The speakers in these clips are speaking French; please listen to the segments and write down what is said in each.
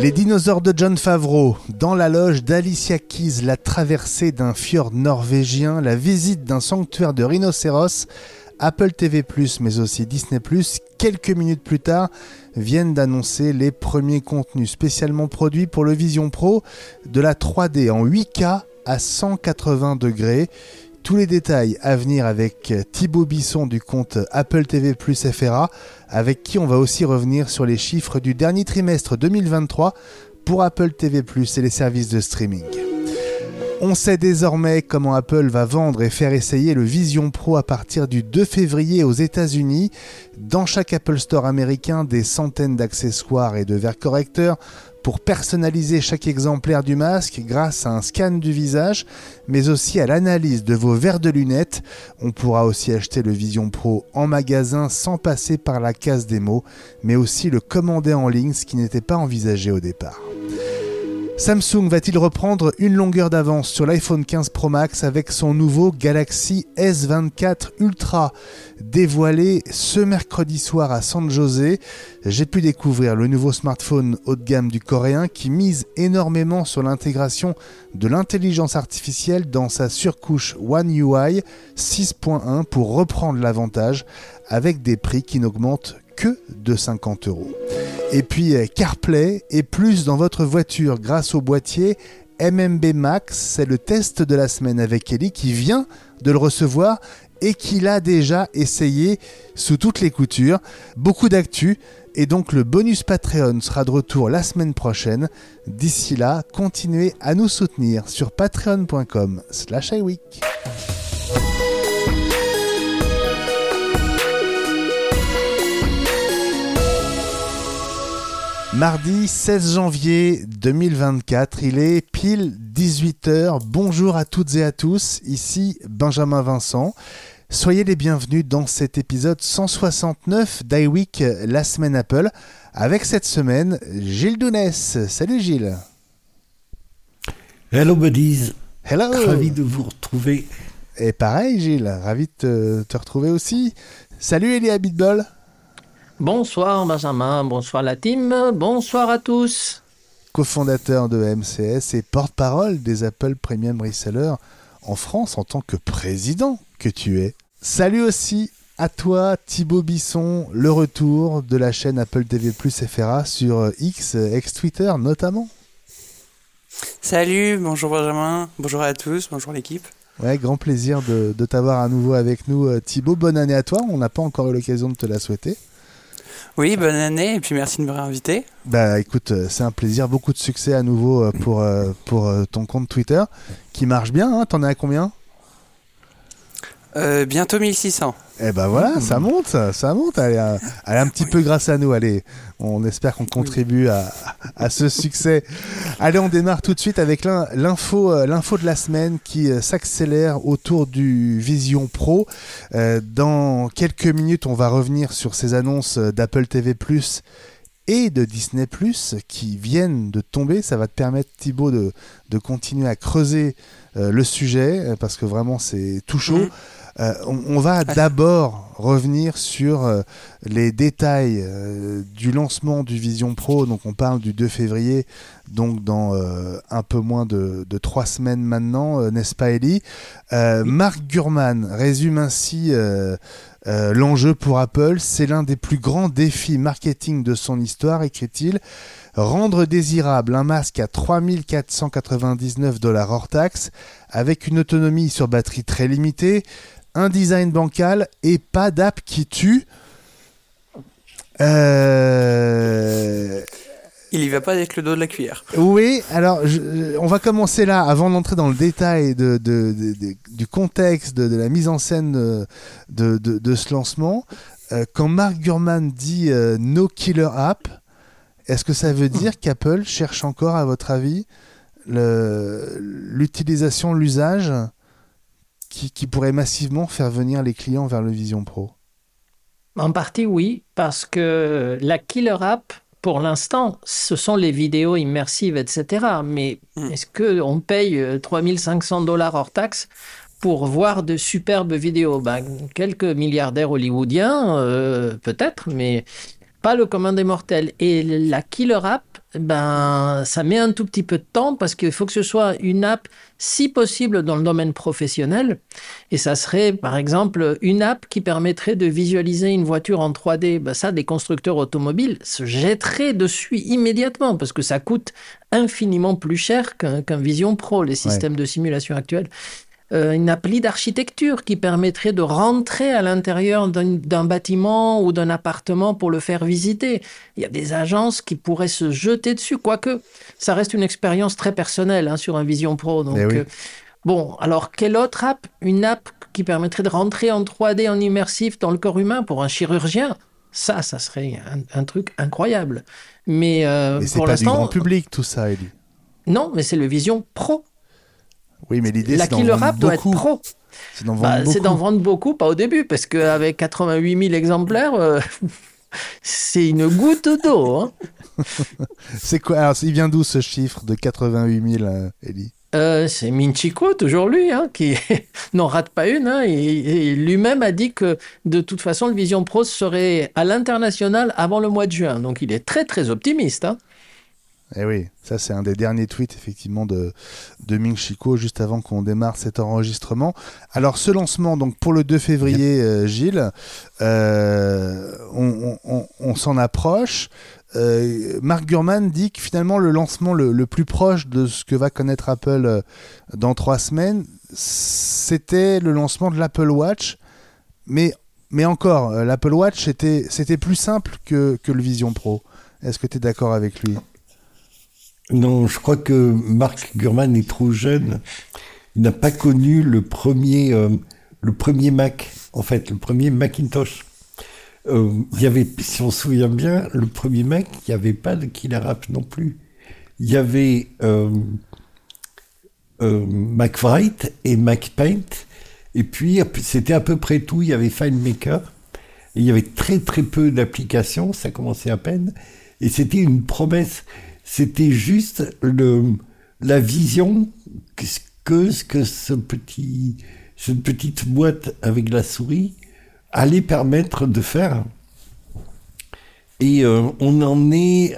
Les dinosaures de John Favreau, dans la loge d'Alicia Keys, la traversée d'un fjord norvégien, la visite d'un sanctuaire de rhinocéros, Apple TV+, mais aussi Disney+, quelques minutes plus tard, viennent d'annoncer les premiers contenus spécialement produits pour le Vision Pro de la 3D en 8K à 180 degrés. Tous les détails à venir avec Thibaut Bisson du compte Apple TV Plus FRA, avec qui on va aussi revenir sur les chiffres du dernier trimestre 2023 pour Apple TV Plus et les services de streaming. On sait désormais comment Apple va vendre et faire essayer le Vision Pro à partir du 2 février aux États-Unis. Dans chaque Apple Store américain, des centaines d'accessoires et de verres correcteurs pour personnaliser chaque exemplaire du masque grâce à un scan du visage, mais aussi à l'analyse de vos verres de lunettes. On pourra aussi acheter le Vision Pro en magasin sans passer par la case démo, mais aussi le commander en ligne, ce qui n'était pas envisagé au départ. Samsung va-t-il reprendre une longueur d'avance sur l'iPhone 15 Pro Max avec son nouveau Galaxy S24 Ultra dévoilé ce mercredi soir à San Jose? J'ai pu découvrir le nouveau smartphone haut de gamme du coréen qui mise énormément sur l'intégration de l'intelligence artificielle dans sa surcouche One UI 6.1 pour reprendre l'avantage avec des prix qui n'augmentent que de 50 euros. Et puis euh, CarPlay est plus dans votre voiture grâce au boîtier MMB Max. C'est le test de la semaine avec Ellie qui vient de le recevoir et qui l'a déjà essayé sous toutes les coutures. Beaucoup d'actu et donc le bonus Patreon sera de retour la semaine prochaine. D'ici là, continuez à nous soutenir sur patreon.com slash iWeek. Mardi 16 janvier 2024, il est pile 18h. Bonjour à toutes et à tous, ici Benjamin Vincent. Soyez les bienvenus dans cet épisode 169 d'iWeek, la semaine Apple, avec cette semaine Gilles Dounès. Salut Gilles. Hello buddies. Hello. Ravi de vous retrouver. Et pareil Gilles, ravi de te, retrouver aussi. Salut Elia Bitball. Bonsoir Benjamin, bonsoir la team, bonsoir à tous. Cofondateur de MCS et porte-parole des Apple Premium Resellers en France en tant que président que tu es. Salut aussi à toi Thibaut Bisson, le retour de la chaîne Apple TV Plus FRA sur X, ex-Twitter notamment. Salut, bonjour Benjamin, bonjour à tous, bonjour l'équipe. Ouais, grand plaisir de, de t'avoir à nouveau avec nous Thibaut. Bonne année à toi, on n'a pas encore eu l'occasion de te la souhaiter. Oui, bonne année et puis merci de me réinviter. Bah écoute, euh, c'est un plaisir, beaucoup de succès à nouveau euh, pour, euh, pour ton compte Twitter qui marche bien, hein t'en es à combien? Euh, bientôt 1600. Eh ben voilà, ça monte, ça monte. Allez, un petit peu grâce à nous. Allez, on espère qu'on contribue à, à, ce succès. Allez, on démarre tout de suite avec l'info, l'info de la semaine qui s'accélère autour du Vision Pro. Euh, dans quelques minutes, on va revenir sur ces annonces d'Apple TV+ et de Disney Plus qui viennent de tomber. Ça va te permettre, Thibaut, de, de continuer à creuser euh, le sujet parce que vraiment c'est tout chaud. Mmh. Euh, on, va d'abord revenir sur euh, les détails euh, du lancement du Vision Pro. Donc on parle du 2 février, donc dans un peu moins de, trois semaines maintenant, n'est-ce pas Ellie? Mark Gurman résume ainsi l'enjeu pour Apple. C'est l'un des plus grands défis marketing de son histoire, écrit-il. Rendre désirable un masque à 3499 dollars hors taxe, avec une autonomie sur batterie très limitée, un design bancal et pas d'app qui tue. Euh... Il y va pas avec le dos de la cuillère. Oui, alors on va commencer là, avant d'entrer dans le détail de, du contexte, de, la mise en scène de, ce lancement. Euh, quand Mark Gurman dit euh, No Killer App, est-ce que ça veut dire qu'Apple cherche encore, à votre avis, l'utilisation, l'usage qui, pourrait massivement faire venir les clients vers le Vision Pro En partie, oui, parce que la killer app, pour l'instant, ce sont les vidéos immersives, etc. Mais hmm. est-ce qu'on paye 3500 euh, dollars hors taxe pour voir de superbes vidéos? Ben, Quelques milliardaires hollywoodiens, euh, peut-être, mais pas le commun des mortels. Et la killer app, ben, ça met un tout petit peu de temps parce qu'il faut que ce soit une app, si possible, dans le domaine professionnel. Et ça serait, par exemple, une app qui permettrait de visualiser une voiture en 3D. Ben, ça, des constructeurs automobiles se jetteraient dessus immédiatement parce que ça coûte infiniment plus cher qu'un Vision Pro, les systèmes de simulation actuels. Euh, une appli d'architecture qui permettrait de rentrer à l'intérieur d'un bâtiment ou d'un appartement pour le faire visiter. Il y a des agences qui pourraient se jeter dessus, quoique ça reste une expérience très personnelle hein, sur un Vision Pro. Donc, eh euh, bon, alors quelle autre app? Une app qui permettrait de rentrer en 3D, en immersif dans le corps humain pour un chirurgien? Ça, ça serait un, truc incroyable. Mais, euh, c'est pas du grand public tout ça, Elie. Non, mais c'est le Vision Pro. Oui, mais l'idée, c'est d'en vendre doit être pro. C'est d'en vendre, bah, vendre, beaucoup, pas au début, parce qu'avec 88 000 exemplaires, euh, c'est une goutte d'eau. Hein. c'est quoi Alors, il vient d'où ce chiffre de 88 000, euh, Ellie euh, c'est Minchiko, toujours lui, hein, qui n'en rate pas une. Hein, et, lui-même a dit que de toute façon, le Vision Pro serait à l'international avant le mois de juin. Donc il est très très optimiste. Hein. Eh oui, ça c'est un des derniers tweets effectivement de, de Ming Chico juste avant qu'on démarre cet enregistrement. Alors ce lancement, donc pour le 2 février, euh, Gilles, euh, on, s'en approche. Euh, Mark Gurman dit que finalement le lancement le, plus proche de ce que va connaître Apple dans trois semaines, c'était le lancement de l'Apple Watch. Mais, mais encore, l'Apple Watch c'était plus simple que, que le Vision Pro. Est-ce que tu es d'accord avec lui? Non, je crois que Marc Gurman est trop jeune. Il n'a pas connu le premier, euh, le premier Mac, en fait, le premier Macintosh. Euh, il y avait, si on se souvient bien, le premier Mac, il n'y avait pas de killer app non plus. Il y avait euh, euh MacWrite et MacPaint, et puis c'était à peu près tout. Il y avait FileMaker, il y avait très très peu d'applications, ça commençait à peine, et c'était une promesse. C'était juste la vision que, que, ce petit, cette petite boîte avec la souris allait permettre de faire. Et euh, on, en est,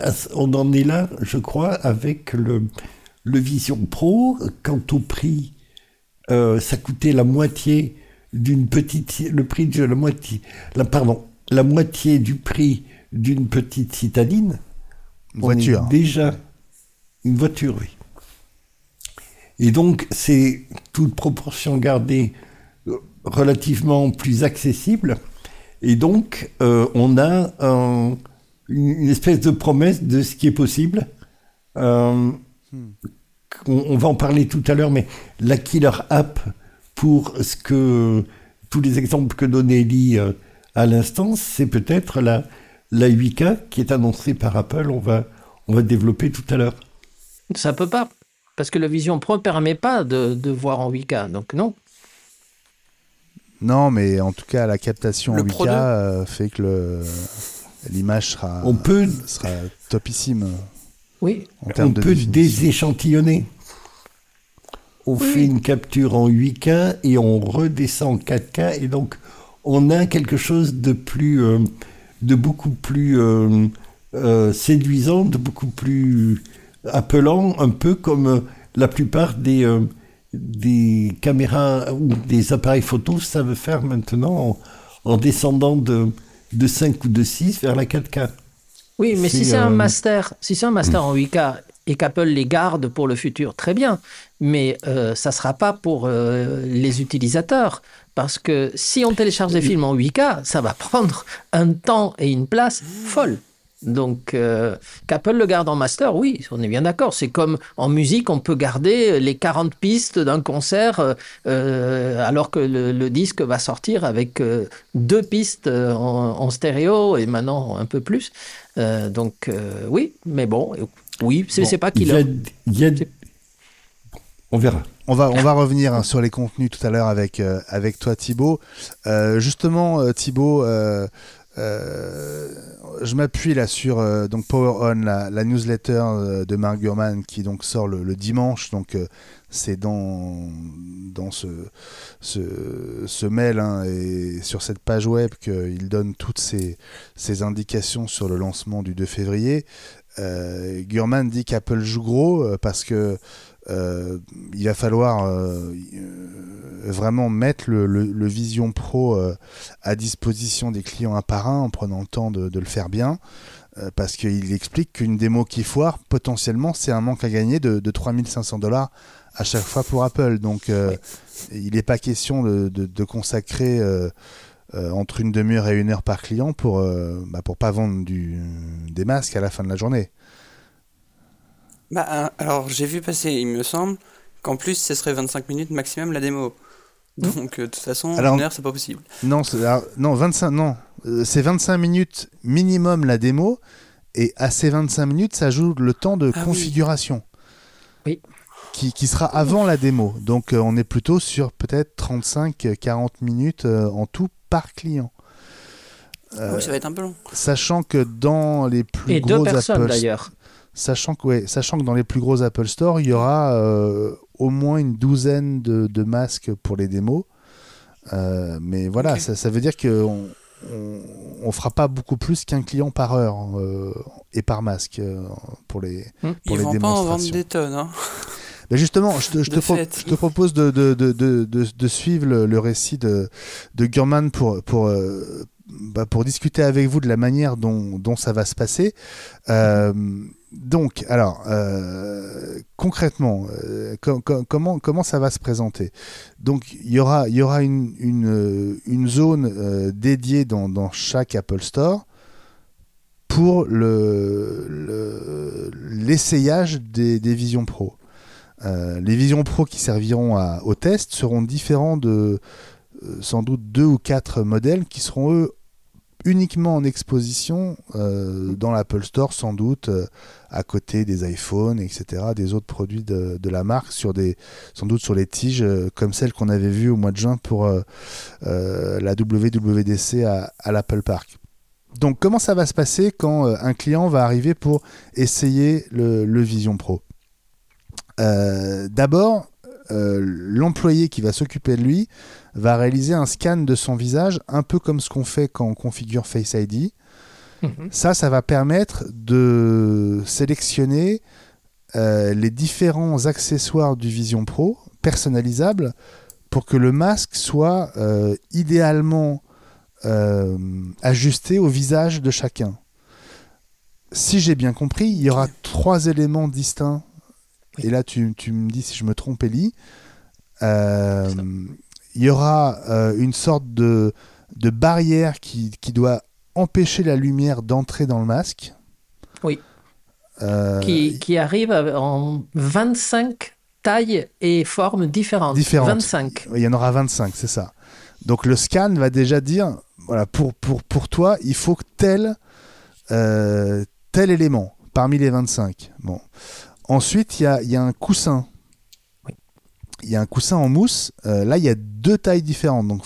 là, je crois, avec le, Vision Pro. Quant au prix, euh, ça coûtait la moitié d'une prix de la moitié, la moitié du prix d'une petite citadine voiture. déjà une voiture, oui. Et donc, c'est toute proportion gardée euh, relativement plus accessible. Et donc, euh, on a une espèce de promesse de ce qui est possible. Euh, on, va en parler tout à l'heure, mais la killer app pour ce que tous les exemples que donnait Ellie à l'instant, c'est peut-être la, la 8K qui est annoncée par Apple, on va, on va développer tout à l'heure. Ça peut pas, parce que la Vision Pro ne permet pas de, voir en 8K, donc non. Non, mais en tout cas, la captation en 8K euh, fait que l'image sera, on peut, sera topissime. Oui. on peut déséchantillonner. On fait une capture en 8K et on redescend en 4K et donc on a quelque chose de plus, euh, de beaucoup plus euh, euh, séduisante, beaucoup plus appelant, un peu comme euh, la plupart des, euh, des caméras ou des appareils photo savent faire maintenant en, descendant de, de 5 ou de 6 vers la 4K. Oui, mais si c'est un master, si c'est un master en 8K et qu'Apple les garde pour le futur, très bien. Mais ça ne sera pas pour les utilisateurs. Parce que si on télécharge des films en 8K, ça va prendre un temps et une place folle. Donc, euh, qu'Apple le garde en master, oui, on est bien d'accord. C'est comme en musique, on peut garder les 40 pistes d'un concert euh, euh, alors que le, disque va sortir avec deux pistes en, stéréo et maintenant un peu plus. donc, oui, mais bon, oui, c'est pas qu'il On verra. On va, on va revenir hein, sur les contenus tout à l'heure avec, avec toi, Thibaut. justement, Thibaut euh, je m'appuie là sur euh, donc Power On, la, newsletter euh, de Mark Gurman qui donc sort le, dimanche. Donc euh, c'est dans dans ce ce, mail hein, et sur cette page web qu'il donne toutes ces indications sur le lancement du 2 février. Euh, Gurman dit qu'Apple joue gros euh, parce que euh, il va falloir euh, vraiment mettre le, Vision Pro euh, à disposition des clients un par un en prenant le temps de, le faire bien. Parce qu'il explique qu'une démo qui foire, potentiellement, c'est un manque à gagner de, de 3500 dollars à chaque fois pour Apple. Donc, il n'est pas question de, consacrer entre une demi-heure et une heure par client pour euh, bah, pas vendre des masques à la fin de la journée. Bah, euh, alors, j'ai vu passer, il me semble, qu'en plus, ce serait 25 minutes maximum la démo. Donc, euh, de toute façon, Alors- une heure, c'est pas possible. Non, c'est- alors, non 25 non, Euh, c'est 25 minutes minimum la démo et à ces 25 minutes s'ajoute le temps de Ah oui. configuration. Oui. Qui, qui sera avant la démo. Donc euh, on est plutôt sur peut-être 35-40 minutes euh, en tout par client. Ah oui, ça va être un peu long. Sachant que dans les plus Et deux gros personnes Apple d'ailleurs. Sachant que, ouais, sachant que dans les plus gros Apple Store, il y aura euh, au moins une douzaine de, de masques pour les démos. Euh, mais voilà, ça, ça veut dire qu'on on, on fera pas beaucoup plus qu'un client par heure euh, et par masque pour les, Hmm. pour Ils les vont pas en vendre démonstrations. des tonnes, hein. Justement, je te, je De te pro- fait. je te propose de, de, de, de, de- de suivre le, le récit de, Gurman pour, pour, bah, pour discuter avec vous de la manière dont, dont ça va se passer. Euh, donc, alors, euh, concrètement, euh, com- com- comment, ça va se présenter? Donc, il y aura, une, zone euh, dédiée dans, chaque Apple Store pour le- le- l'essayage des, des Vision Pro. Les Vision Pro qui serviront au test seront différents de sans doute deux ou quatre modèles qui seront eux uniquement en exposition euh, dans l'Apple Store sans doute euh, à côté des iPhones etc des autres produits de, la marque sur sans doute sur les tiges euh, comme celles qu'on avait vues au mois de juin pour la WWDC à, l'Apple Park. Donc comment ça va se passer quand un client va arriver pour essayer le, Vision Pro? D'abord, euh, l'employé qui va s'occuper de lui va réaliser un scan de son visage, un peu comme ce qu'on fait quand on configure Face ID. Mhm. Ça, ça va permettre de sélectionner euh, les différents accessoires du Vision Pro personnalisables pour que le masque soit euh, idéalement ajusté au visage de chacun. Si j'ai bien compris, il y aura trois éléments distincts. Et là, tu, tu me dis si je me trompe, Ellie. Euh, il y aura euh, une sorte de, de barrière qui, qui doit empêcher la lumière d'entrer dans le masque. Oui. Euh, qui, qui arrive en 25 tailles et formes différentes. Différentes. 25. Il y en aura 25, c'est ça. Donc le scan va déjà dire, voilà, pour, pour, pour toi, il faut que tel, tel élément parmi les 25. Bon. Ensuite, il y a, il y a un coussin. Oui. Il y a un coussin en mousse. Euh, là, il y a deux tailles différentes. Donc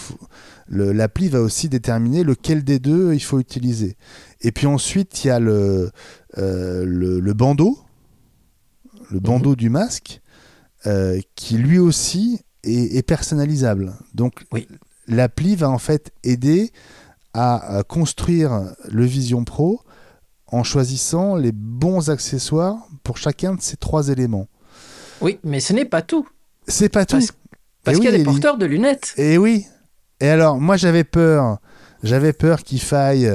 l'appli va aussi déterminer lequel des deux il faut utiliser. Et puis ensuite, il y a le, euh, le, le bandeau, le bandeau du masque, euh, qui lui aussi est, est personnalisable. Donc Oui. l'appli va en fait aider à, à construire le Vision Pro en choisissant les bons accessoires pour chacun de ces trois éléments. Oui, mais ce n'est pas tout. C'est pas tout. Parce, parce qu'il y a des porteurs de lunettes. Et oui. Et alors, moi, j'avais peur. J'avais peur qu'il faille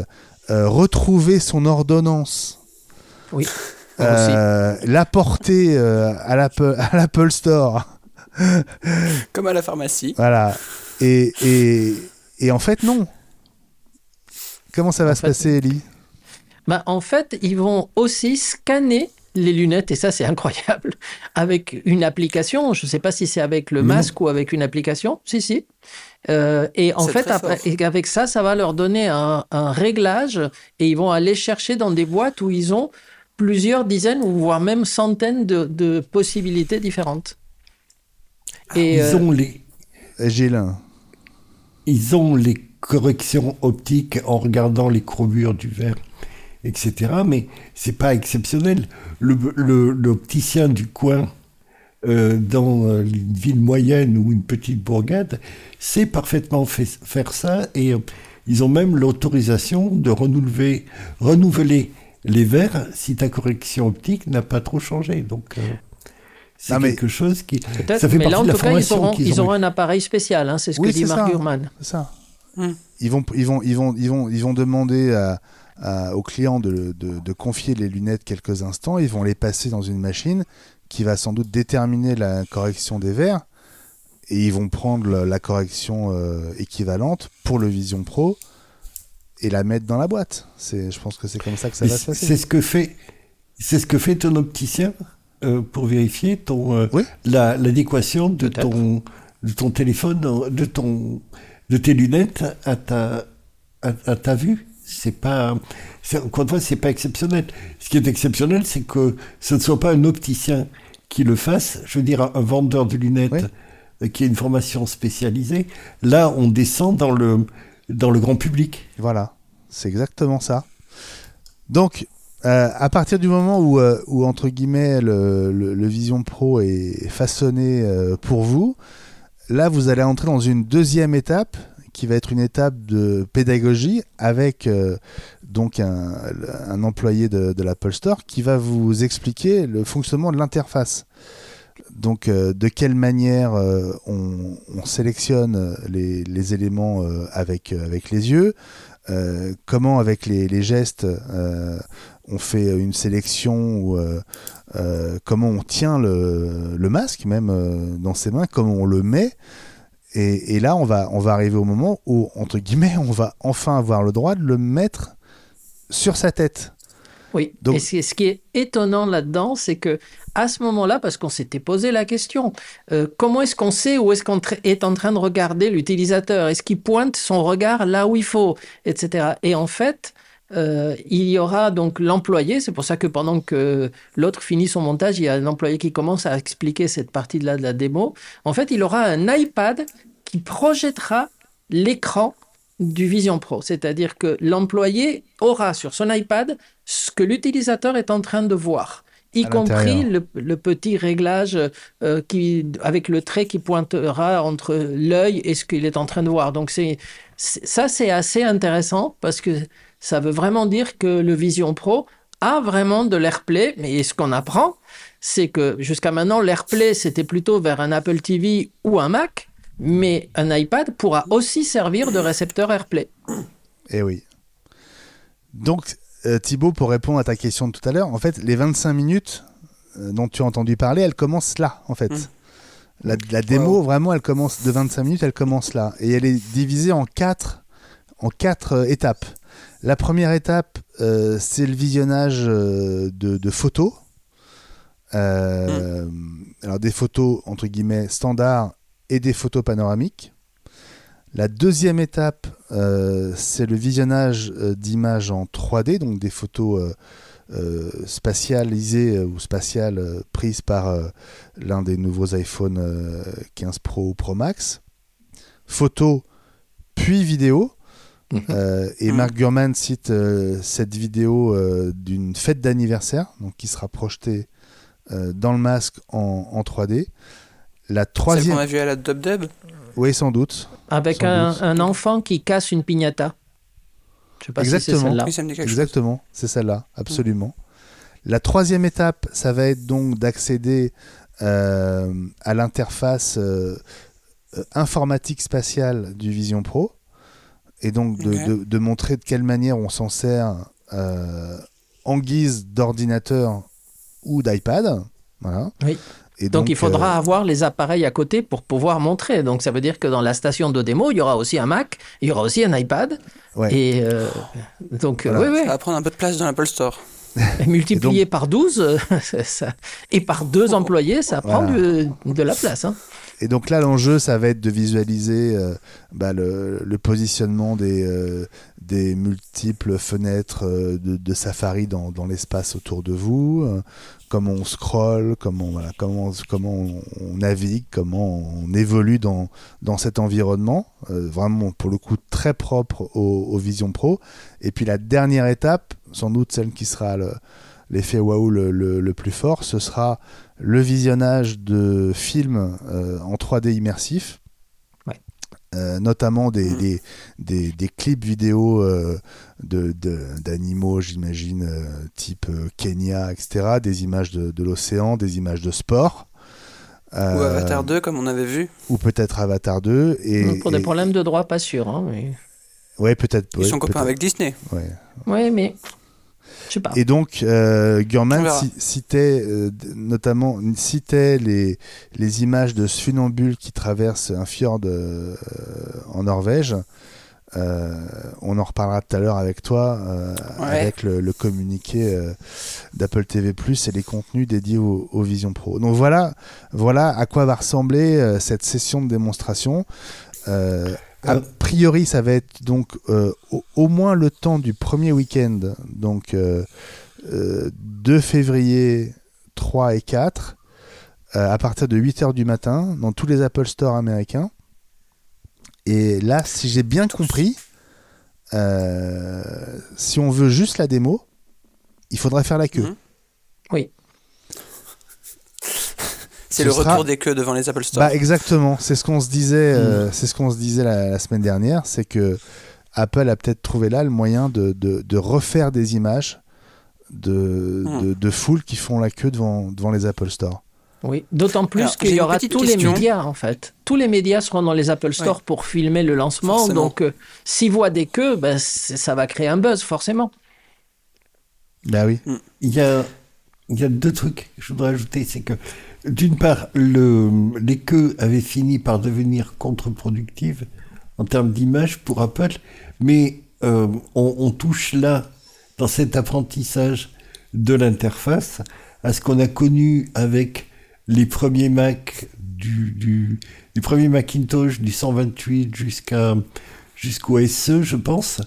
euh, retrouver son ordonnance, Oui. euh, l'apporter euh, à l'Apple à l'Apple Store. Comme à la pharmacie. Voilà. Et, et, et en fait, non. Comment ça va En se fait- passer, Ellie Bah, en fait, ils vont aussi scanner les lunettes, et ça c'est incroyable, avec une application. Je ne sais pas si c'est avec le non. masque ou avec une application. Si, si. Euh, et en fait, après, et avec ça, ça va leur donner un, un réglage et ils vont aller chercher dans des boîtes où ils ont plusieurs dizaines ou voire même centaines de, de possibilités différentes. Et Ils euh, ont les, Gilles ils ont les correction optique en regardant les courbures du verre, etc. Mais c'est pas exceptionnel. L'opticien du coin euh, dans euh, une ville moyenne ou une petite bourgade sait parfaitement faire ça et euh, ils ont même l'autorisation de renouveler, renouveler les verres si ta correction optique n'a pas trop changé. Donc c'est quelque chose qui. Ça fait mais là, en tout cas, ils auront, ils auront un appareil spécial. Hein, c'est ce que dit Mark Gurman. C'est ça. Hum. Ils, vont, ils, vont, ils, vont, ils, vont, ils vont demander à, aux clients de, de, de, confier les lunettes quelques instants. Ils vont les passer dans une machine qui va sans doute déterminer la correction des verres. Et ils vont prendre la correction euh, équivalente pour le Vision Pro et la mettre dans la boîte. C'est, je pense que c'est comme ça que ça va se passer. C'est ce que fait, c'est ce que fait ton opticien euh, pour vérifier ton euh, l'adéquation de ton de ton téléphone, de ton de tes lunettes à ta à, ta vue. C'est pas encore une fois c'est pas exceptionnel. Ce qui est exceptionnel, c'est que ce ne soit pas un opticien qui le fasse. Je veux dire un, vendeur de lunettes euh, qui a une formation spécialisée. Là, on descend dans le dans le grand public. Voilà, c'est exactement ça. Donc, euh, à partir du moment où, euh, entre guillemets, le, Vision Pro est façonné euh, pour vous, là, vous allez entrer dans une deuxième étape qui va être une étape de pédagogie avec donc un, employé de, l'Apple Store qui va vous expliquer le fonctionnement de l'interface. Donc, de quelle manière on, sélectionne les, éléments avec, avec les yeux, comment avec les, gestes on fait une sélection ou euh, euh, comment on tient le, masque même euh, dans ses mains, comment on le met. Et, là, on va, on va arriver au moment où, entre guillemets, on va enfin avoir le droit de le mettre sur sa tête. Oui, Donc, et ce qui est étonnant là-dedans, c'est que à ce moment-là, parce qu'on s'était posé la question, comment est-ce qu'on sait où est-ce qu'on est en train de regarder l'utilisateur? Est-ce qu'il pointe son regard là où il faut, etc. Et en fait, euh, il y aura donc l'employé, c'est pour ça que pendant que l'autre finit son montage, il y a un employé qui commence à expliquer cette partie de, de la démo. En fait, il aura un iPad qui projettera l'écran du Vision Pro, c'est-à-dire que l'employé aura sur son iPad ce que l'utilisateur est en train de voir y compris le, petit réglage euh, qui, avec le trait qui pointera entre l'œil et ce qu'il est en train de voir. Donc c'est ça, c'est assez intéressant parce que ça veut vraiment dire que le Vision Pro a vraiment de l'AirPlay, mais ce qu'on apprend, c'est que jusqu'à maintenant, l'AirPlay, c'était plutôt vers un Apple TV ou un Mac, mais un iPad pourra aussi servir de récepteur AirPlay. Eh oui. Donc, euh, Thibaut, pour répondre à ta question de tout à l'heure, en fait, les 25 minutes euh, dont tu as entendu parler, elles commencent là, en fait. Mmh. La, démo, vraiment, elle commence de 25 minutes, elle commence là. Et elle est divisée en quatre, en quatre euh, étapes. La première étape, euh, c'est le visionnage euh, de, photos. Euh, hmm. Alors des photos entre guillemets standards et des photos panoramiques. La deuxième étape, c'est le visionnage d'images en 3D, donc des photos spatialisées ou spatiales prises par l'un des nouveaux iPhone 15 Pro ou Pro Max. Photos puis vidéo. Mhm. Euh, et mhm. Mark Gurman cite euh, cette vidéo euh, d'une fête d'anniversaire, donc qui sera projetée dans le masque en, 3D. La troisième. Celle qu'on a vue à la Dub Dub Oui, sans doute. Avec un, enfant qui casse une piñata. Je sais pas Exactement. si c'est celle-là. Exactement, c'est celle-là, absolument. La troisième étape, ça va être donc d'accéder à l'interface informatique spatiale du Vision Pro et donc de, montrer de quelle manière on s'en sert euh, en guise d'ordinateur ou d'iPad. Voilà. Oui. Et donc, il faudra euh, avoir les appareils à côté pour pouvoir montrer. Donc ça veut dire que dans la station de démo, il y aura aussi un Mac, il y aura aussi un iPad. Et euh, donc Ça va prendre un peu de place dans l'Apple Store. Et multiplié par 12 et par deux employés, ça prend de, la place. Hein. Et donc là, l'enjeu, ça va être de visualiser euh, bah, le, positionnement des, euh, des multiples fenêtres euh, de, Safari dans, dans l'espace autour de vous. Comment on scrolle, comment, voilà, comment, on, navigue, comment on évolue dans, cet environnement. Euh, vraiment, pour le coup, très propre au, Vision Pro. Et puis la dernière étape, sans doute celle qui sera l'effet waouh le, le, plus fort, ce sera le visionnage de films euh, en 3D immersif. Euh, notamment des, mm. des, des, des, clips vidéo euh, d'animaux, j'imagine, euh, type Kenya, etc., des images de, de l'océan, des images de sport. ou Avatar 2, comme on avait vu. Ou peut-être Avatar 2. Et, pour des problèmes de droit, pas sûr. Hein, mais... Ouais, peut-être. Ils sont copains avec Disney. Ouais. ouais, mais et donc, euh, Gurman citait euh, notamment citait les, les images de ce funambule qui traverse un fjord euh, en Norvège. on en reparlera tout à l'heure avec toi, avec le, communiqué d'Apple TV Plus et les contenus dédiés au, au, Vision Pro. Donc voilà, voilà à quoi va ressembler cette session de démonstration. A priori, ça va être donc euh, au, moins le temps du premier week-end, donc 2 euh, euh, février 3 et 4, à partir de 8h du matin, dans tous les Apple Store américains. Et là, si j'ai bien compris, si on veut juste la démo, il faudrait faire la queue. Oui. C'est le retour des queues devant les Apple Store. Bah exactement, c'est ce qu'on se disait, euh, mm. c'est ce qu'on se disait la, semaine dernière, c'est que Apple a peut-être trouvé là le moyen de, de, refaire des images de, mm. de, foule qui font la queue devant, devant les Apple Store. Oui, d'autant plus qu'il y aura tous les médias en fait. Tous les médias seront dans les Apple Store pour filmer le lancement. Donc, euh, s'ils voient des queues, ben, ça va créer un buzz forcément. Bah oui. Mm. Il y a, il y a deux trucs que je voudrais ajouter, c'est que d'une part, le, les queues avaient fini par devenir contre-productives en termes d'image pour Apple, mais euh, on, touche là, dans cet apprentissage de l'interface, à ce qu'on a connu avec les premiers Mac du, du, du premier Macintosh du 128 jusqu'à jusqu'au SE, je pense.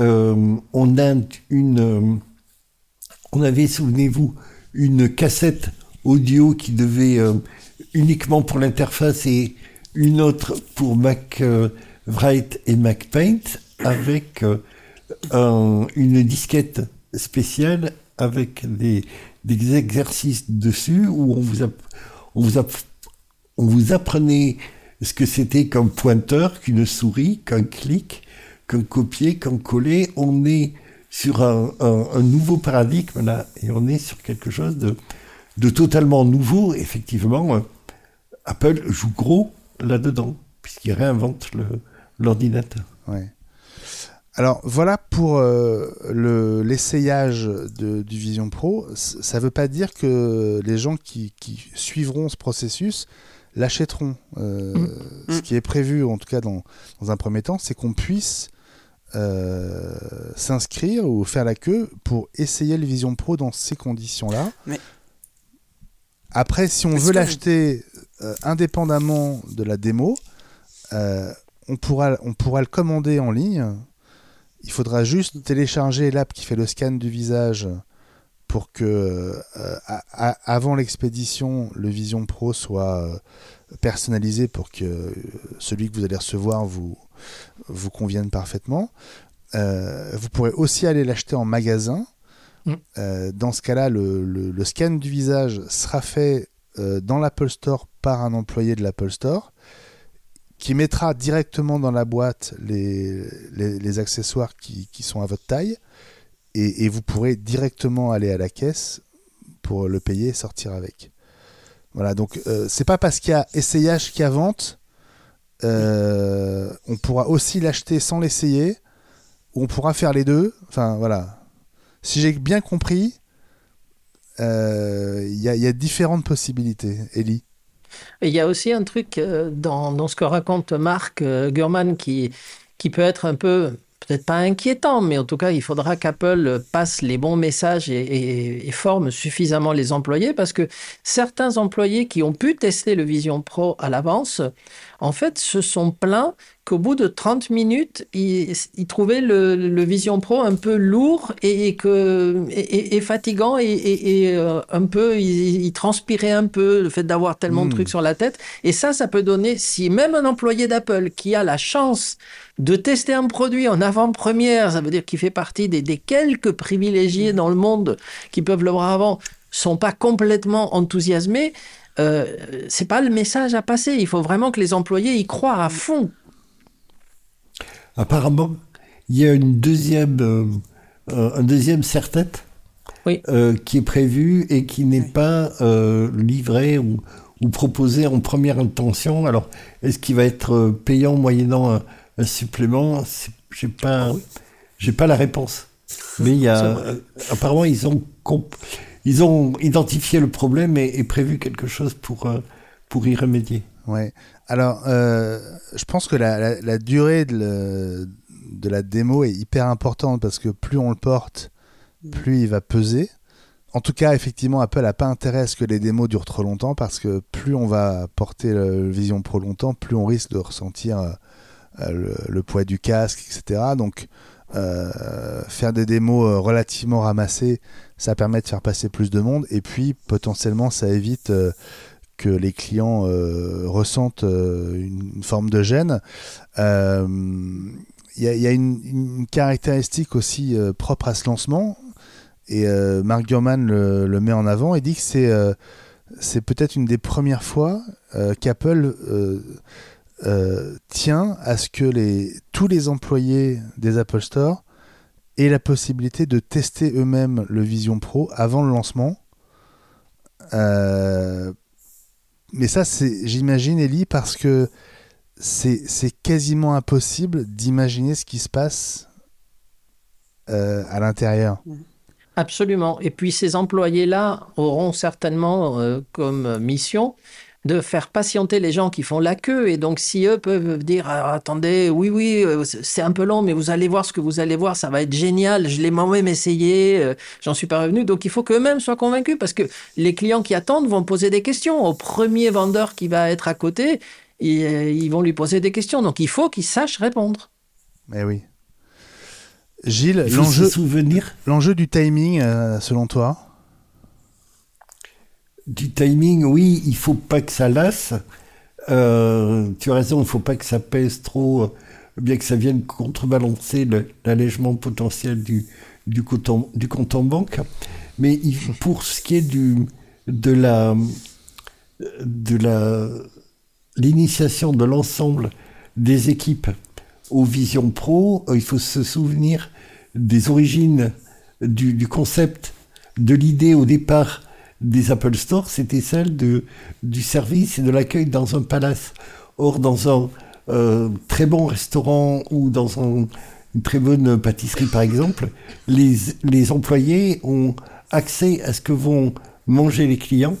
Euh, on a une, on avait, souvenez-vous, une cassette audio qui devait euh, uniquement pour l'interface et une autre pour Mac euh, Write et Mac Paint avec euh, une disquette spéciale avec des, exercices dessus où on vous apprenait ce que c'était qu'un pointeur, qu'une souris, qu'un clic, qu'un copier, qu'un coller. On est sur un, un, nouveau paradigme là et on est sur quelque chose de, de totalement nouveau, effectivement, euh, Apple joue gros là-dedans, puisqu'il réinvente l'ordinateur. Ouais. Alors voilà pour euh, l'essayage du Vision Pro. Ça ne veut pas dire que les gens qui, suivront ce processus l'achèteront. Euh, mmh. Ce qui est prévu, en tout cas dans, dans un premier temps, c'est qu'on puisse s'inscrire ou faire la queue pour essayer le Vision Pro dans ces conditions-là. Mais après, si on veut l'acheter euh, indépendamment de la démo, euh, on, pourra, on pourra le commander en ligne. Il faudra juste télécharger l'app qui fait le scan du visage pour que, euh, avant l'expédition, le Vision Pro soit personnalisé pour que celui que vous allez recevoir vous, vous convienne parfaitement. vous pourrez aussi aller l'acheter en magasin Mm. Euh, dans ce cas-là, le, scan du visage sera fait euh, dans l'Apple Store par un employé de l'Apple Store qui mettra directement dans la boîte les, accessoires qui, sont à votre taille et, vous pourrez directement aller à la caisse pour le payer et sortir avec. Voilà, donc euh, c'est pas parce qu'il y a essayage qu'il y a vente. on pourra aussi l'acheter sans l'essayer, on pourra faire les deux. Enfin voilà, si j'ai bien compris, euh, il y, a différentes possibilités. Ellie Il y a aussi un truc euh, dans, ce que raconte Marc euh, Gurman qui, qui peut être un peu peut-être pas inquiétant, mais en tout cas, il faudra qu'Apple passe les bons messages et, forme suffisamment les employés parce que certains employés qui ont pu tester le Vision Pro à l'avance, en fait, se sont plaints qu'au bout de 30 minutes, il, trouvait le, Vision Pro un peu lourd et, que, et, fatigant et, euh, un peu, il, transpirait un peu le fait d'avoir tellement de hmm. trucs sur la tête. Et ça, ça peut donner, si même un employé d'Apple qui a la chance de tester un produit en avant-première, ça veut dire qu'il fait partie des, des, quelques privilégiés dans le monde qui peuvent le voir avant, sont pas complètement enthousiasmés. Euh, c'est pas le message à passer. Il faut vraiment que les employés y croient à fond. Apparemment, il y a une deuxième, euh, un deuxième serre-tête euh, qui est prévu et qui n'est pas euh, livré ou, proposé en première intention. Alors, est-ce qu'il va être payant moyennant un, supplément? J'ai pas, j'ai pas la réponse. Mais il y a, apparemment, ils ont, ils ont identifié le problème et, prévu quelque chose pour, pour y remédier. Ouais. Alors, euh, je pense que la, durée de, la démo est hyper importante parce que plus on le porte, mm. plus il va peser. En tout cas, effectivement, Apple n'a pas intérêt à ce que les démos durent trop longtemps parce que plus on va porter le, Vision Pro longtemps, plus on risque de ressentir euh, le, poids du casque, etc. Donc, euh, faire des démos relativement ramassées, ça permet de faire passer plus de monde et puis potentiellement ça évite que les clients euh, ressentent euh, une, forme de gêne. Il euh, y, a, une, caractéristique aussi propre à ce lancement, et Mark Gurman le, met en avant et dit que c'est c'est peut-être une des premières fois qu'Apple tient à ce que les, tous les employés des Apple Store aient la possibilité de tester eux-mêmes le Vision Pro avant le lancement. Mais ça, c'est, j'imagine, Ellie, parce que c'est, quasiment impossible d'imaginer ce qui se passe euh, à l'intérieur. Absolument. Et puis ces employés-là auront certainement euh, comme mission de faire patienter les gens qui font la queue. Et donc, si eux peuvent dire ah, attendez, oui, oui, euh, c'est un peu long, mais vous allez voir ce que vous allez voir, ça va être génial. Je l'ai moi-même essayé, euh, j'en suis pas revenu. Donc, il faut qu'eux-mêmes soient convaincus parce que les clients qui attendent vont poser des questions. Au premier vendeur qui va être à côté, euh, ils, vont lui poser des questions. Donc, il faut qu'ils sachent répondre. Mais oui. Gilles, l'enjeu, l'enjeu du timing, selon toi? Du timing, oui, il faut pas que ça lasse. Euh, tu as raison, il faut pas que ça pèse trop, euh, bien que ça vienne contrebalancer l'allègement potentiel du, compte en, banque. Mais pour ce qui est de la, l'initiation de l'ensemble des équipes aux Vision Pro, euh, il faut se souvenir des origines du concept, de l'idée au départ des Apple Store, c'était celle du service et de l'accueil dans un palace. Or, dans un euh, très bon restaurant ou dans une très bonne pâtisserie, par exemple, les, les employés ont accès à ce que vont manger les clients,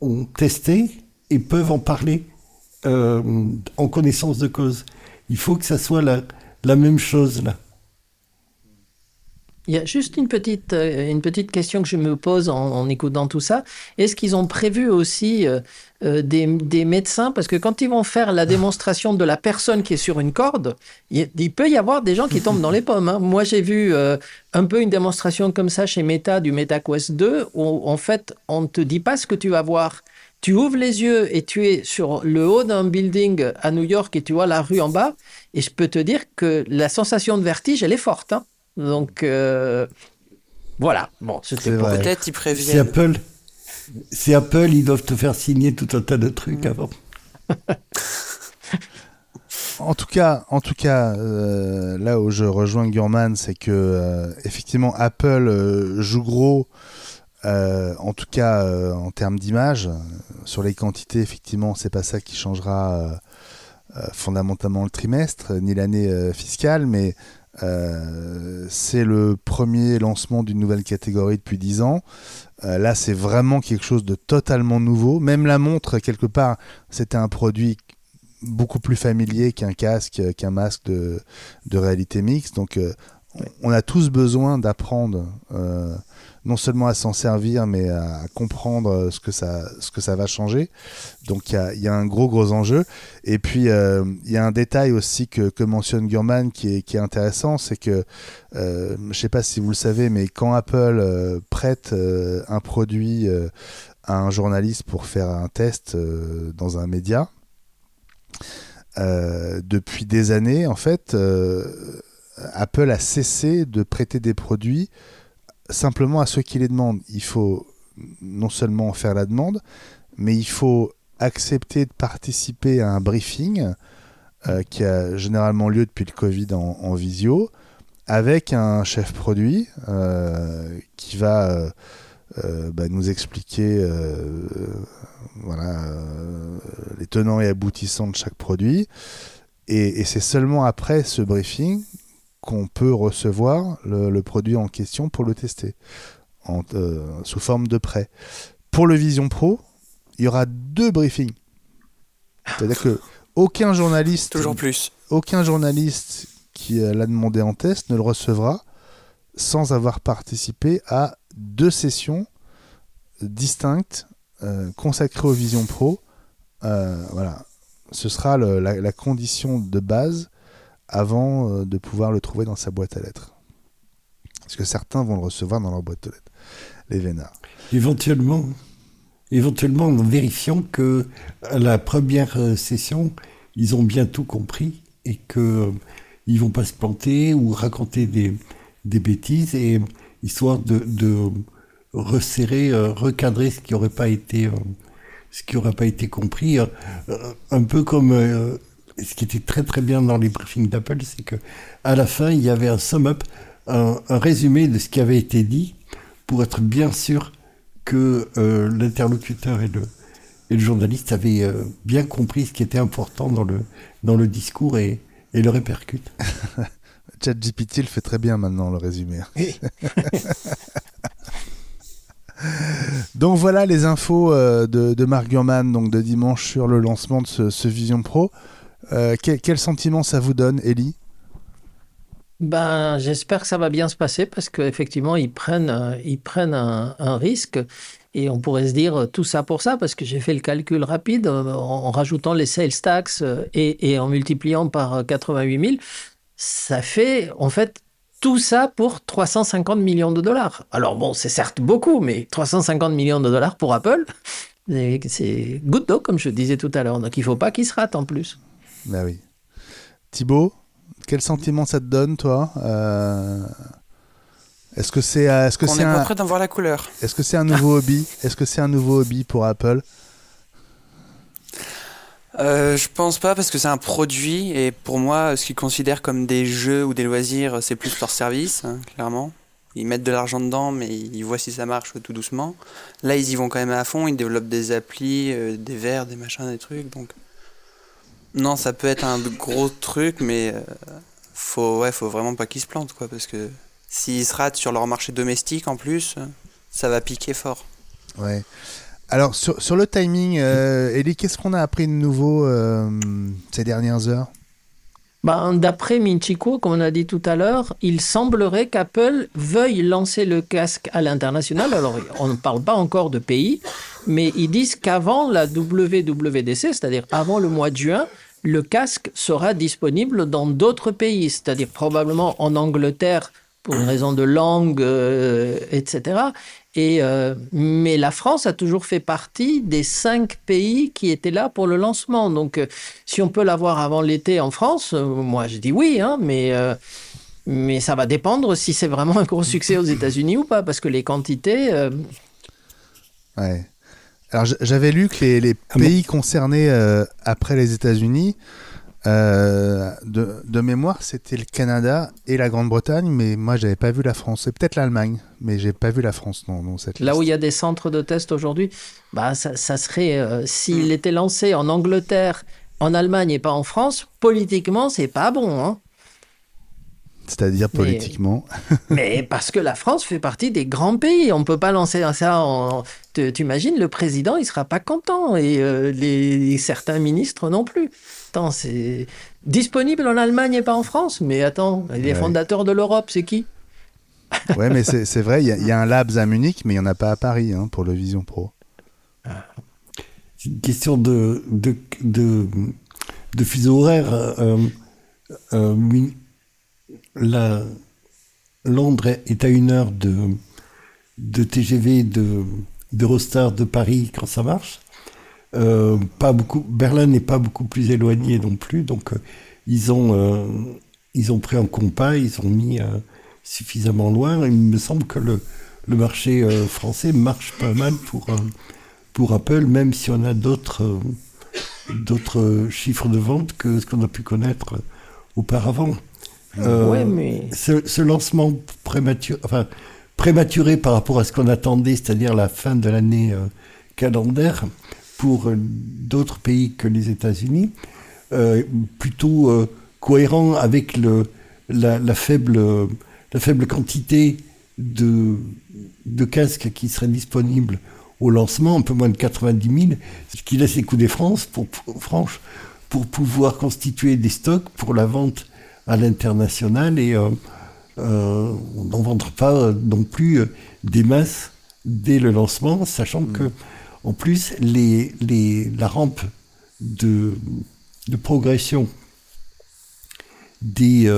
ont testé et peuvent en parler euh, en connaissance de cause. Il faut que ça soit la, la même chose là. Il y a juste une petite, euh, une petite question que je me pose en, écoutant tout ça. Est-ce qu'ils ont prévu aussi euh, euh, des, des, médecins? Parce que quand ils vont faire la démonstration de la personne qui est sur une corde, il, peut y avoir des gens qui tombent dans les pommes. Hein. Moi, j'ai vu un peu une démonstration comme ça chez Meta du MetaQuest 2, où en fait, on ne te dit pas ce que tu vas voir. Tu ouvres les yeux et tu es sur le haut d'un building à New York et tu vois la rue en bas. Et je peux te dire que la sensation de vertige, elle est forte. Hein. Donc euh, voilà. Bon, c'était peut-être ils préviennent. C'est Apple. C'est Apple, ils doivent te faire signer tout un tas de trucs mm. avant. en tout cas, en tout cas, euh, là où je rejoins Gurman, c'est que euh, effectivement Apple joue gros. en tout cas, en termes d'image, sur les quantités, effectivement, c'est pas ça qui changera fondamentalement le trimestre ni l'année fiscale, mais euh, c'est le premier lancement d'une nouvelle catégorie depuis 10 ans. Euh, là, c'est vraiment quelque chose de totalement nouveau. Même la montre, quelque part, c'était un produit beaucoup plus familier qu'un casque, qu'un masque de, réalité mixte. Donc, euh, on a tous besoin d'apprendre non seulement à s'en servir, mais à comprendre ce que ça, ce que ça va changer. Donc il y a, un gros gros enjeu. Et puis euh, il y a un détail aussi que, que mentionne Gurman qui est, qui est intéressant, c'est que euh, je ne sais pas si vous le savez, mais quand Apple euh, prête un produit à un journaliste pour faire un test dans un média, depuis des années, en fait, Apple a cessé de prêter des produits simplement à ceux qui les demandent. Il faut non seulement faire la demande, mais il faut accepter de participer à un briefing euh, qui a généralement lieu depuis le Covid en, visio, avec un chef produit euh, qui va euh, bah, nous expliquer les tenants et aboutissants de chaque produit. et c'est seulement après ce briefing qu'on peut recevoir le, produit en question pour le tester euh, sous forme de prêt. Pour le Vision Pro, il y aura deux briefings. C'est-à-dire que aucun journaliste, toujours plus, aucun journaliste qui l'a demandé en test ne le recevra sans avoir participé à deux sessions distinctes euh, consacrées au Vision Pro. Euh, voilà, ce sera la, condition de base avant euh, de pouvoir le trouver dans sa boîte à lettres. Parce que certains vont le recevoir dans leur boîte aux lettres, les vénards. Éventuellement, éventuellement en vérifiant que la première euh, session, ils ont bien tout compris et que euh, ils vont pas se planter ou raconter des, des bêtises et histoire de, resserrer, recadrer ce qui aurait pas été pas été compris, un peu comme ce qui était très très bien dans les briefings d'Apple, c'est que à la fin, il y avait un sum-up, un, résumé de ce qui avait été dit, pour être bien sûr que euh, l'interlocuteur et le, et le journaliste avaient euh, bien compris ce qui était important dans le, dans le discours et, et le répercute. ChatGPT le fait très bien maintenant, le résumé. donc voilà les infos euh, de, de Mark Gurman donc de dimanche sur le lancement de ce, ce Vision Pro. Euh, quel, sentiment ça vous donne, Ellie? Ben, j'espère que ça va bien se passer parce qu'effectivement, ils prennent, euh, ils prennent un, risque. Et on pourrait se dire euh, tout ça pour ça, parce que j'ai fait le calcul rapide en, rajoutant les sales tax et, en multipliant par 88 000. Ça fait en fait tout ça pour 350 millions de dollars. Alors bon, c'est certes beaucoup, mais 350 millions de dollars pour Apple, c'est good d'eau, comme je disais tout à l'heure. Donc il ne faut pas qu'ils se ratent en plus. Bah oui. Thibaut, quel sentiment ça te donne, toi euh, Est-ce que c'est euh, est-ce que c'est un d'en voir la couleur Est-ce que c'est un nouveau hobby? Est-ce que c'est un nouveau hobby pour Apple? Euh, je pense pas parce que c'est un produit et pour moi, ce qu'ils considèrent comme des jeux ou des loisirs, c'est plus leur service, hein, clairement. Ils mettent de l'argent dedans, mais ils voient si ça marche tout doucement. Là, ils y vont quand même à fond. Ils développent des applis, des verres, des machins, des trucs. Donc, non, ça peut être un gros truc, mais euh, faut, ouais, faut vraiment pas qu'ils se plantent, quoi, parce que s'ils se ratent sur leur marché domestique en plus, ça va piquer fort. Ouais. Alors, sur, sur le timing, euh, Ellie, qu'est-ce qu'on a appris de nouveau euh, ces dernières heures? Ben, D'après Minchico, comme on a dit tout à l'heure, il semblerait qu'Apple veuille lancer le casque à l'international. Alors, on ne parle pas encore de pays, mais ils disent qu'avant la WWDC, c'est-à-dire avant le mois de juin, le casque sera disponible dans d'autres pays, c'est-à-dire probablement en Angleterre pour une raison de langue, euh, etc. Et, euh, mais la France a toujours fait partie des cinq pays qui étaient là pour le lancement. Donc, euh, si on peut l'avoir avant l'été en France, moi je dis oui, hein, mais, mais ça va dépendre si c'est vraiment un gros succès aux États-Unis ou pas, parce que les quantités. Ouais. Alors j'avais lu que les, ah pays concernés euh, après les États-Unis, euh, de, mémoire, c'était le Canada et la Grande-Bretagne, mais moi j'avais pas vu la France. C'est peut-être l'Allemagne, mais j'ai pas vu la France dans, cette Là où il y a des centres de test aujourd'hui, bah ça, serait euh, s'il était lancé en Angleterre, en Allemagne et pas en France, politiquement c'est pas bon. Hein C'est-à-dire politiquement. Mais, parce que la France fait partie des grands pays. On ne peut pas lancer ça en. Tu imagines, le président, il sera pas content et euh, les, certains ministres non plus. Attends, c'est disponible en Allemagne et pas en France. Mais attends, les fondateurs de l'Europe, c'est qui? Ouais, mais c'est vrai, il y, a un Labs à Munich, mais il n'y en a pas à Paris hein, pour le Vision Pro. C'est une question de, de, de, de fuseau horaire. Euh, euh, la, Londres est à une heure de, de TGV de d'Eurostar de Paris quand ça marche. Euh, pas beaucoup, Berlin n'est pas beaucoup plus éloigné non plus, donc euh, ils ont euh, ils ont pris un compas, ils ont mis suffisamment loin. Il me semble que le, le marché français marche pas mal pour pour Apple, même si on a d'autres d'autres chiffres de vente que ce qu'on a pu connaître auparavant. Euh, mais... ce, lancement prématuré, enfin, prématuré par rapport à ce qu'on attendait, c'est-à-dire la fin de l'année calendaire, pour euh, d'autres pays que les États-Unis, plutôt cohérent avec le, la, la, faible, la faible quantité de, de casques qui seraient disponibles au lancement, un peu moins de 90 000, ce qui laisse écouter France pour, pour, pouvoir constituer des stocks pour la vente à l'international et euh, euh, on n'en vendra pas non plus euh, des masses dès le lancement, sachant mm. que en plus la rampe de, progression des,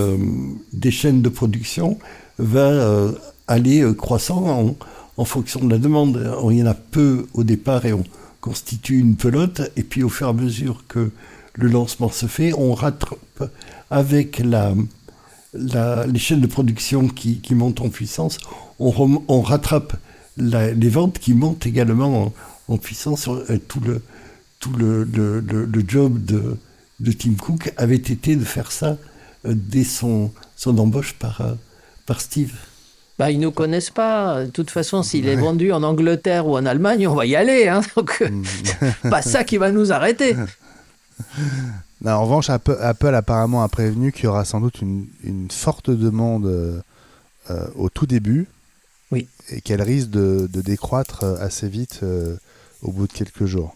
des chaînes de production va aller croissant en, fonction de la demande. Il y en a peu au départ et on constitue une pelote, et puis au fur et à mesure que le lancement se fait, on rattrape avec la, les chaînes de production qui, montent en puissance, on, on rattrape les ventes qui montent également en, puissance. Euh, tout le, tout le, le, job de, de, Tim Cook avait été de faire ça euh, dès son, son embauche par, euh, par Steve. Bah, ils ne nous connaissent pas. De toute façon, s'il est vendu en Angleterre ou en Allemagne, on va y aller. Hein. Donc, mm. pas ça qui va nous arrêter. en revanche, Apple, apparemment a prévenu qu'il y aura sans doute une, forte demande euh, au tout début. Oui. Et qu'elle risque de, décroître euh, assez vite au bout de quelques jours.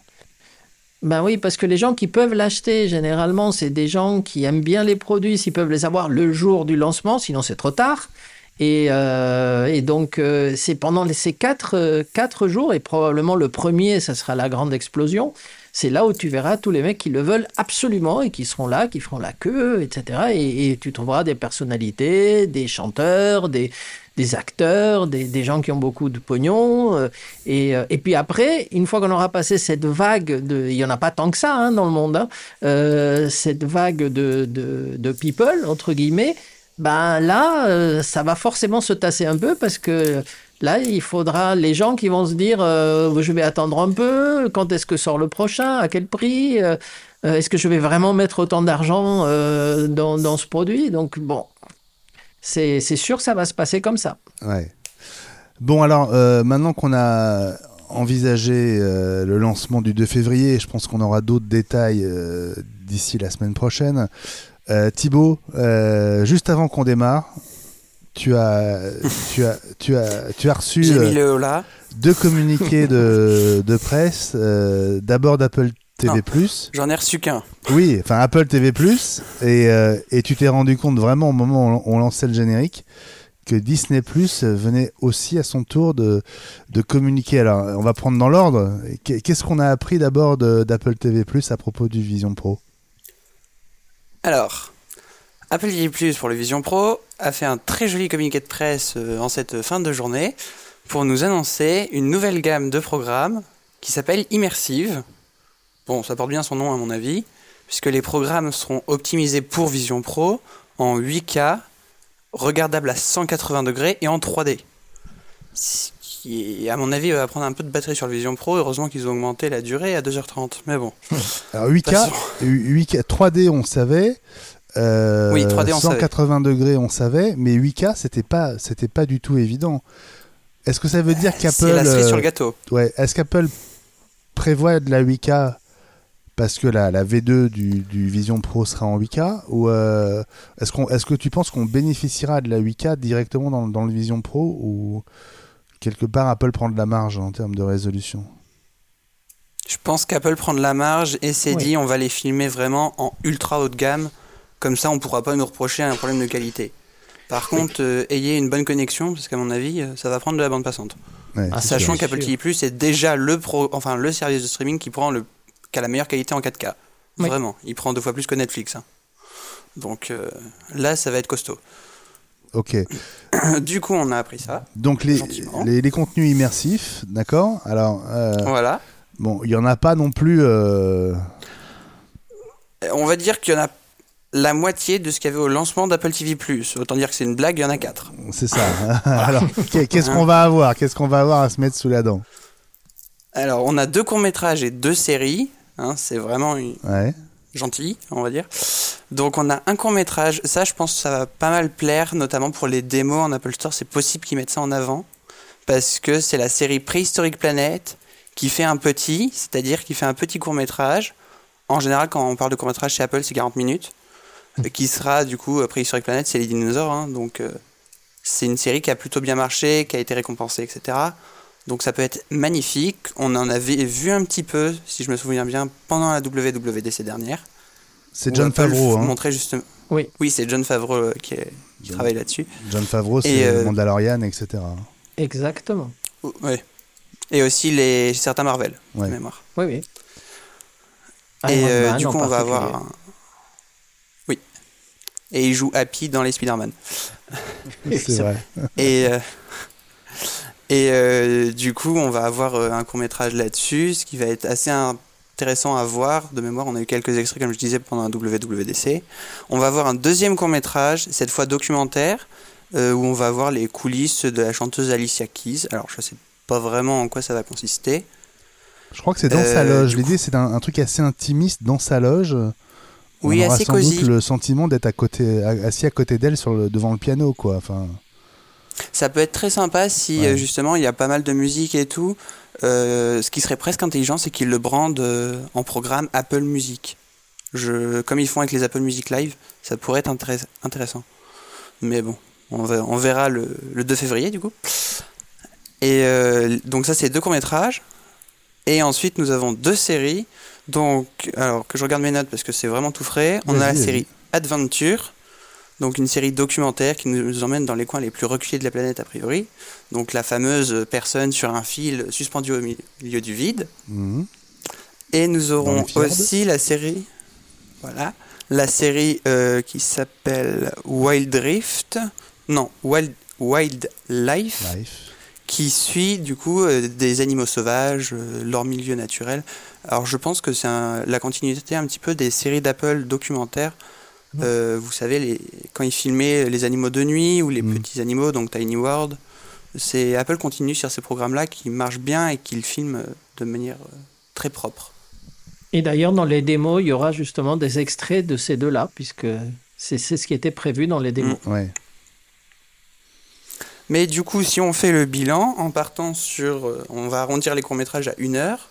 Ben oui, parce que les gens qui peuvent l'acheter, généralement, c'est des gens qui aiment bien les produits, s'ils peuvent les avoir le jour du lancement, sinon c'est trop tard. Et, donc, c'est pendant ces quatre, quatre jours, et probablement le premier, ça sera la grande explosion c'est là où tu verras tous les mecs qui le veulent absolument et qui seront là, qui feront la queue, etc. Et, tu trouveras des personnalités, des chanteurs, des, acteurs, des, gens qui ont beaucoup de pognon. Euh, euh, et, puis après, une fois qu'on aura passé cette vague de... Il n'y en a pas tant que ça hein, dans le monde, hein, euh, cette vague de, de, people, entre guillemets, ben là, ça va forcément se tasser un peu parce que Là, il faudra les gens qui vont se dire euh, je vais attendre un peu, quand est-ce que sort le prochain, à quel prix, euh, euh, est-ce que je vais vraiment mettre autant d'argent dans, ce produit? Donc, bon, c'est sûr que ça va se passer comme ça. Ouais. Bon, alors, maintenant qu'on a envisagé le lancement du 2 février, je pense qu'on aura d'autres détails d'ici la semaine prochaine. Thibaut, juste avant qu'on démarre, tu as, tu as, tu as, tu as reçu euh, deux communiqués de, de presse. Euh, d'abord d'Apple TV+. J'en ai reçu qu'un. Oui, enfin Apple TV+. Et, euh, et tu t'es rendu compte vraiment au moment où on lançait le générique que Disney Plus venait aussi à son tour de, de communiquer. Alors, on va prendre dans l'ordre. Qu'est-ce qu'on a appris d'abord d'Apple TV Plus à propos du Vision Pro? Alors, Apple TV Plus pour le Vision Pro a fait un très joli communiqué de presse euh, en cette fin de journée pour nous annoncer une nouvelle gamme de programmes qui s'appelle Immersive. Bon, ça porte bien son nom à mon avis, puisque les programmes seront optimisés pour Vision Pro en 8K, regardables à 180 degrés et en 3D. Ce qui, à mon avis, va prendre un peu de batterie sur le Vision Pro. Heureusement qu'ils ont augmenté la durée à 2h30. Mais bon. Alors 8K, 8K 3D, on savait. Euh, oui, 3D, on 180 degrés, on savait, mais 8K, c'était pas, c'était pas du tout évident. Est-ce que ça veut dire qu'Apple. C'est la cerise sur le gâteau. Ouais. Est-ce qu'Apple prévoit de la 8K parce que la, la V2 du, du Vision Pro sera en 8K ou euh, est-ce qu'on est-ce que tu penses qu'on bénéficiera de la 8K directement dans, dans le Vision Pro ou quelque part Apple prend de la marge en termes de résolution? Je pense qu'Apple prend de la marge et s'est Oui. dit on va les filmer vraiment en ultra haut de gamme. Comme ça, on pourra pas nous reprocher un problème de qualité. Par contre, euh, ayez une bonne connexion parce qu'à mon avis, euh, ça va prendre de la bande passante. Ouais, Ah. Sachant qu'Apple TV Plus est déjà le pro, enfin le service de streaming qui prend le qui a la meilleure qualité en 4K. Oui. Vraiment, il prend deux fois plus que Netflix. hein. Donc euh, là, ça va être costaud. Ok. du coup, on a appris ça. Donc les, les, les contenus immersifs, d'accord? Alors, euh, Voilà. bon, il y en a pas non plus. euh, On va dire qu'il y en a la moitié de ce qu'il y avait au lancement d'Apple TV Plus. Autant dire que c'est une blague, il y en a quatre. C'est ça. Alors, qu'est- qu'est-ce qu'on va avoir? Qu'est-ce qu'on va avoir à se mettre sous la dent? Alors, on a deux courts-métrages et deux séries. Hein, c'est vraiment une- Ouais. gentil, on va dire. Donc on a un court métrage, ça je pense que ça va pas mal plaire, notamment pour les démos en Apple Store, c'est possible qu'ils mettent ça en avant, parce que c'est la série Prehistoric Planet qui fait un petit, c'est-à-dire qui fait un petit court métrage. En général, quand on parle de court métrage chez Apple, c'est 40 minutes, euh, qui sera du coup euh, Prehistoric Planet, c'est les dinosaures, hein, donc euh, c'est une série qui a plutôt bien marché, qui a été récompensée, etc. Donc ça peut être magnifique. On en avait vu un petit peu, si je me souviens bien, pendant la WWDC dernière. C'est John Favreau. Hein. montrait justement. Oui. Oui, c'est John Favreau euh, qui, est- qui John- travaille là-dessus. John Favreau, c'est Et, euh, Mandalorian, etc. Exactement. Ou- ouais. Et aussi les certains Marvel, Ouais. de mémoire. Oui, oui. Et euh, Man du coup, on va avoir. un- Oui. Et il joue Happy dans les Spider-Man. C'est vrai. Et, euh, et euh, du coup, on va avoir euh, un court métrage là-dessus, ce qui va être assez intéressant à voir. De mémoire, on a eu quelques extraits, comme je disais, pendant un WWDC. On va avoir un deuxième court métrage, cette fois documentaire, euh, où on va voir les coulisses de la chanteuse Alicia Keys. Alors, je sais pas vraiment en quoi ça va consister. Je crois que c'est dans Euh, sa loge. L'idée, c'est un, un truc assez intimiste dans sa loge. Oui, on aura assez sans cosy. doute le sentiment d'être à côté, a- assis à côté d'elle sur le, devant le piano, quoi. Enfin, Ça peut être très sympa si Ouais. euh, justement il y a pas mal de musique et tout. Euh, ce qui serait presque intelligent, c'est qu'ils le brandent euh, en programme Apple Music. Je, comme ils font avec les Apple Music Live, ça pourrait être intéress- intéressant. Mais bon, on, va- on verra le, le 2 février du coup. Et euh, donc ça, c'est deux courts métrages. Et ensuite, nous avons deux séries. Donc, alors que je regarde mes notes parce que c'est vraiment tout frais. On a la série Adventure, donc une série documentaire qui nous emmène dans les coins les plus reculés de la planète a priori. Donc la fameuse personne sur un fil suspendu au mi- milieu du vide. mhm. Et nous aurons aussi la série, voilà, la série euh, qui s'appelle Wild Rift, non Wild Wild Life, Life. qui suit du coup euh, des animaux sauvages, euh, leur milieu naturel. Alors je pense que c'est la continuité un petit peu des séries d'Apple documentaires. Euh, vous savez, les, quand ils filmaient les animaux de nuit ou les Mm. petits animaux, donc Tiny World, c'est Apple continue sur ces programmes-là qui marchent bien et qu'ils filment de manière euh, très propre. Et d'ailleurs, dans les démos, il y aura justement des extraits de ces deux-là, puisque c'est ce qui était prévu dans les démos. Ouais. Mais du coup, si on fait le bilan, en partant sur. euh, on va arrondir les courts-métrages à une heure.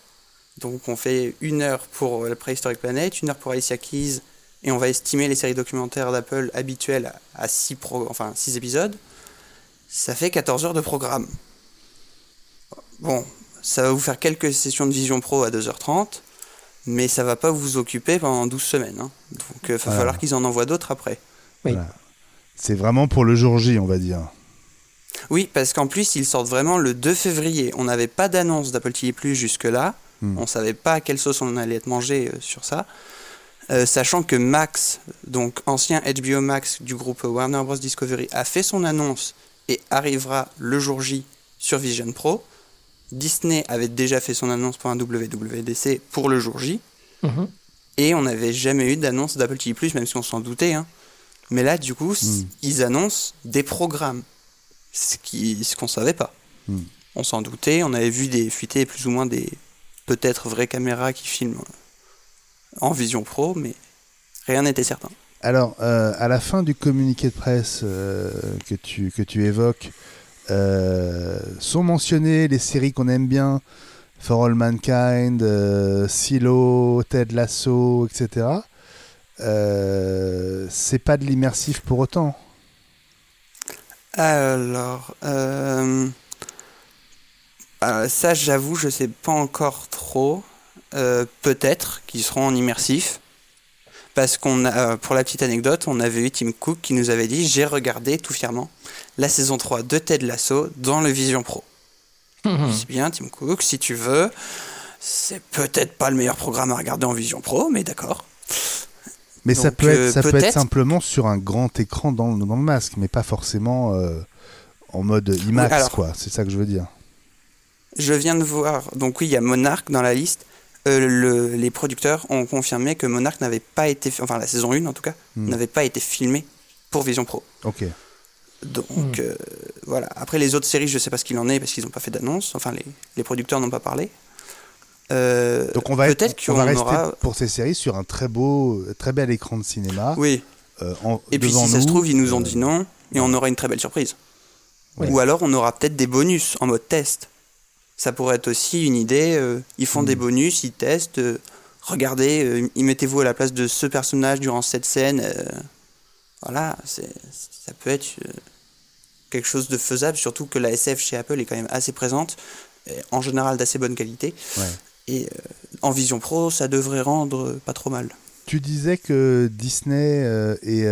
Donc on fait une heure pour la Prehistoric Planet, une heure pour Alicia Keys, et on va estimer les séries documentaires d'Apple habituelles à 6 enfin, six épisodes. Ça fait 14 heures de programme. Bon, ça va vous faire quelques sessions de Vision Pro à 2h30, mais ça va pas vous occuper pendant 12 semaines. hein. Donc il va Voilà. falloir qu'ils en envoient d'autres après. Oui. Voilà. C'est vraiment pour le jour J, on va dire. Oui, parce qu'en plus, ils sortent vraiment le 2 février. On n'avait pas d'annonce d'Apple TV Plus jusque-là. Hmm. On savait pas à quelle sauce on allait être mangé euh, sur ça. Euh, sachant que Max, donc ancien HBO Max du groupe Warner Bros. Discovery, a fait son annonce et arrivera le jour J sur Vision Pro. Disney avait déjà fait son annonce pour un WWDC pour le jour J. Mhm. Et on n'avait jamais eu d'annonce d'Apple TV Plus, même si on s'en doutait. hein. Mais là, du coup, s- Mm. ils annoncent des programmes. Ce qui- ce qu'on savait pas. Mm. On s'en doutait, on avait vu des fuiter plus ou moins des peut-être vraies caméras qui filment en vision pro, mais rien n'était certain. Alors, euh, à la fin du communiqué de presse euh, que, tu, que tu évoques, euh, sont mentionnées les séries qu'on aime bien, For All Mankind, Silo, Ted Lasso, etc. C'est pas de l'immersif pour autant. Alors, ça, j'avoue, je sais pas encore trop. Euh, Peut-être qu'ils seront en immersif. Parce qu'on a, euh, pour la petite anecdote, on avait eu Tim Cook qui nous avait dit J'ai regardé tout fièrement la saison 3 de Ted Lasso dans le Vision Pro. C'est bien, Tim Cook, si tu veux. C'est peut-être pas le meilleur programme à regarder en Vision Pro, mais d'accord. Mais ça, peut être, euh, ça peut être peut-être- simplement sur un grand écran dans, le- dans le masque, mais pas forcément euh, en mode IMAX, alors- quoi. C'est ça que je veux dire. Je viens de voir, donc oui, il y a Monarch dans la liste. Euh, le- les producteurs ont confirmé que Monarch n'avait pas été, enfin la saison 1 en tout cas, Hmm. n'avait pas été filmé pour Vision Pro. Ok. Donc euh, voilà. Après les autres séries, je sais pas ce qu'il en est parce qu'ils n'ont pas fait d'annonce. Enfin, les, les producteurs n'ont pas parlé. Euh, Donc on va, être- peut-être on va qu'on rester aura. pour ces séries sur un très beau, très bel écran de cinéma. Oui. euh, en- Et puis si ça se trouve, ils nous ont euh, dit non et on aura une très belle surprise. Ouais. Ou alors on aura peut-être des bonus en mode test. Ça pourrait être aussi une idée. euh, ils font Hmm. des bonus, ils testent. euh, regardez, euh, mettez-vous à la place de ce personnage durant cette scène. euh, voilà, ça peut être quelque chose de faisable, surtout que la SF chez Apple est quand même assez présente, en général d'assez bonne qualité. Ouais. Et en Vision Pro, ça devrait rendre pas trop mal. Tu disais que Disney et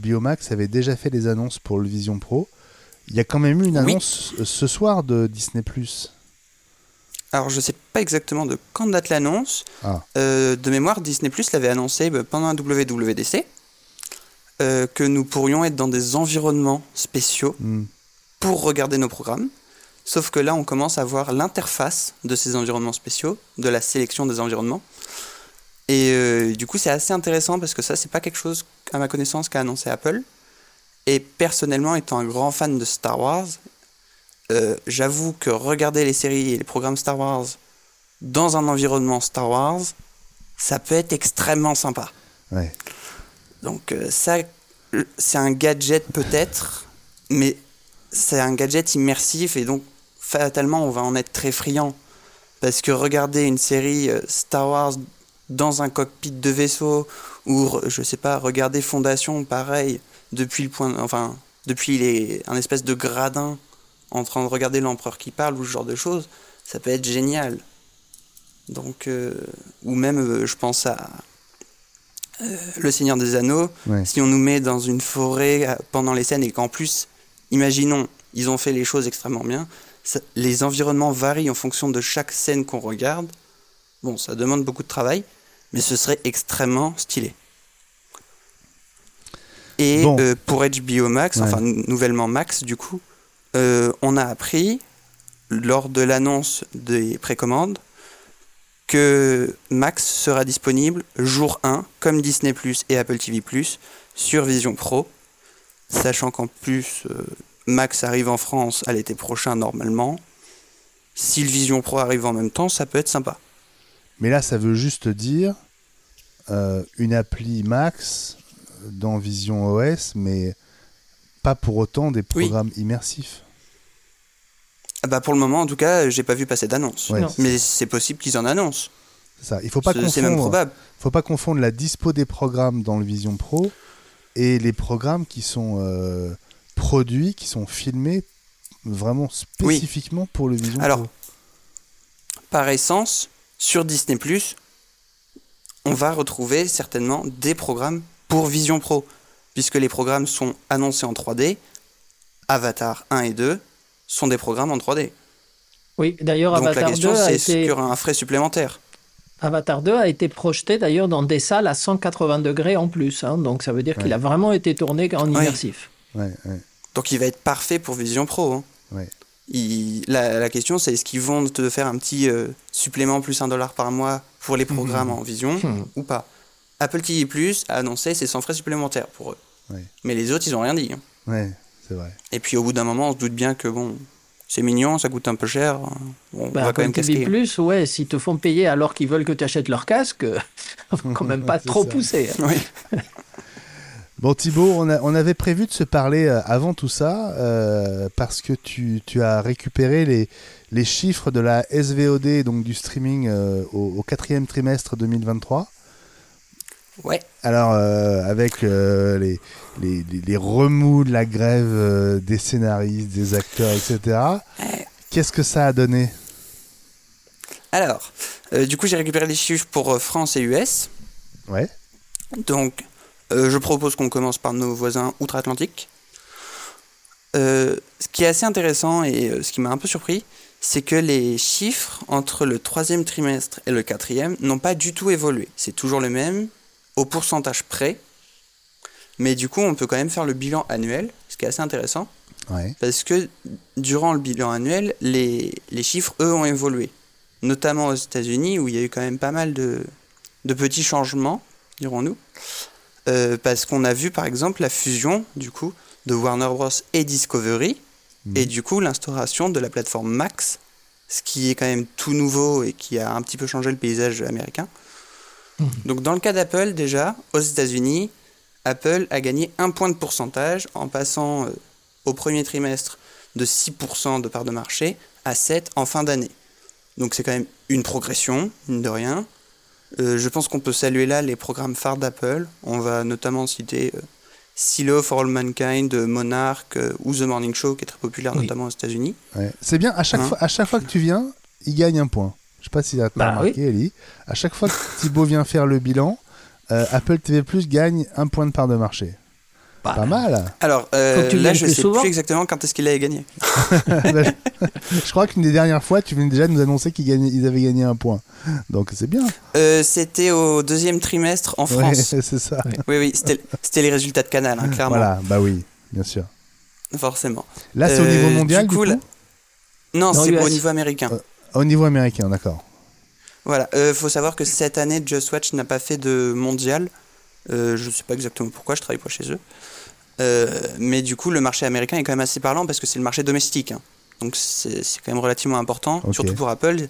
HBO Max avaient déjà fait des annonces pour le Vision Pro. Il y a quand même eu une annonce ce soir de Disney+. Alors je sais pas exactement de quand date l'annonce. Ah. Euh, de mémoire, Disney Plus l'avait annoncé bah, pendant un WWDC euh, que nous pourrions être dans des environnements spéciaux Hmm. pour regarder nos programmes. Sauf que là, on commence à voir l'interface de ces environnements spéciaux, de la sélection des environnements. Et euh, du coup, c'est assez intéressant parce que ça, c'est pas quelque chose, à ma connaissance, qu'a annoncé Apple. Et personnellement, étant un grand fan de Star Wars, euh, j'avoue que regarder les séries et les programmes Star Wars dans un environnement Star Wars, ça peut être extrêmement sympa. Ouais. Donc euh, ça, c'est un gadget peut-être, mais c'est un gadget immersif et donc fatalement on va en être très friand. Parce que regarder une série euh, Star Wars dans un cockpit de vaisseau ou je sais pas regarder Fondation pareil depuis le point enfin depuis les un espèce de gradin en train de regarder l'empereur qui parle ou ce genre de choses ça peut être génial donc euh, ou même euh, je pense à euh, le Seigneur des Anneaux Ouais. si on nous met dans une forêt pendant les scènes et qu'en plus, imaginons, ils ont fait les choses extrêmement bien, ça- les environnements varient en fonction de chaque scène qu'on regarde. Bon, ça demande beaucoup de travail, mais ce serait extrêmement stylé. Et Bon. pour HBO Max, Ouais. enfin nou- nouvellement Max du coup, euh, on a appris lors de l'annonce des précommandes que Max sera disponible jour 1, comme Disney Plus et Apple TV Plus, sur Vision Pro. Sachant qu'en plus, euh, Max arrive en France à l'été prochain normalement. Si le Vision Pro arrive en même temps, ça peut être sympa. Mais là, ça veut juste dire euh, une appli Max dans Vision OS, mais pas pour autant des Oui. programmes immersifs. Ah bah pour le moment, en tout cas, j'ai pas vu passer d'annonce. Ouais, Mais c'est possible qu'ils en annoncent. c'est ça. Il faut pas C'est c'est même confondre. probable. faut pas confondre la dispo des programmes dans le Vision Pro et les programmes qui sont euh, produits, qui sont filmés vraiment spécifiquement pour le Vision Alors, Pro. Par essence, sur Disney Plus, on va retrouver certainement des programmes pour Vision Pro, puisque les programmes sont annoncés en 3D. Avatar 1 et 2 sont des programmes en 3D. Oui, d'ailleurs, Donc la Avatar 2, question, a été, aura un frais supplémentaire Avatar 2 a été projeté d'ailleurs dans des salles à 180 degrés en plus. hein, donc ça veut dire qu'il a vraiment été tourné en immersif. Ouais, ouais. Donc il va être parfait pour Vision Pro. hein. Ouais. Il- la, la question, c'est est-ce qu'ils vont te faire un petit euh, supplément plus un dollar par mois pour les programmes en vision Hmm. ou pas? Apple TV Plus a annoncé c'est sans frais supplémentaires pour eux. Ouais. Mais les autres, ils ont rien dit. hein. Ouais, c'est vrai. Et puis au bout d'un moment, on se doute bien que bon, c'est mignon, ça coûte un peu cher. on Bah, va quand même casquer. Plus, ouais, s'ils te font payer alors qu'ils veulent que tu achètes leur casque, quand même pas trop ça. pousser. hein. Oui. Bon Thibaut, on, a- on avait prévu de se parler euh, avant tout ça euh, parce que tu, tu as récupéré les, les chiffres de la SVOD, donc du streaming euh, au, au quatrième trimestre 2023. Ouais. Alors euh, avec euh, les, les, les- les remous de la grève euh, des scénaristes, des acteurs, etc. Qu'est-ce que ça a donné? Alors, du coup, j'ai récupéré les chiffres pour France et US. Ouais. Donc, je propose qu'on commence par nos voisins outre-Atlantique. Ce qui est assez intéressant et ce qui m'a un peu surpris, c'est que les chiffres entre le troisième trimestre et le quatrième n'ont pas du tout évolué. C'est toujours le même, au pourcentage près. Mais du coup, on peut quand même faire le bilan annuel, ce qui est assez intéressant. Ouais. Parce que durant le bilan annuel, les, les chiffres, eux, ont évolué. Notamment aux États-Unis, où il y a eu quand même pas mal de, de petits changements, dirons-nous. Euh, parce qu'on a vu, par exemple, la fusion, du coup, de Warner Bros. et Discovery, Mhm. et du coup, l'instauration de la plateforme Max, ce qui est quand même tout nouveau et qui a un petit peu changé le paysage américain. Donc, dans le cas d'Apple, déjà, aux États-Unis, Apple a gagné un point de pourcentage en passant euh, au premier trimestre de 6% de part de marché à 7% en fin d'année. Donc c'est quand même une progression, mine de rien. Euh, je pense qu'on peut saluer là les programmes phares d'Apple. On va notamment citer euh, Silo for All Mankind, Monarch ou The Morning Show, qui est très populaire Oui. notamment aux États-Unis. Ouais. C'est bien, à chaque, Hein fois, à chaque fois que tu viens, il gagne un point. Je sais pas si tu as Bah remarqué, Ellie. À chaque fois que Thibaut vient faire le bilan, euh, Apple TV Plus gagne un point de part de marché. Bah, Pas mal. Alors euh, tu là, je sais souvent. plus exactement quand est-ce qu'il avait gagné. Je crois qu'une des dernières fois, tu venais déjà de nous annoncer qu'ils avaient gagné un point. Donc c'est bien. Euh, C'était au deuxième trimestre en Ouais, France. c'est ça. Oui, oui, c'était les résultats de Canal, hein, clairement, Voilà, bah oui, bien sûr. forcément. Là, c'est au Euh, niveau mondial, du coup, Non, c'est au niveau américain. Au niveau américain, d'accord. Voilà, euh, faut savoir que cette année, Just Watch n'a pas fait de mondial. Euh, je sais pas exactement pourquoi, je travaille pas chez eux. Euh, mais du coup, le marché américain est quand même assez parlant parce que c'est le marché domestique. hein. Donc c'est quand même relativement important, surtout pour Apple.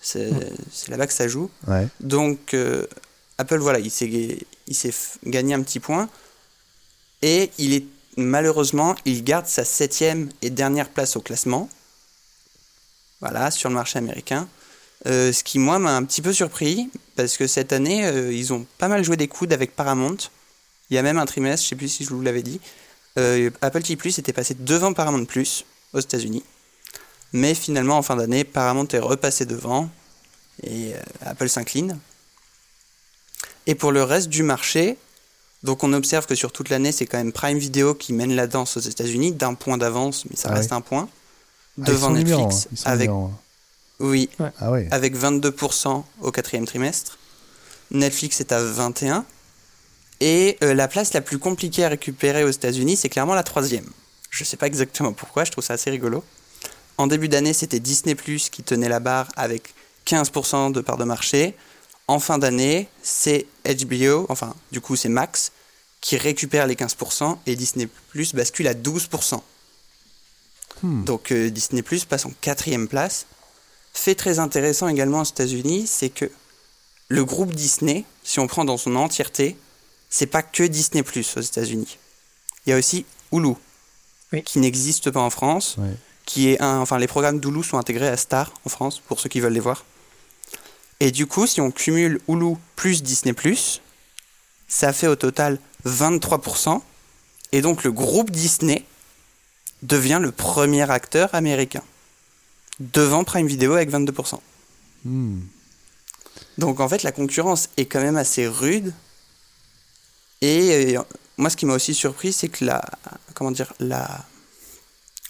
C'est c'est là-bas que ça joue. Ouais. Donc Apple, voilà, il s'est il gagné un petit point. Et il est malheureusement, il garde sa septième et dernière place au classement. Voilà, sur le marché américain. Euh, ce qui, moi, m'a un petit peu surpris, parce que cette année, euh, ils ont pas mal joué des coudes avec Paramount. Il y a même un trimestre, je sais plus si je vous l'avais dit, euh, Apple TV Plus était passé devant Paramount Plus aux États-Unis. Mais finalement, en fin d'année, Paramount est repassé devant et Apple s'incline. Et pour le reste du marché, donc on observe que sur toute l'année, c'est quand même Prime Video qui mène la danse aux États-Unis d'un point d'avance, mais ça Ah reste oui. un point. Ah, Devant Netflix, avec numéro oui, Ah ouais. avec 22% au quatrième trimestre. Netflix est à 21. Et euh, la place la plus compliquée à récupérer aux États-Unis, c'est clairement la troisième. Je sais pas exactement pourquoi, je trouve ça assez rigolo. En début d'année, c'était Disney Plus qui tenait la barre avec 15% de part de marché. En fin d'année, c'est HBO, enfin, du coup, c'est Max qui récupère les 15% et Disney Plus bascule à 12%. Hmm. Donc euh, Disney Plus passe en quatrième place. Fait très intéressant également aux États-Unis, c'est que le groupe Disney, si on prend dans son entièreté, c'est pas que Disney Plus aux États-Unis. Il y a aussi Hulu, Oui. qui n'existe pas en France, qui est un, enfin les programmes d'Hulu sont intégrés à Star en France pour ceux qui veulent les voir. Et du coup, si on cumule Hulu plus Disney Plus, ça fait au total 23%. Et donc le groupe Disney devient le premier acteur américain, devant Prime Video avec 22%. Hmm. Donc en fait, la concurrence est quand même assez rude. Et euh, moi, ce qui m'a aussi surpris, c'est que la, comment dire, la,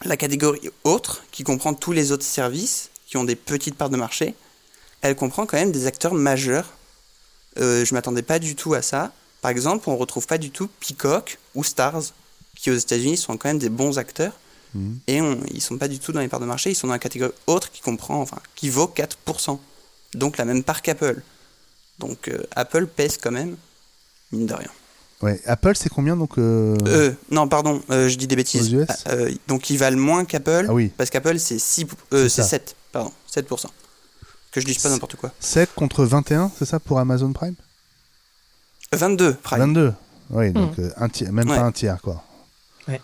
la catégorie autre, qui comprend tous les autres services qui ont des petites parts de marché, elle comprend quand même des acteurs majeurs. Euh, je m'attendais pas du tout à ça. Par exemple, on retrouve pas du tout Peacock ou Stars, qui aux États-Unis sont quand même des bons acteurs. Mhm. Et on, ils sont pas du tout dans les parts de marché, ils sont dans la catégorie autre qui comprend, enfin, qui vaut 4%. Donc la même part qu'Apple. Donc euh, Apple pèse quand même, mine de rien. Ouais. Apple, c'est combien donc euh, Euh, non, pardon, euh, je dis des bêtises. Aux US Ah, euh, donc ils valent moins qu'Apple, Ah oui. parce qu'Apple c'est 6, euh, C'est c'est ça. 7, pardon, 7%. Que je dise pas n'importe quoi. 7 contre 21, c'est ça pour Amazon Prime? 22, Prime. 22. Oui, donc euh, un tiers, même Ouais. pas un tiers, quoi. Ouais.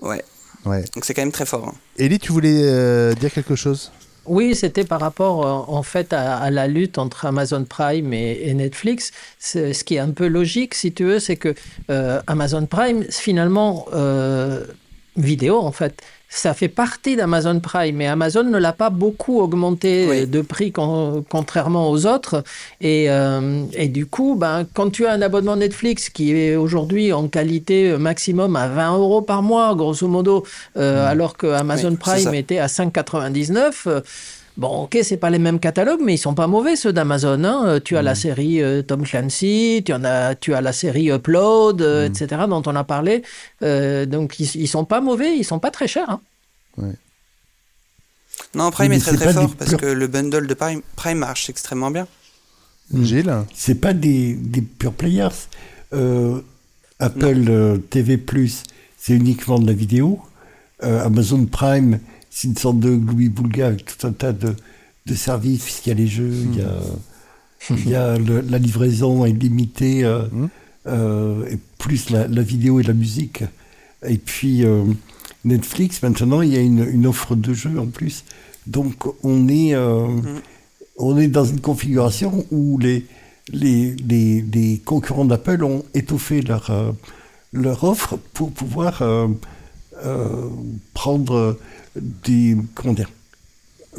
Ouais. Donc c'est quand même très fort. hein. Ellie, tu voulais euh, dire quelque chose? Oui, c'était par rapport euh, en fait à, à la lutte entre Amazon Prime et, et Netflix. C'est- Ce qui est un peu logique, si tu veux, c'est que euh, Amazon Prime, finalement, euh, vidéo en fait, ça fait partie d'Amazon Prime, mais Amazon ne l'a pas beaucoup augmenté Oui. euh, de prix con- contrairement aux autres. Et, euh, et du coup, ben, quand tu as un abonnement Netflix qui est aujourd'hui en qualité euh, maximum à 20 euros par mois, grosso modo, euh, alors que Amazon Oui, Prime était à 5,99. Bon, ok, c'est pas les mêmes catalogues, mais ils sont pas mauvais ceux d'Amazon. hein. Euh, Tu as la série euh, Tom Clancy, tu en as, tu as la série Upload, euh, etc. dont on a parlé. Euh, donc ils, ils sont pas mauvais, ils sont pas très chers. hein. Non, Prime Mais est très très fort parce que le bundle de Prime, Prime marche extrêmement bien. Mm. Gilles? C'est pas des, des pure players. Euh, Apple euh, TV+, c'est uniquement de la vidéo. Euh, Amazon Prime, c'est une sorte de gloubi-boulga avec tout un tas de, de services, puisqu'il y a les jeux, il y a, il y a le- la livraison illimitée, euh, Mm. euh, et plus la, la vidéo et la musique. Et puis euh, Netflix, maintenant, il y a une, une offre de jeux en plus. Donc on est, euh, on est dans une configuration où les, les, les, les concurrents d'Apple ont étoffé leur, leur offre pour pouvoir prendre des. Comment dire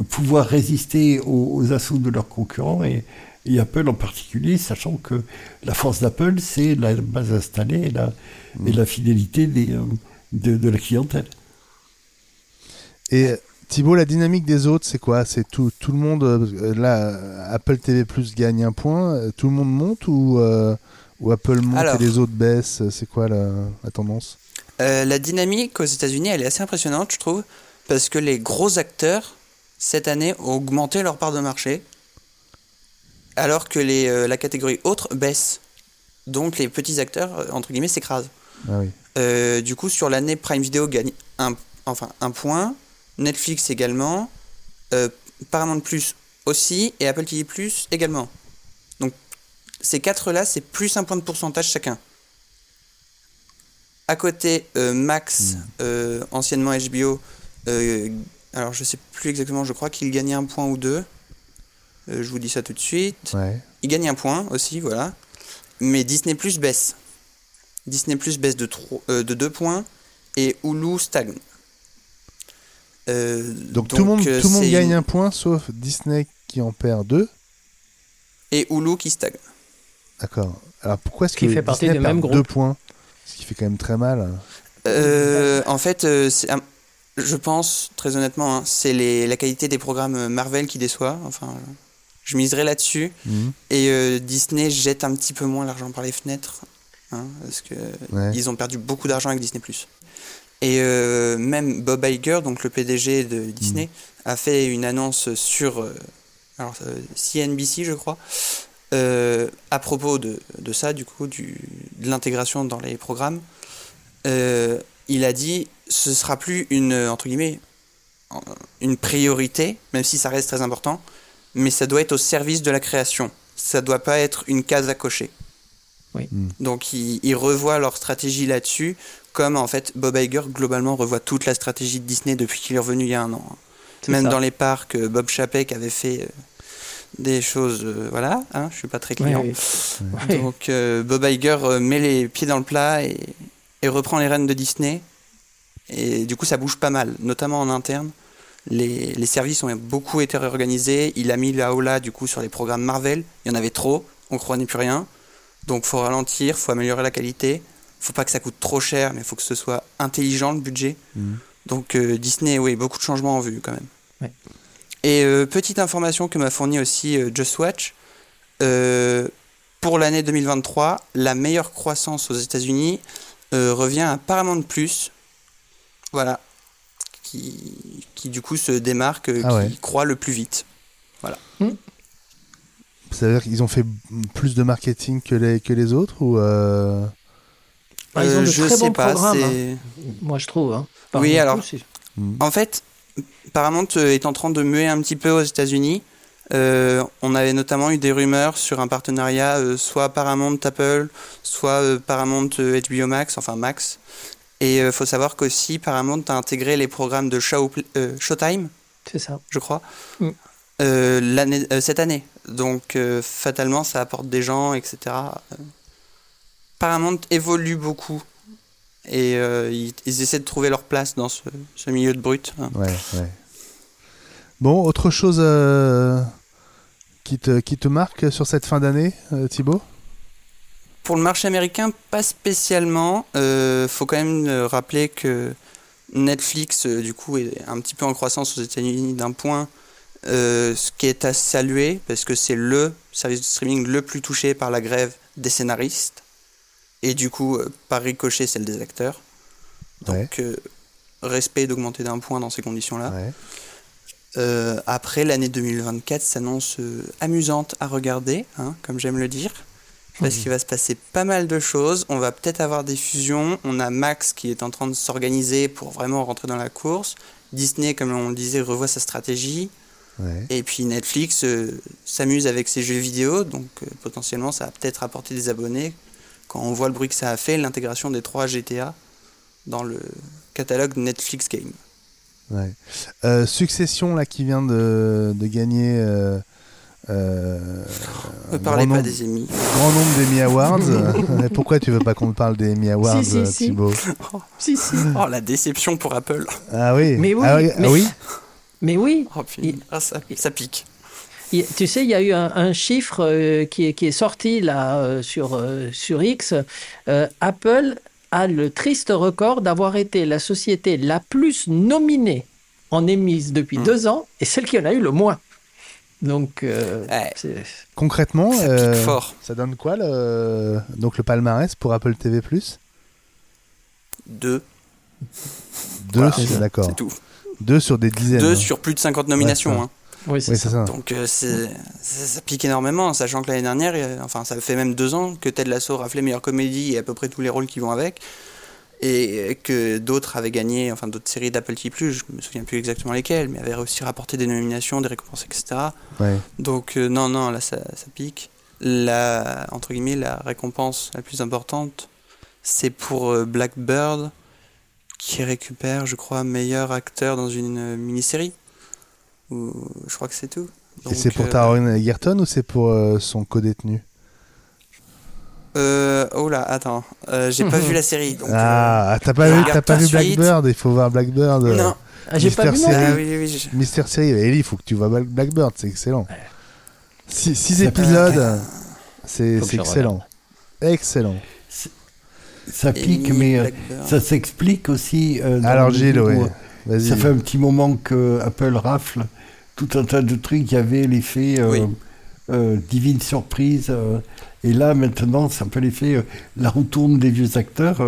pouvoir résister aux, aux assauts de leurs concurrents et, et Apple en particulier, sachant que la force d'Apple, c'est la base installée et la, et la fidélité des, euh, de, de la clientèle. Et Thibaut, la dynamique des autres, c'est quoi? C'est tout, tout le monde. euh, là, euh, Apple TV Plus gagne un point. euh, Tout le monde monte ou, euh, ou Apple monte Alors. et les autres baissent? C'est quoi la, la tendance? Euh, la dynamique aux États-Unis, elle est assez impressionnante, je trouve, parce que les gros acteurs, cette année, ont augmenté leur part de marché, alors que les, euh, la catégorie autre baisse. Donc les petits acteurs, euh, entre guillemets, s'écrasent. Ah oui. Euh, du coup, sur l'année, Prime Video gagne un, enfin, un point, Netflix également, Paramount Plus aussi, et Apple TV Plus également. Donc ces quatre-là, c'est plus un point de pourcentage chacun. À côté, euh, Max, euh, anciennement HBO, euh, alors je sais plus exactement, je crois qu'il gagnait un point ou deux. Euh, je vous dis ça tout de suite. Ouais. Il gagne un point aussi, voilà. Mais Disney Plus baisse. Disney Plus baisse de, 3, euh, de 2 points et Hulu stagne. Euh, Donc, tout le monde, euh, tout le monde c'est gagne une- un point sauf Disney qui en perd deux. Et Hulu qui stagne. D'accord. Alors pourquoi est-ce que fait partie Disney du perd même groupe. deux points? Ce qui fait quand même très mal. Euh, en fait, euh, je pense, très honnêtement, hein, c'est la qualité des programmes Marvel qui déçoit. Enfin, je miserais là-dessus. Mhm. Et euh, Disney jette un petit peu moins l'argent par les fenêtres. hein, parce que Ouais. ils ont perdu beaucoup d'argent avec Disney+. Et euh, même Bob Iger, donc le PDG de Disney, a fait une annonce sur alors, CNBC, je crois, euh, à propos de, de ça, du coup, du, de l'intégration dans les programmes. Euh, il a dit ce sera plus une, entre guillemets, une priorité, même si ça reste très important, mais ça doit être au service de la création. Ça doit pas être une case à cocher. Oui. Mm. Donc ils, ils revoient leur stratégie là-dessus, comme en fait Bob Iger globalement revoit toute la stratégie de Disney depuis qu'il est revenu il y a un an. Même ça. dans les parcs, euh, Bob Chapek avait fait euh, des choses, euh, voilà, hein, je suis pas très client. Donc euh, Bob Iger euh, met les pieds dans le plat et, et reprend les rênes de Disney. Et du coup, ça bouge pas mal, notamment en interne. Les, les services ont beaucoup été réorganisés. Il a mis la Ola du coup sur les programmes Marvel. Il y en avait trop, on croyait plus rien. Donc faut ralentir, faut améliorer la qualité. Faut pas que ça coûte trop cher, mais faut que ce soit intelligent le budget. Mhm. Donc euh, Disney, oui, beaucoup de changements en vue quand même. Ouais. Et euh, petite information que m'a fourni aussi euh, Just Watch. euh, pour l'année 2023, la meilleure croissance aux États-Unis euh, revient à Paramount Plus. Voilà. Qui, qui du coup se démarque, euh, Ah qui ouais. croît le plus vite. Ça veut dire qu'ils ont fait plus de marketing que les, que les autres ou euh, Ah, ils ont Euh, de je très sais bons pas. programmes, c'est- Moi, je trouve. hein. Oui, alors- hmm. En fait, Paramount euh, est en train de muer un petit peu aux États-Unis. Euh, on avait notamment eu des rumeurs sur un partenariat euh, soit Paramount Apple, soit euh, Paramount HBO Max, enfin Max. Et il faut savoir qu'aussi Paramount a intégré les programmes de Show- Showtime, C'est ça. je crois, Mm. cette année. Donc fatalement, ça apporte des gens, etc. Paramount évolue beaucoup et euh, ils, ils essaient de trouver leur place dans ce, ce milieu de brut. hein. Ouais, ouais. Bon, autre chose euh, qui, te, qui te marque sur cette fin d'année, euh, Thibaut? Pour le marché américain, pas spécialement. Euh, faut quand même rappeler que Netflix, du coup, est un petit peu en croissance aux États-Unis d'un point, ce qui est à saluer parce que c'est le service de streaming le plus touché par la grève des scénaristes et du coup, euh, par ricochet, celle des acteurs. Donc, euh, respect d'augmenter d'un point dans ces conditions-là. Ouais. Euh, après, l'année 2024 s'annonce euh, amusante à regarder, hein, comme j'aime le dire, parce qu'il va se passer pas mal de choses. On va peut-être avoir des fusions. On a Max qui est en train de s'organiser pour vraiment rentrer dans la course. Disney, comme on le disait, revoit sa stratégie. Ouais. Et puis Netflix euh, s'amuse avec ses jeux vidéo, donc potentiellement ça va peut-être apporter des abonnés. Quand on voit le bruit que ça a fait, l'intégration des trois GTA dans le catalogue Netflix Game. Ouais. Euh, Succession, là, qui vient de, de gagner euh, euh, Ne parlez grand pas nombre, des Emmy. grand nombre d'Emmy Awards. Pourquoi tu veux pas qu'on te parle des Emmy Awards, Si, si, euh, si. Thibaut Si, si. Oh la déception pour Apple. Ah oui Mais oui, Ah oui, ah mais- oui Mais oui, Oh, putain. Il- Ah, ça, ça pique. Tu sais, il y a eu un, un chiffre euh, qui, est, qui est sorti là euh, sur, euh, sur X. Euh, Apple a le triste record d'avoir été la société la plus nominée en émise depuis Hmm. deux ans et celle qui en a eu le moins. Donc, euh, Ouais. Concrètement, Ça euh, fort. ça donne quoi le, donc le palmarès pour Apple TV Deux, Deux, Voilà. sur- d'accord. c'est tout. Deux sur des dizaines. Deux hein. sur plus de 50 nominations. Ouais, hein. Oui, c'est Oui, ça. Donc euh, c'est- ça, ça pique énormément, sachant que l'année dernière, euh, enfin ça fait même deux ans que Ted Lasso raflait meilleure comédie et à peu près tous les rôles qui vont avec, et que d'autres avaient gagné, enfin d'autres séries d'Apple TV+, je me souviens plus exactement lesquelles, mais avaient réussi à rapporter des nominations, des récompenses, etc. Ouais. Donc euh, non, non, là ça, ça pique. La, entre guillemets, la récompense la plus importante, c'est pour euh, Blackbird, qui récupère, je crois, meilleur acteur dans une mini-série. Ou, je crois que c'est tout. Et c'est pour euh, Taron Egerton ou c'est pour euh, son co-détenu? Euh, oh là, attends, euh, j'ai pas vu la série. Donc, Ah, t'as pas vu, t'as pas. Blackbird? Il faut voir Blackbird. non. Ah, J'ai pas vu Série. Ah plus. oui, oui, oui. je- Mister Série, Ellie, il faut que tu vois Black- Blackbird, c'est excellent. Six, six Ça épisodes, c'est excellent. Excellent. Ça pique, mais Blackbird. ça s'explique aussi. euh, dans Alors le Gilles, ouais. Vas-y. Ça fait un petit moment que Apple rafle tout un tas de trucs. Il y avait l'effet euh, Oui. euh, divine surprise. euh, et là, maintenant, c'est un peu l'effet la roue tourne des vieux acteurs.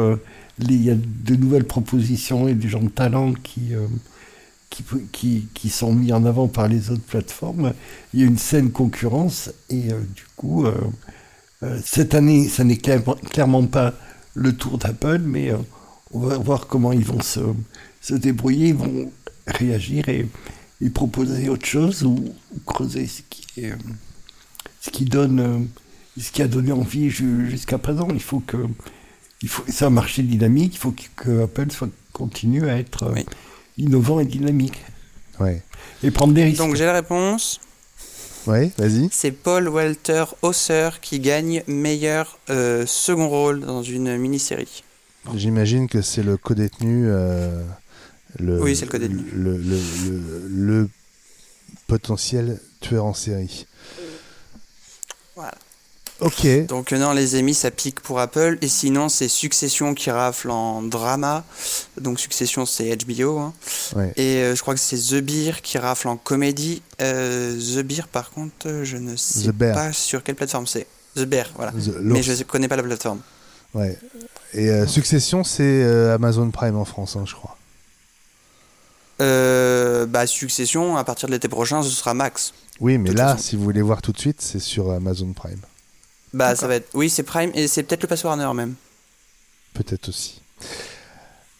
Il y a de nouvelles propositions et des gens de talent qui, qui, qui, qui sont mis en avant par les autres plateformes. Il y a une saine concurrence. Et du coup, cette année, ça n'est clairement, pas le tour d'Apple, mais on va voir comment ils vont se, se débrouiller, ils vont réagir et, et proposer autre chose ou, ou creuser ce qui, est, euh, ce qui donne, euh, ce qui a donné envie ju- jusqu'à présent. Il faut que, il faut, c'est un marché dynamique. Il faut que, que Apple soit continue à être euh, Oui. innovant et dynamique Ouais. et prendre des risques. Donc j'ai la réponse. Ouais, vas-y. C'est Paul Walter Hauser qui gagne meilleur euh, second rôle dans une mini-série. J'imagine que c'est le co-détenu. euh, le, Oui, c'est le co-détenu. Le, le, le- le potentiel tueur en série. Voilà. Ok. Donc non, les émis, ça pique pour Apple. Et sinon, c'est Succession qui rafle en drama. Donc Succession, c'est HBO. hein. Ouais. Et euh, je crois que c'est The Beer qui rafle en comédie. Euh, The Beer, par contre, je ne sais pas sur quelle plateforme c'est. The Bear, voilà. The- Mais je connais pas la plateforme. Ouais. Et euh, Succession, c'est Amazon Prime en France, hein, je crois. Euh, bah, Succession, à partir de l'été prochain, ce sera Max. Oui, mais là, façon. si vous voulez voir tout de suite, c'est sur Amazon Prime. Bah, ça va être. Oui, c'est Prime et c'est peut-être le Pass Warner même. Peut-être aussi.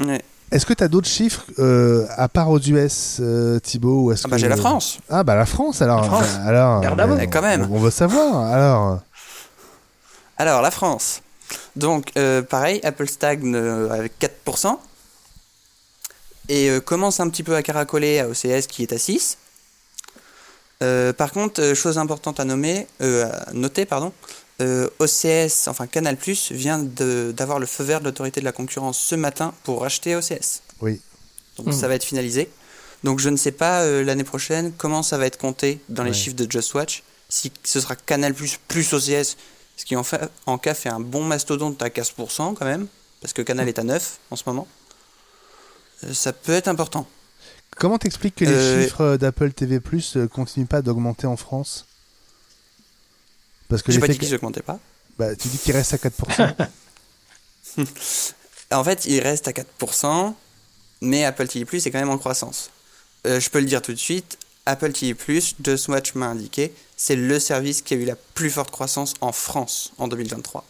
Ouais. Est-ce que tu as d'autres chiffres euh, à part aux US, euh, Thibaut ou est-ce Ah bah que- j'ai la France. Ah bah la France alors. La France. Bah, alors Garde à vous. Mais quand même. On, on veut savoir. Alors. Alors, la France. Donc, euh, pareil, Apple stagne avec 4%. Et euh, commence un petit peu à caracoler à OCS qui est à 6. Euh, par contre, euh, chose importante à nommer, euh, à noter, pardon, euh, OCS, enfin Canal+, vient de- d'avoir le feu vert de l'autorité de la concurrence ce matin pour acheter OCS. Oui. Donc ça va être finalisé. Donc je ne sais pas euh, l'année prochaine comment ça va être compté dans les chiffres de Just Watch. Si ce sera Canal plus plus OCS, ce qui en, fait, en cas fait un bon mastodonte à 15% quand même, parce que Canal est à 9 en ce moment. Euh, ça peut être important. Comment t'expliques que les Euh, chiffres d'Apple TV Plus euh, continuent pas d'augmenter en France? Parce que J'ai pas dit qu'ils augmentaient pas. bah, tu dis qu'il reste à 4%. En fait, il reste à 4%, mais Apple TV Plus est quand même en croissance. Euh, je peux le dire tout de suite, Apple TV Plus, Just Watch m'a indiqué, c'est le service qui a eu la plus forte croissance en France en 2023.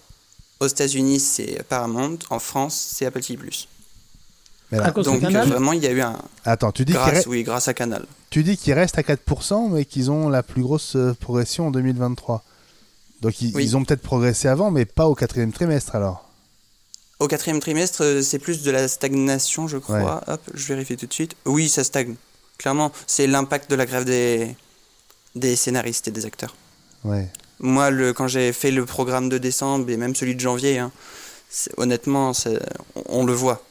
Aux États-Unis, c'est Paramount, en France, c'est Apple TV Plus. Donc euh, Canal vraiment, il y a eu un attends, tu dis grâce, re- oui, grâce à Canal. tu dis qu'il reste à 4%, mais qu'ils ont la plus grosse euh, progression en 2023. Donc ils, Oui. ils ont peut-être progressé avant, mais pas au quatrième trimestre alors. Au quatrième trimestre, euh, c'est plus de la stagnation, je crois. Hop, je vérifie tout de suite. Oui, ça stagne. Clairement, c'est l'impact de la grève des, des scénaristes et des acteurs. Ouais. Moi, le, quand j'ai fait le programme de décembre et même celui de janvier, hein, honnêtement, c'est- on, on le voit.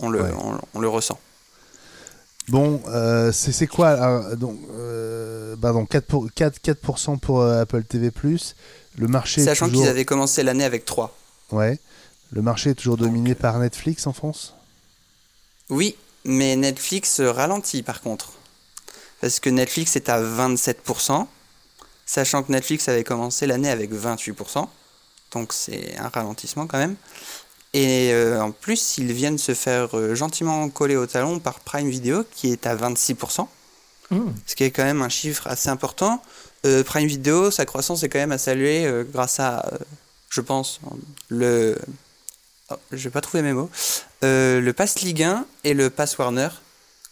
On le, Ouais. on, on le ressent. Bon, euh, c'est quoi alors, donc, euh, bah 4%, pour, 4, 4% pour euh, Apple TV+, le marché Sachant toujours... qu'ils avaient commencé l'année avec 3. Ouais. Le marché est toujours dominé euh, par Netflix en France? Oui, mais Netflix euh, ralentit par contre. Parce que Netflix est à 27%, sachant que Netflix avait commencé l'année avec 28%. Donc c'est un ralentissement quand même. Et euh, en plus, ils viennent se faire euh, gentiment coller au talon par Prime Video, qui est à 26%. Hmm. ce qui est quand même un chiffre assez important. Euh, Prime Video, sa croissance est quand même à saluer grâce à, je pense, le. Oh, je vais pas trouver mes mots. Le Pass Ligue 1 et le Pass Warner,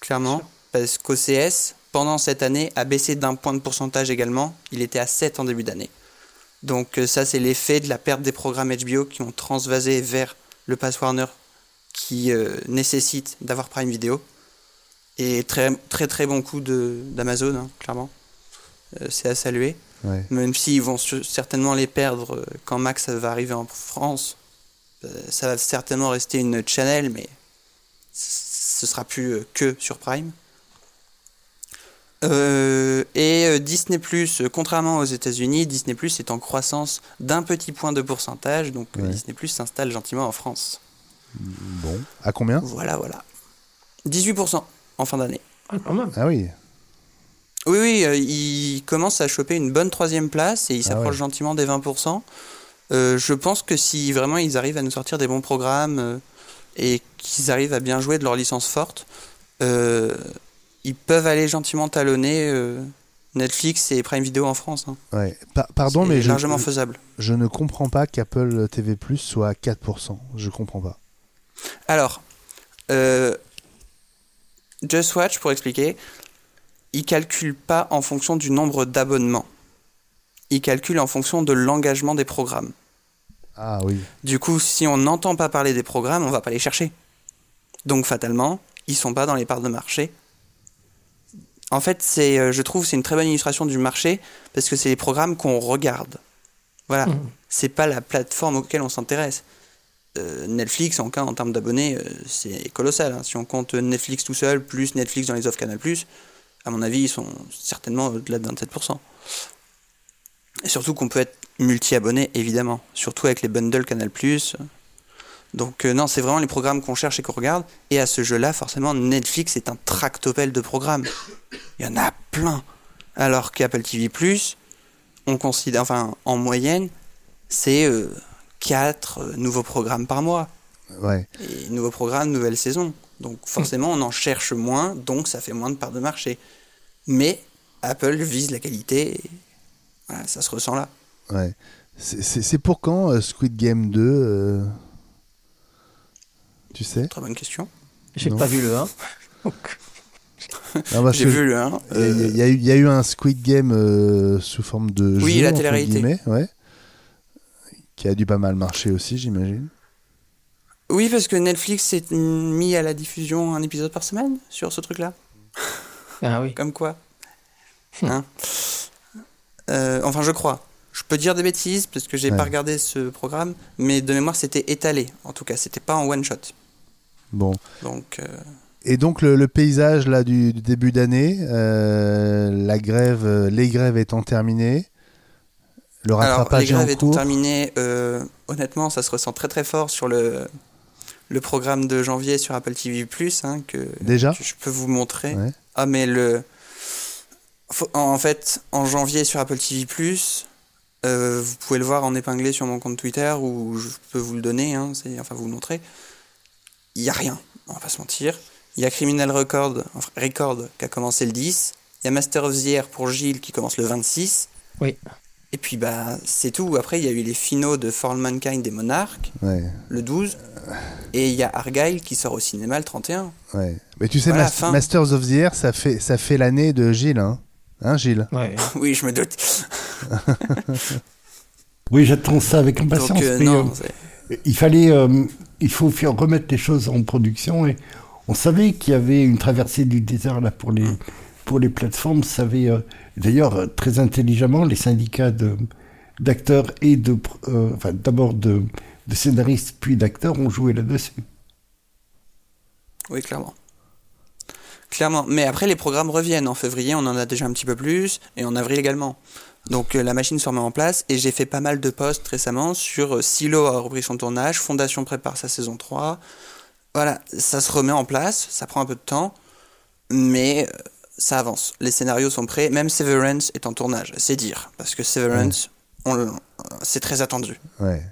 clairement, parce qu'OCS, pendant cette année, a baissé d'un point de pourcentage également. Il était à 7 en début d'année. Donc, ça, c'est l'effet de la perte des programmes HBO qui ont transvasé vers le Pass Warner qui euh, nécessite d'avoir Prime Video. Et très très très bon coup d'Amazon, hein, clairement. Euh, c'est à saluer. Ouais. Même s'ils vont certainement les perdre euh, quand Max va arriver en France. Euh, ça va certainement rester une channel, mais ce sera plus que sur Prime. Euh, et euh, Disney Plus, contrairement aux États-Unis, Disney Plus est en croissance d'un petit point de pourcentage, donc euh, Ouais. Disney Plus s'installe gentiment en France. Bon. À combien? Voilà, voilà. 18% en fin d'année. Ah, quand même. Ah oui. Oui, oui, euh, il commence à choper une bonne troisième place et il Ah s'approche ouais. gentiment des 20%. Euh, je pense que si vraiment ils arrivent à nous sortir des bons programmes euh, et qu'ils arrivent à bien jouer de leur licence forte, euh, ils peuvent aller gentiment talonner euh, Netflix et Prime Video en France. hein. Ouais. Pa- pardon, C'est mais je, largement faisable. je ne comprends pas qu'Apple TV Plus soit à 4%. Je comprends pas. Alors, euh, Just Watch, pour expliquer, il calcule pas en fonction du nombre d'abonnements. Il calcule en fonction de l'engagement des programmes. Ah oui. Du coup, si on n'entend pas parler des programmes, on va pas les chercher. Donc fatalement, ils sont pas dans les parts de marché. En fait, c'est, euh, je trouve, c'est une très bonne illustration du marché parce que c'est les programmes qu'on regarde. Voilà, Mhm. c'est pas la plateforme auquel on s'intéresse. Euh, Netflix, en cas en termes d'abonnés, euh, c'est colossal. hein. Si on compte Netflix tout seul plus Netflix dans les offres Canal+, à mon avis, ils sont certainement au-delà de 27%. Et surtout qu'on peut être multi-abonné, évidemment. Surtout avec les bundles Canal+. Donc euh, non, c'est vraiment les programmes qu'on cherche et qu'on regarde. Et à ce jeu-là, forcément, Netflix est un tractopelle de programmes. Il y en a plein. Alors qu'Apple TV+, on considère, enfin, en moyenne, c'est 4 nouveaux programmes par mois. Ouais. Et nouveaux programmes, nouvelle saison. Donc forcément, on en cherche moins, donc ça fait moins de parts de marché. Mais Apple vise la qualité, et voilà, ça se ressent là. Ouais. C'est- pour quand euh, Squid Game 2 euh, Tu sais Très bonne question. J'ai pas vu le 1. Non, parce J'ai vu le 1. Il y, a- il y a eu- il y a eu un Squid Game euh, sous forme de Oui, jeu, la télé-réalité. ouais, qui a dû pas mal marcher aussi, j'imagine. Oui, parce que Netflix s'est mis à la diffusion un épisode par semaine sur ce truc-là. Ah oui. Comme quoi Hein Euh, Enfin, je crois. Je peux dire des bêtises parce que j'ai Ouais. pas regardé ce programme, mais de mémoire, c'était étalé. En tout cas, c'était pas en one shot. Bon. Donc, euh, Et donc le, le paysage là du, du début d'année, euh, la grève, euh, les grèves étant terminées, le alors les rattrapage est en grèves étant terminées, euh, honnêtement, ça se ressent très très fort sur le le programme de janvier sur Apple TV hein, que Déjà que je peux vous montrer. Ouais. Ah, mais le. En fait, en janvier sur Apple TV, euh, vous pouvez le voir en épinglé sur mon compte Twitter ou je peux vous le donner, hein, c'est- enfin vous le montrer. Il n'y a rien, on va pas se mentir. Il y a Criminal Record, enfin, Record qui a commencé le 10. Il y a Master of the Year pour Gilles qui commence le 26. Oui. Et puis bah c'est tout. Après il y a eu les finaux de For All Mankind et Monarch Ouais, le 12. Et il y a Argyle qui sort au cinéma le 31. ouais. Mais tu sais, Voilà, Mas- fin. Masters of the Year, ça fait, ça fait l'année de Gilles, hein, hein Gilles? Ouais. oui, je me doute. Oui, j'attends ça avec impatience. Donc euh, non, euh, il fallait, euh, il faut faire remettre les choses en production et on savait qu'il y avait une traversée du désert là pour les pour les plateformes. Ça avait, euh, d'ailleurs très intelligemment les syndicats de d'acteurs et de, euh, enfin d'abord de, de scénaristes puis d'acteurs ont joué là-dessus. Oui, clairement. Clairement. Mais après, les programmes reviennent. En février, on en a déjà un petit peu plus, et en avril également. Donc euh, la machine se remet en place, et j'ai fait pas mal de posts récemment sur euh, Silo a repris son tournage, Fondation prépare sa saison 3. Voilà, ça se remet en place, ça prend un peu de temps, mais euh, ça avance. Les scénarios sont prêts, même Severance est en tournage, c'est dire. Parce que Severance, on c'est très attendu. Ouais.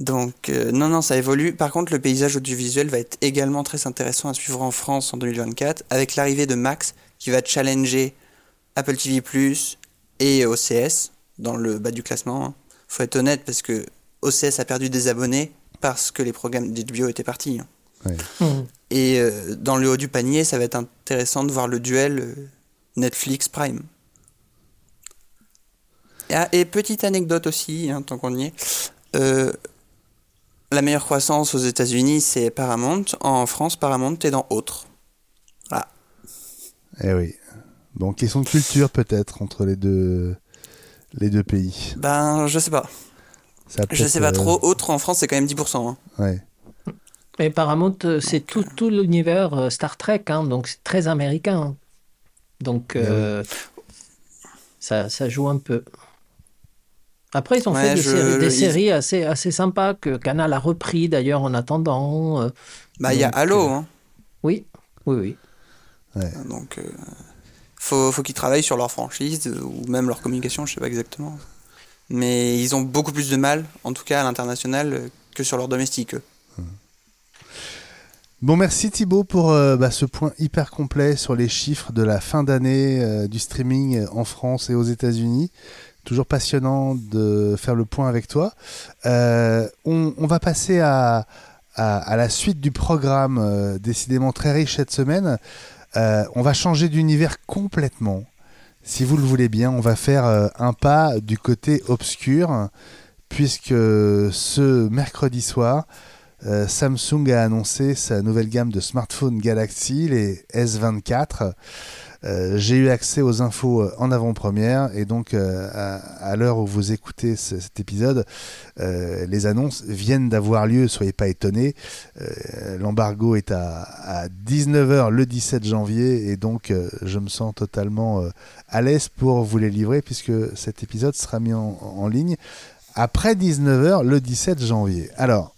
Donc, euh, non, non, ça évolue. Par contre, le paysage audiovisuel va être également très intéressant à suivre en France en 2024, avec l'arrivée de Max, qui va challenger Apple TV+, et OCS, dans le bas du classement. hein. Faut être honnête, parce que OCS a perdu des abonnés, parce que les programmes d'HBO étaient partis. hein. Mhm. Et euh, dans le haut du panier, ça va être intéressant de voir le duel euh, Netflix-Prime. Et, ah, et petite anecdote aussi, hein, tant qu'on y est. Euh, la meilleure croissance aux États-Unis, c'est Paramount. En France, Paramount est dans Autre. Voilà. Eh oui. Donc question de culture peut-être entre les deux, les deux pays. Ben, je sais pas. Je sais pas euh, trop. Autre en France, c'est quand même 10%. hein. Ouais. Et Paramount, euh, c'est tout, tout l'univers euh, Star Trek, hein, donc c'est très américain. Donc euh, ça, ça joue un peu. Après, ils ont Ouais, fait des, je- séries, des ils- séries assez, assez sympas que Canal a repris d'ailleurs en attendant. euh, Bah, il y a Halo. euh, hein. oui, oui, oui. Donc, euh, faut, faut qu'ils travaillent sur leur franchise euh, ou même leur communication, je sais pas exactement. Mais ils ont beaucoup plus de mal, en tout cas à l'international, que sur leur domestique. eux. Bon, merci Thibaut pour euh, bah, ce point hyper complet sur les chiffres de la fin d'année euh, du streaming en France et aux États-Unis. Toujours passionnant de faire le point avec toi. Euh, on, va passer à, la suite du programme, euh, décidément très riche cette semaine. Euh, on va changer d'univers complètement. Si vous le voulez bien, on va faire un pas du côté obscur, puisque ce mercredi soir, Samsung a annoncé sa nouvelle gamme de smartphones Galaxy, les S24. Euh, J'ai eu accès aux infos euh, en avant-première et donc euh, à, à l'heure où vous écoutez ce- cet épisode, euh, les annonces viennent d'avoir lieu, soyez pas étonnés. Euh, L'embargo est à, à 19h le 17 janvier et donc je me sens totalement à l'aise pour vous les livrer puisque cet épisode sera mis en, en ligne après 19h le 17 janvier. Alors,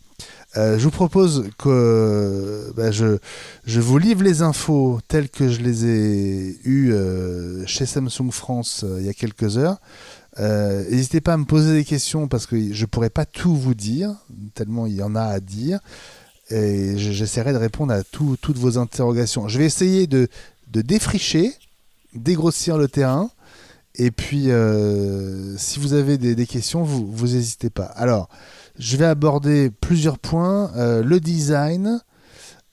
euh, je vous propose que bah, je, vous livre les infos telles que je les ai eues euh, chez Samsung France euh, il y a quelques heures. N'hésitez pas à me poser des questions parce que je pourrais pas tout vous dire, tellement il y en a à dire. Et je- j'essaierai de répondre à tout- toutes vos interrogations. Je vais essayer de, défricher, dégrossir le terrain. Et puis, si vous avez des, questions, vous n'hésitez pas. Alors, je vais aborder plusieurs points. Euh, le design,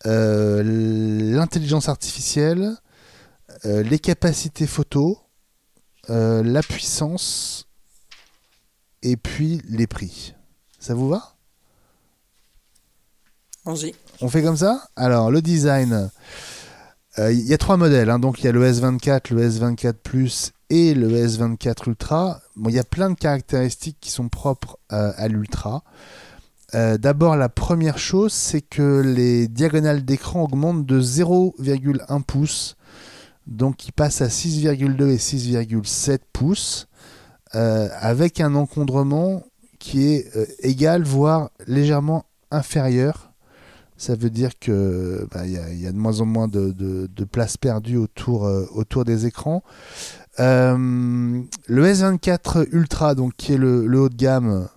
euh, l'intelligence artificielle, euh, les capacités photo, la puissance et puis les prix. Ça vous va? On fait comme ça? Alors, le design. Il y a trois modèles. hein. Donc, il y a le S24, le S24 Plus et le S24 Ultra. Bon, il y a plein de caractéristiques qui sont propres euh, à l'Ultra. Euh, D'abord, la première chose, c'est que les diagonales d'écran augmentent de 0,1 pouce. Donc, ils passent à 6,2 et 6,7 pouces. euh, avec un encondrement qui est égal, voire légèrement inférieur ça veut dire que bah, il y, a- de moins en moins de, de- de place perdue autour des écrans. Euh, le S24 Ultra, donc qui est le, le haut de gamme,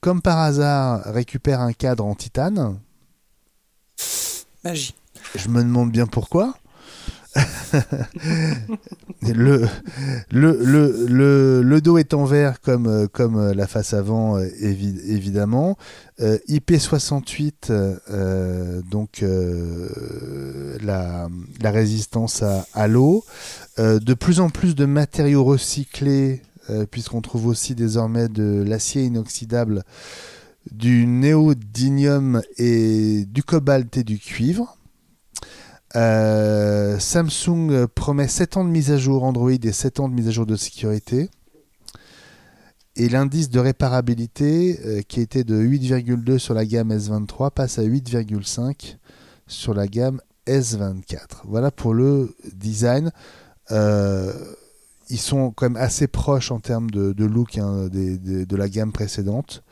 comme par hasard, récupère un cadre en titane. Magie. Je me demande bien pourquoi. le, dos est en verre comme, euh, euh, la face avant, euh, évi- évidemment. Euh, IP68, euh, donc la, résistance à, à l'eau. De plus en plus de matériaux recyclés, puisqu'on trouve aussi désormais de l'acier inoxydable, du néodymium et du cobalt et du cuivre. Euh, Samsung promet 7 ans de mise à jour Android et 7 ans de mise à jour de sécurité. Et l'indice de réparabilité, euh, qui était de 8,2 sur la gamme S23, passe à 8,5 sur la gamme S24. Voilà pour le design. Euh, ils sont quand même assez proches en termes de, look hein, de la gamme précédente.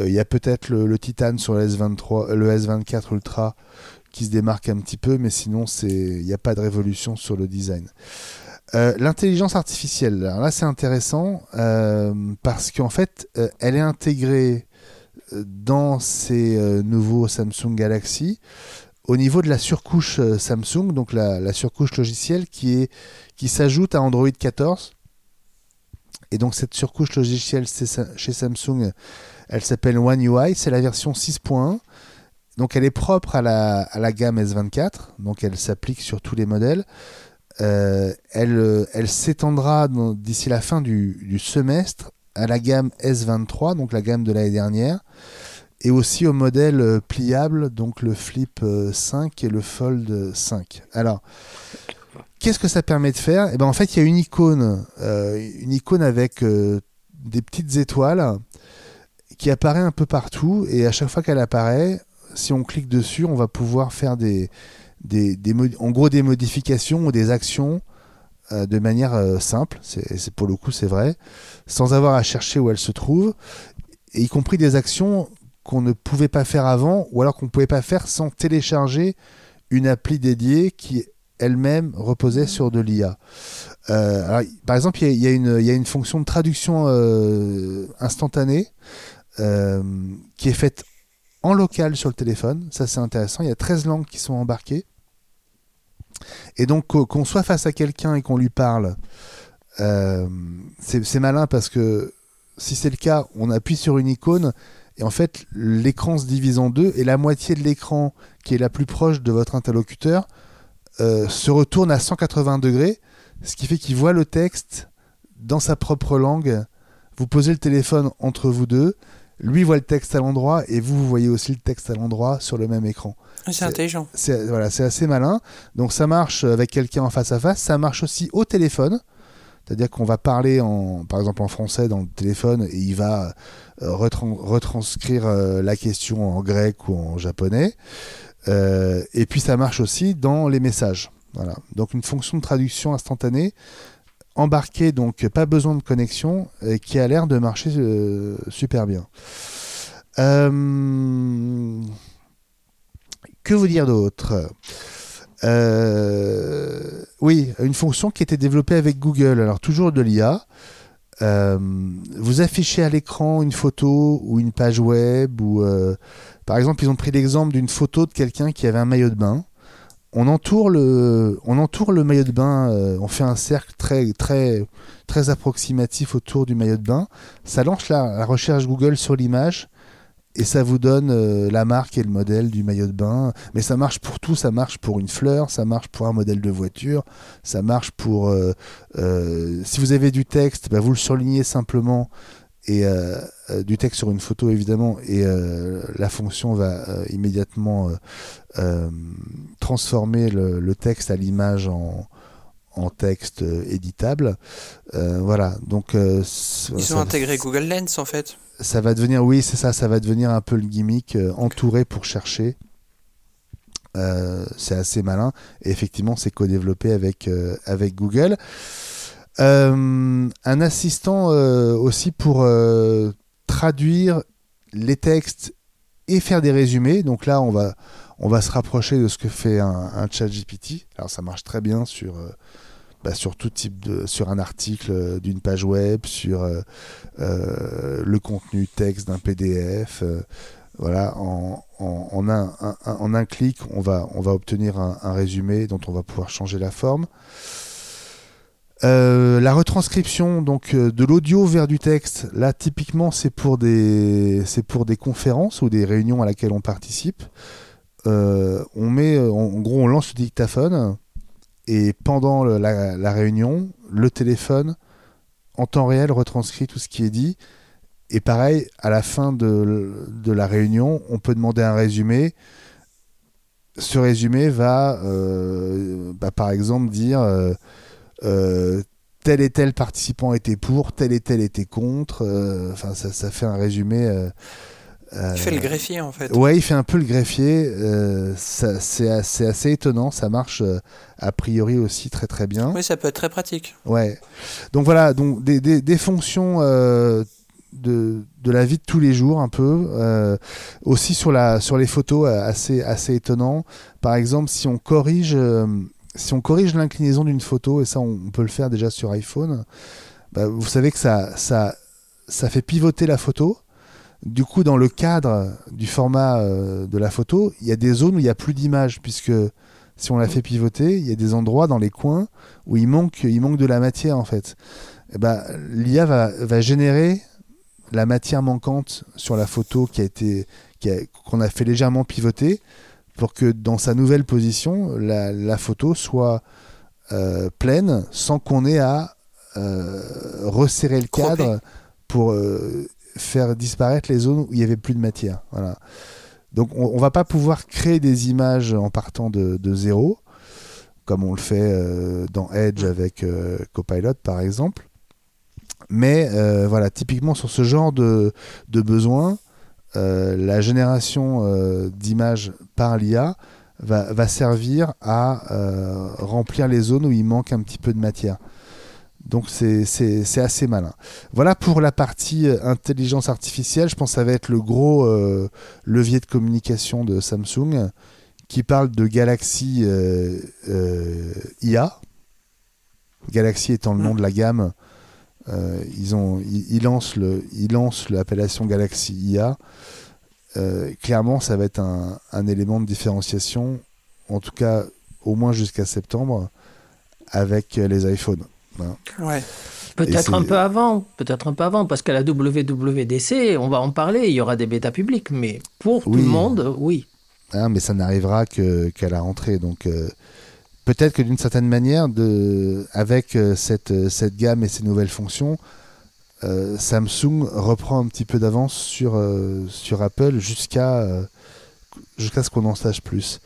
Il y a peut-être le, Titan sur le S23, euh, le S24 Ultra qui se démarque un petit peu, mais sinon c'est il n'y a pas de révolution sur le design. Euh, L'intelligence artificielle, alors là c'est intéressant euh, parce qu'en fait euh, elle est intégrée dans ces nouveaux Samsung Galaxy au niveau de la surcouche Samsung, donc la, la surcouche logicielle qui est qui s'ajoute à Android 14. Et donc cette surcouche logicielle chez Samsung, elle s'appelle One UI, c'est la version 6.1. Donc elle est propre à la, gamme S24, donc elle s'applique sur tous les modèles. Euh, elle euh, elle s'étendra d'ici la fin du, semestre à la gamme S23, donc la gamme de l'année dernière, et aussi au modèle euh, pliable, donc le Flip euh, 5 et le Fold 5. Alors, qu'est-ce que ça permet de faire? Eh ben, En fait, il y a une icône, avec des petites étoiles qui apparaît un peu partout, et à chaque fois qu'elle apparaît, si on clique dessus, on va pouvoir faire des, des, en gros des modifications ou des actions euh, de manière euh, simple. C'est pour le coup c'est vrai, sans avoir à chercher où elles se trouvent, y compris des actions qu'on ne pouvait pas faire avant, ou alors qu'on ne pouvait pas faire sans télécharger une appli dédiée qui elle-même reposait sur de l'IA. Euh, par exemple, il y, y a une- fonction de traduction instantanée qui est faite local sur le téléphone. Ça, c'est intéressant. Il y a 13 langues qui sont embarquées. Et donc, qu'o- qu'on soit face à quelqu'un et qu'on lui parle, euh, c'est c'est malin parce que si c'est le cas, on appuie sur une icône et en fait, l'écran se divise en deux et la moitié de l'écran qui est la plus proche de votre interlocuteur euh, se retourne à 180 degrés, ce qui fait qu'il voit le texte dans sa propre langue. Vous posez le téléphone entre vous deux, lui voit le texte à l'endroit et vous, vous voyez aussi le texte à l'endroit sur le même écran. Ah, C'est intelligent. C'est voilà, c'est assez malin. Donc ça marche avec quelqu'un en face à face, ça marche aussi au téléphone. C'est-à-dire qu'on va parler en, par exemple en français dans le téléphone et il va euh, retran- retranscrire euh, la question en grec ou en japonais. Euh, et puis ça marche aussi dans les messages. Voilà. Donc une fonction de traduction instantanée embarquée, donc pas besoin de connexion, qui a l'air de marcher euh, super bien. Euh, que vous dire d'autre? Euh, Oui, une fonction qui était développée avec Google, alors toujours de l'IA. Vous affichez à l'écran une photo ou une page web ou par exemple ils ont pris l'exemple d'une photo de quelqu'un qui avait un maillot de bain. On entoure le, maillot de bain, euh, on fait un cercle très approximatif autour du maillot de bain. Ça lance la, recherche Google sur l'image et ça vous donne euh, la marque et le modèle du maillot de bain. Mais ça marche pour tout, ça marche pour une fleur, ça marche pour un modèle de voiture, ça marche pour... Euh, si vous avez du texte, bah, vous le surlignez simplement et du texte sur une photo évidemment et la fonction va immédiatement transformer le, texte à l'image en, en texte éditable. voilà, donc... Ils ont intégré Google Lens en fait ça va devenir, oui, c'est ça, ça va devenir un peu le gimmick euh, entouré pour chercher. Euh, c'est assez malin. Et effectivement, c'est co-développé avec, euh, avec Google. un assistant aussi pour traduire les textes et faire des résumés. Donc là, on va, on va se rapprocher de ce que fait un, chat GPT. Alors ça marche très bien sur bah, sur tout type de, sur un article euh, d'une page web, sur euh, euh, le contenu texte d'un PDF. voilà, en, en, un, en, un, clic, on va, on va obtenir un, résumé dont on va pouvoir changer la forme. La retranscription donc de l'audio vers du texte, là typiquement c'est pour des c'est pour des conférences ou des réunions à laquelle on participe. on met en gros on lance le dictaphone, et pendant la, réunion, le téléphone, en temps réel, retranscrit tout ce qui est dit. Et pareil, à la fin de, la réunion, on peut demander un résumé. Ce résumé va, euh, bah, par exemple, dire euh, euh, tel et tel participant était pour, tel et tel était contre. Enfin, ça, ça, fait un résumé il fait le greffier en fait. Ouais, il fait un peu le greffier. Euh, c'est assez, assez, étonnant. Ça marche euh, a priori aussi très très bien. Oui, ça peut être très pratique. Ouais. Donc voilà, donc des, des, des fonctions euh, de, de, la vie de tous les jours un peu. aussi sur, la, sur les photos, assez, assez étonnant. Par exemple, si on corrige, si on corrige l'inclinaison d'une photo, et ça on, peut le faire déjà sur iPhone, bah, vous savez que ça, ça, ça fait pivoter la photo. Du coup, dans le cadre du format euh, de la photo, il y a des zones où il n'y a plus d'image, puisque si on la fait pivoter, il y a des endroits dans les coins où il manque, il manque de la matière en fait. Eh ben, L'IA va, générer la matière manquante sur la photo qui a été qu'on a, fait légèrement pivoter pour que dans sa nouvelle position, la, photo soit euh, pleine sans qu'on ait à euh, resserrer le cadre pour faire disparaître les zones où il n'y avait plus de matière. Voilà. Donc on, ne va pas pouvoir créer des images en partant de, zéro, comme on le fait euh, dans Edge avec euh, Copilot par exemple. Mais euh, voilà, typiquement sur ce genre de, de besoin, la génération d'images par l'IA va, va, servir à remplir les zones où il manque un petit peu de matière. Donc c'est assez malin. Voilà pour la partie euh, intelligence artificielle. Je pense que ça va être le gros euh, levier de communication de Samsung qui parle de Galaxy euh, IA. Galaxy étant le nom de la gamme. Ils, ont, ils, lancent l'appellation Galaxy IA. clairement, ça va être un, un élément de différenciation, en tout cas au moins jusqu'à septembre, avec les iPhones. Ouais. Peut-être un peu avant, peut-être un peu avant, parce qu'à la WWDC, on va en parler, il y aura des bêtas publics, mais pour tout le monde, oui. Ah, mais ça n'arrivera qu'à la rentrée, donc euh, peut-être que d'une certaine manière, avec euh, cette, euh, cette gamme et ces nouvelles fonctions, Samsung reprend un petit peu d'avance sur, Apple jusqu'à ce qu'on en sache plus.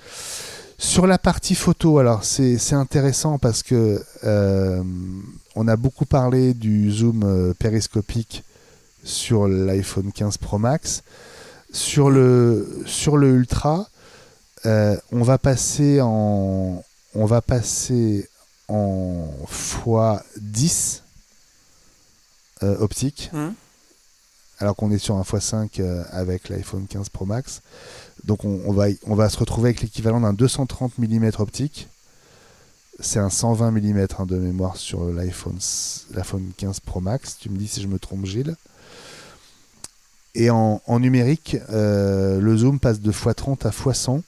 Sur la partie photo, alors c'est intéressant parce que euh, on a beaucoup parlé du zoom euh, périscopique sur l'iPhone 15 Pro Max. Sur le, sur le Ultra, euh, on va passer en on va passer en x10 optique. Mmh. Alors qu'on est sur un x5 avec l'iPhone 15 Pro Max. Donc on, va, on va se retrouver avec l'équivalent d'un 230 mm optique. C'est un 120 mm hein, de mémoire sur l'iPhone 15 Pro Max. Tu me dis si je me trompe, Gilles. Et en, numérique, euh, le zoom passe de x30 à x100.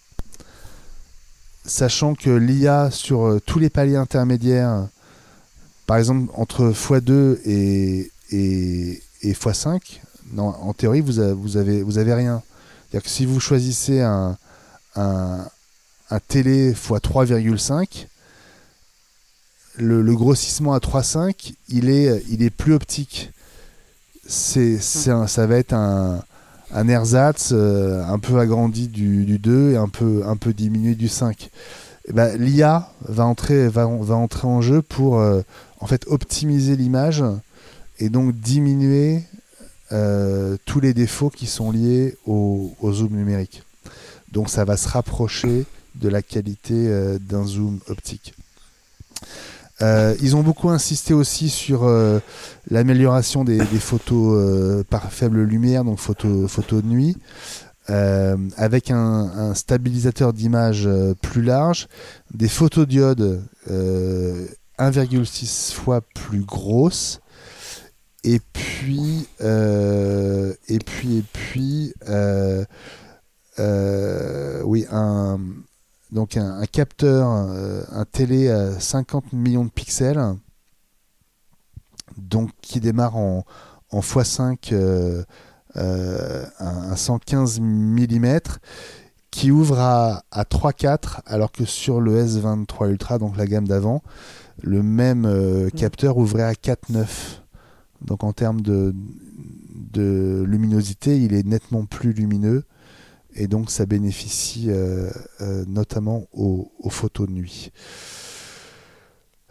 Sachant que l'IA sur euh, tous les paliers intermédiaires, par exemple entre x2 et, et, x5, non, en théorie, vous, vous, avez, vous avez rien C'est-à-dire que si vous choisissez un, un, un télé x 3,5, le, le, grossissement à 3,5, il est, il est plus optique. C'est, un, ça va être un, un ersatz euh, un peu agrandi du, du, 2 et un peu, diminué du 5. Eh ben, L'IA va entrer, en jeu pour euh, en fait optimiser l'image et donc diminuer euh, tous les défauts qui sont liés au, zoom numérique. Donc ça va se rapprocher de la qualité d'un zoom optique. Euh, ils ont beaucoup insisté aussi sur euh, l'amélioration des, photos euh, par faible lumière, donc photos photo de nuit, avec un, un stabilisateur d'image plus large, des photodiodes 1,6 fois plus grosses, et puis et puis et puis oui un donc un, un capteur, euh, un télé à 50 millions de pixels, donc qui démarre en, en x5 euh, euh, un, 115 mm, qui ouvre à, à 3.4, alors que sur le S23 Ultra, donc la gamme d'avant, le même euh, capteur ouvrait à 4.9. Donc en termes de, de luminosité, il est nettement plus lumineux et donc ça bénéficie euh, euh, notamment aux, photos de nuit.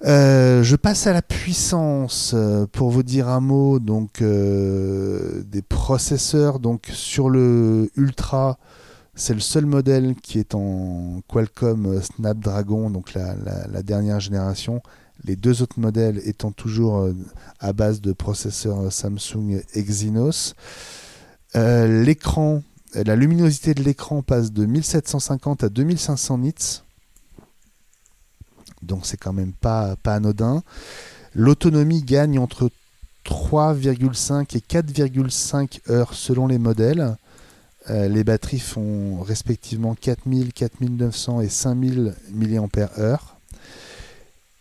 Euh, je passe à la puissance pour vous dire un mot donc des processeurs. Donc sur le Ultra, c'est le seul modèle qui est en Qualcomm Snapdragon, donc la, la, la dernière génération. Les deux autres modèles étant toujours à base de processeurs Samsung Exynos. L'écran la luminosité de l'écran passe de 1750 à 2500 nits. Donc c'est quand même pas, anodin. L'autonomie gagne entre 3,5 et 4,5 heures selon les modèles. Euh, les batteries font respectivement 4000, 4900 et 5000 mAh.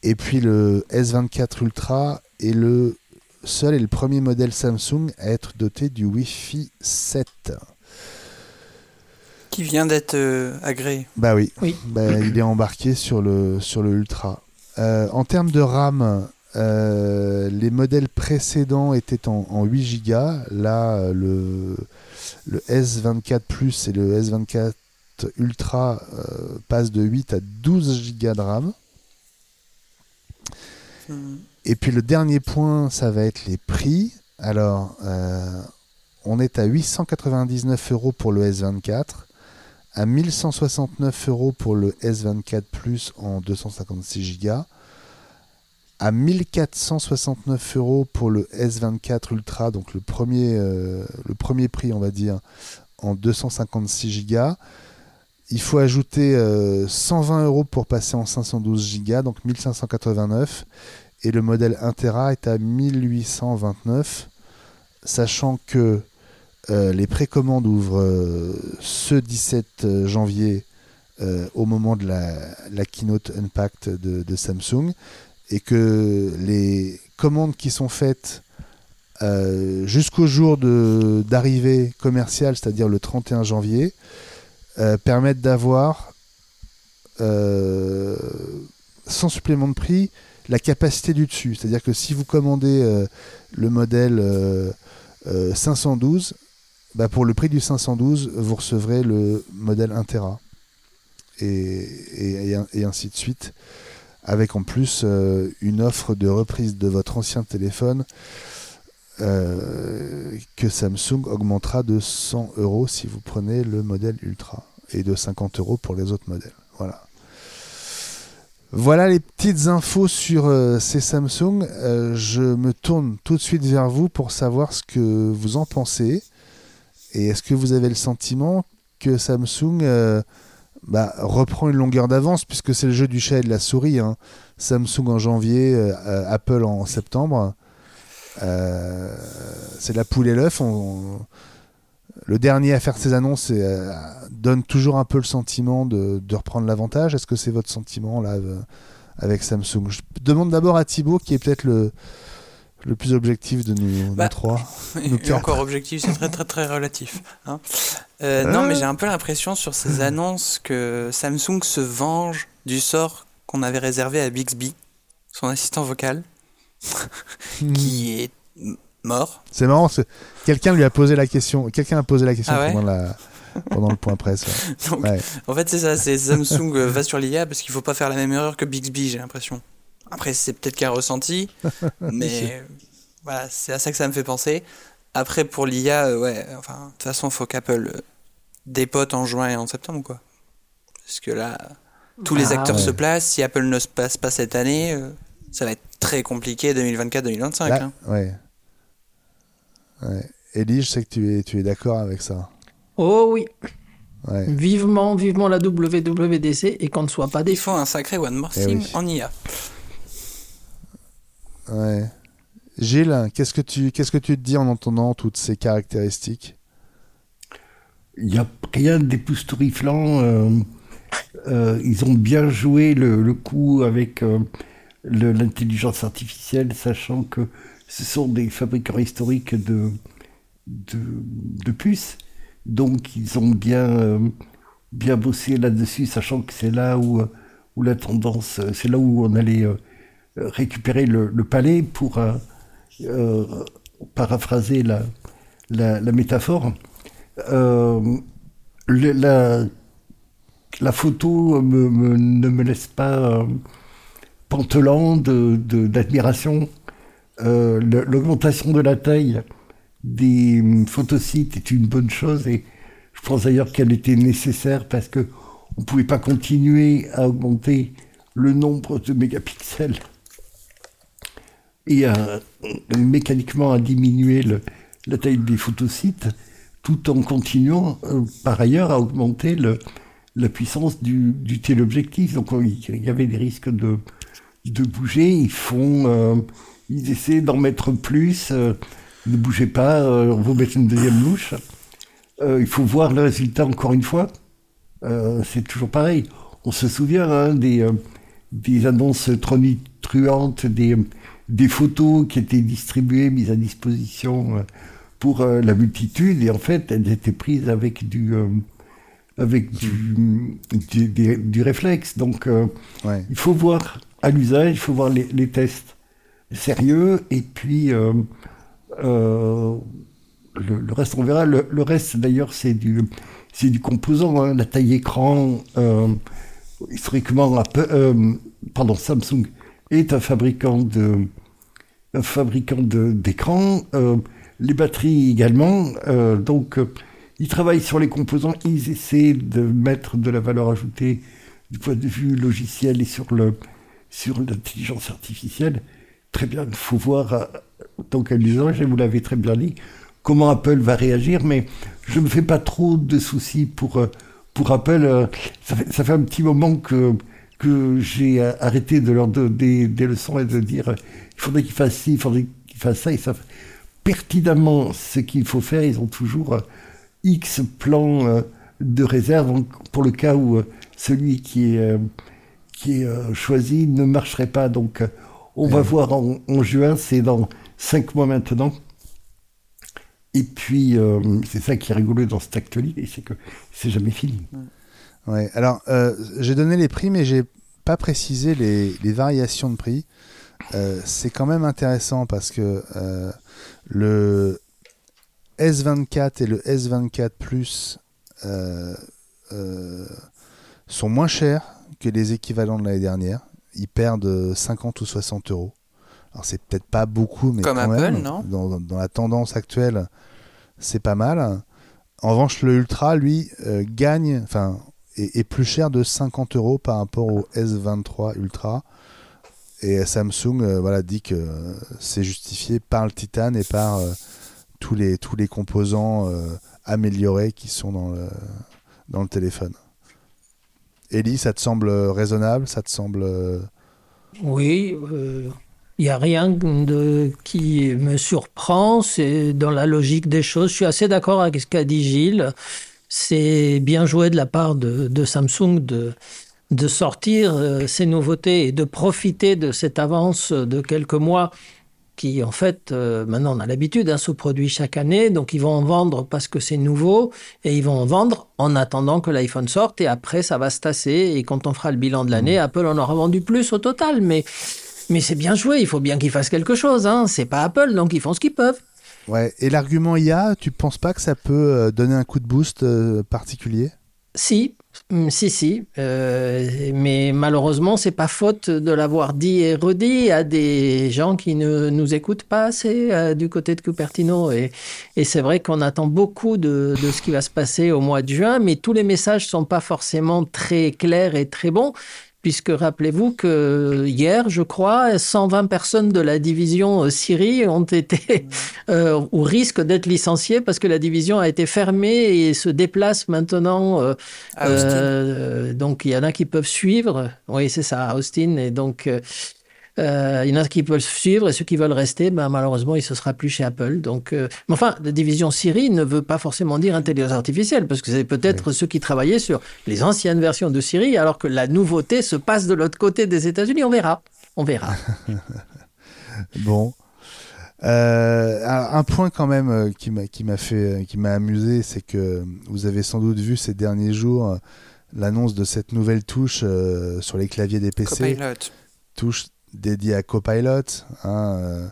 Et puis le S24 Ultra est le seul et le premier modèle Samsung à être doté du Wi-Fi 7. Qui vient d'être euh, agréé. Bah oui. Oui. Bah, il est embarqué sur le, sur le Ultra. Euh, en termes de RAM, euh, les modèles précédents étaient en, en 8 Go. Là, le, le S24 Plus et le S24 Ultra euh, passent de 8 à 12 Go de RAM. Hmm. Et puis le dernier point, ça va être les prix. Alors, euh, on est à 899 euros pour le S24 à 1169 euros pour le S24 Plus en 256 Go, à 1469 euros pour le S24 Ultra, donc le premier, euh, le premier prix, on va dire, en 256 Go. Il faut ajouter euh, 120 euros pour passer en 512 Go, donc 1589. Et le modèle 1 Tera est à 1829, sachant que euh, les précommandes ouvrent euh, ce 17 janvier euh, au moment de la, keynote Unpacked de, Samsung et que les commandes qui sont faites jusqu'au jour d'arrivée commerciale, c'est-à-dire le 31 janvier, permettent d'avoir sans supplément de prix la capacité du dessus. C'est-à-dire que si vous commandez le modèle 512, bah pour le prix du 512, vous recevrez le modèle 1 Tera. Et, ainsi de suite. Avec en plus euh, une offre de reprise de votre ancien téléphone euh, que Samsung augmentera de 100 euros si vous prenez le modèle Ultra. Et de 50 euros pour les autres modèles. Voilà. Voilà les petites infos sur euh, ces Samsung. Je me tourne tout de suite vers vous pour savoir ce que vous en pensez. Et est-ce que vous avez le sentiment que Samsung euh, bah, reprend une longueur d'avance, puisque c'est le jeu du chat et de la souris hein. Samsung en janvier, euh, Apple en septembre. Euh, c'est la poule et l'œuf. Le dernier à faire ses annonces euh, donne toujours un peu le sentiment de, de reprendre l'avantage. Est-ce que c'est votre sentiment là avec Samsung? Je demande d'abord à Thibaut, qui est peut-être le, le plus objectif de nous, nous Bah, trois. Et Nous quatre. encore objectif, c'est très très très relatif. hein. Euh, Non, mais j'ai un peu l'impression sur ces annonces que Samsung se venge du sort qu'on avait réservé à Bixby, son assistant vocal, Hmm. qui est mort. C'est marrant, quelqu'un lui a posé la question. Quelqu'un a posé la question Ah ouais pendant, la, pendant le point presse. ouais. Donc, Ouais. En fait, c'est ça, c'est Samsung euh, va sur l'IA parce qu'il faut pas faire la même erreur que Bixby, j'ai l'impression. Après, c'est peut-être qu'un ressenti, mais voilà, c'est à ça que ça me fait penser. Après, pour l'IA, euh, ouais, enfin, de toute façon, faut qu'Apple euh, dépote en juin et en septembre, quoi. Parce que là, tous les Ah, acteurs ouais. se placent. Si Apple ne se passe pas cette année, euh, ça va être très compliqué 2024-2025. Là, hein. ouais. Ouais. Ellie, je sais que tu es, tu es d'accord avec ça. Oh oui, Ouais. vivement, vivement la WWDC et qu'on ne soit pas Il déçus. faut un sacré One More Eh Thing oui. en IA. Ouais. Gilles, qu'est-ce que tu qu'est-ce que tu te dis en entendant toutes ces caractéristiques? Il n'y a rien d'époustouflant. euh, euh, ils ont bien joué le, coup avec euh, l'intelligence artificielle, sachant que ce sont des fabricants historiques de, de, de puces. Donc ils ont bien, euh, bien bossé là-dessus, sachant que c'est là où, où la tendance, c'est là où on allait récupérer le, palais pour euh, euh, paraphraser la, métaphore. Euh, la, photo ne me laisse pas euh, pantelant d'admiration. Euh, L'augmentation de la taille des hum, photosites est une bonne chose et je pense d'ailleurs qu'elle était nécessaire parce que on pouvait pas continuer à augmenter le nombre de mégapixels et à, mécaniquement à diminuer la taille des photosites tout en continuant euh, par ailleurs à augmenter la puissance du, téléobjectif. Donc on- il y avait des risques de, de bouger. Ils font, euh, ils essaient d'en mettre plus. euh, ne bougez pas, euh, on vous mettre une deuxième louche. Euh, il faut voir le résultat encore une fois. Euh, c'est toujours pareil. On se souvient hein, des, euh, des annonces tonitruantes, des, des photos qui étaient distribuées, mises à disposition euh, pour euh, la multitude, et en fait, elles étaient prises avec du, euh, avec du, du, du réflexe. Donc, euh, Ouais. il faut voir à l'usage, il faut voir les, les tests sérieux, et puis le, le reste, on verra. Le, le reste, d'ailleurs, c'est du, c'est du composant. hein. La taille écran, historiquement, Apple- pardon, Samsung est un fabricant de, un fabricant de- d'écran. euh, les batteries également. euh, donc, euh, ils travaillent sur les composants. Ils essaient de mettre de la valeur ajoutée du point de vue logiciel et sur le sur l'intelligence artificielle. Très bien, il faut voir donc à l'usage, et vous l'avez très bien dit, comment Apple va réagir, mais je ne me fais pas trop de soucis pour, pour Apple. ça fait un petit moment que, que j'ai arrêté de leur donner des leçons et de dire il faudrait qu'ils fassent ci, il faudrait qu'ils fassent ça. Ils savent pertinemment ce qu'il faut faire. Ils ont toujours euh, X plans euh, de réserve pour le cas où euh, celui qui est, qui est choisi ne marcherait pas. Donc, on va voir en, en juin, c'est dans cinq mois maintenant. Et puis, euh, c'est ça qui est rigolo dans cette actualité, c'est que c'est jamais fini. Ouais. Alors, euh, j'ai donné les prix, mais j'ai pas précisé les, les variations de prix. Euh, c'est quand même intéressant parce que euh, le S24 et le S24 Plus sont moins chers que les équivalents de l'année dernière. Ils perdent 50 ou 60 euros. Alors, c'est peut-être pas beaucoup, mais Comme quand Apple, même, non? dans, dans la tendance actuelle, c'est pas mal. En revanche, le Ultra, lui, euh, gagne, enfin, est, plus cher de 50 euros par rapport au S23 Ultra. Et Samsung, euh, voilà, dit que euh, c'est justifié par le titane et par euh, tous les tous les composants améliorés qui sont dans le dans le téléphone. Ellie, ça te semble raisonnable? Ça te semble Oui, il n'y a rien de, qui me surprend. C'est dans la logique des choses. Je suis assez d'accord avec ce qu'a dit Gilles. C'est bien joué de la part de, de Samsung de, de sortir euh, ces nouveautés et de profiter de cette avance de quelques mois qui en fait, euh, maintenant on a l'habitude, hein, se produit chaque année, donc ils vont en vendre parce que c'est nouveau, et ils vont en vendre en attendant que l'iPhone sorte, et après ça va se tasser, et quand on fera le bilan de l'année, Apple en aura vendu plus au total, mais, mais c'est bien joué, il faut bien qu'ils fassent quelque chose, hein. c'est pas Apple, donc ils font ce qu'ils peuvent. Ouais, et l'argument IA, tu penses pas que ça peut euh, donner un coup de boost euh, particulier? Si, Mm, Si, si, euh, mais malheureusement, c'est pas faute de l'avoir dit et redit. À des gens qui ne nous écoutent pas assez du côté de Cupertino. Et, c'est vrai qu'on attend beaucoup de, ce qui va se passer au mois de juin, mais tous les messages sont pas forcément très clairs et très bons. Puisque rappelez-vous que hier, je crois, 120 personnes de la division euh, Syrie ont été euh, ou risquent d'être licenciées parce que la division a été fermée et se déplace maintenant. euh, À Austin. euh, donc il y en a qui peuvent suivre. Oui, c'est ça, à Austin. Et donc euh, il y en a qui peuvent suivre et ceux qui veulent rester, ben, malheureusement, il ne se sera plus chez Apple. Donc, euh, mais enfin, la division Siri ne veut pas forcément dire intelligence artificielle parce que c'est peut-être ceux qui travaillaient sur les anciennes versions de Siri alors que la nouveauté se passe de l'autre côté des États-Unis. On verra. On verra. Bon. Euh, un point quand même qui m'a qui m'a fait qui m'a amusé, c'est que vous avez sans doute vu ces derniers jours l'annonce de cette nouvelle touche euh, sur les claviers des PC, Copilot. touche dédiée à Copilot. hein, euh,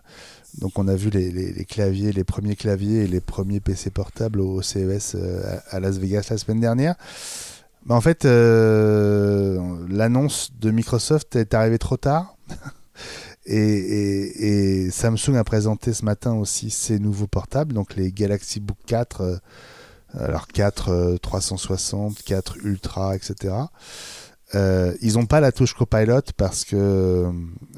donc on a vu les, claviers, les premiers claviers et les premiers PC portables au CES euh, à Las Vegas la semaine dernière. Mais en fait, euh, l'annonce de Microsoft est arrivée trop tard. Et, et- Samsung a présenté ce matin aussi ses nouveaux portables, donc les Galaxy Book 4, euh, alors 4 euh, 360, 4 Ultra, etc. Euh, ils n'ont pas la touche Copilot parce que euh,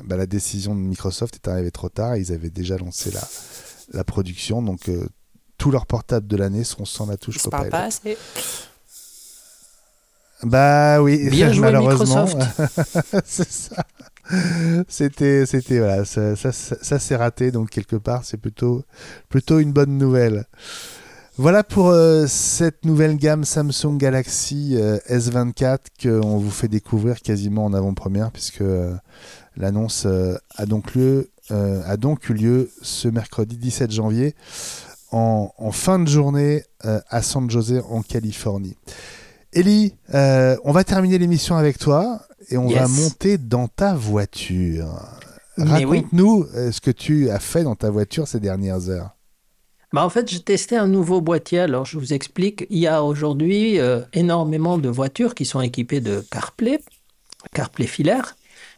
bah, la décision de Microsoft est arrivée trop tard. Ils avaient déjà lancé la, la production, donc euh, tous leurs portables de l'année seront sans la touche Copilot. pas assez. Bah oui, Bien joué, malheureusement. Microsoft. c'est ça. C'était, c'était voilà, ça, ça, ça, ça s'est raté, donc quelque part c'est plutôt, plutôt une bonne nouvelle. Voilà pour euh, cette nouvelle gamme Samsung Galaxy euh, S24 qu'on vous fait découvrir quasiment en avant-première puisque euh, l'annonce a donc lieu, a donc eu lieu ce mercredi 17 janvier en, en fin de journée à San Jose en Californie. Ellie, on va terminer l'émission avec toi et on va monter dans ta voiture. Oui. Raconte-nous ce que tu as fait dans ta voiture ces dernières heures. Bah, en fait, j'ai testé un nouveau boîtier. Alors, je vous explique. Il y a aujourd'hui euh, énormément de voitures qui sont équipées de CarPlay, CarPlay filaire,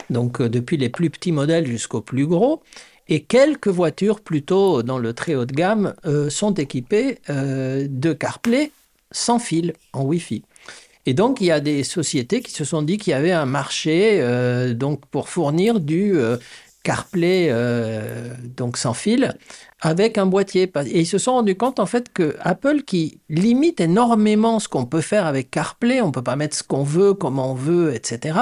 donc euh, depuis les plus petits modèles jusqu'aux plus gros. Et quelques voitures plutôt dans le très haut de gamme euh, sont équipées de CarPlay sans fil, en Wi-Fi. Et donc, il y a des sociétés qui se sont dit qu'il y avait un marché donc pour fournir du CarPlay euh, donc sans fil avec un boîtier. Et ils se sont rendus compte en fait que Apple qui limite énormément ce qu'on peut faire avec CarPlay, on peut pas mettre ce qu'on veut, comment on veut, etc.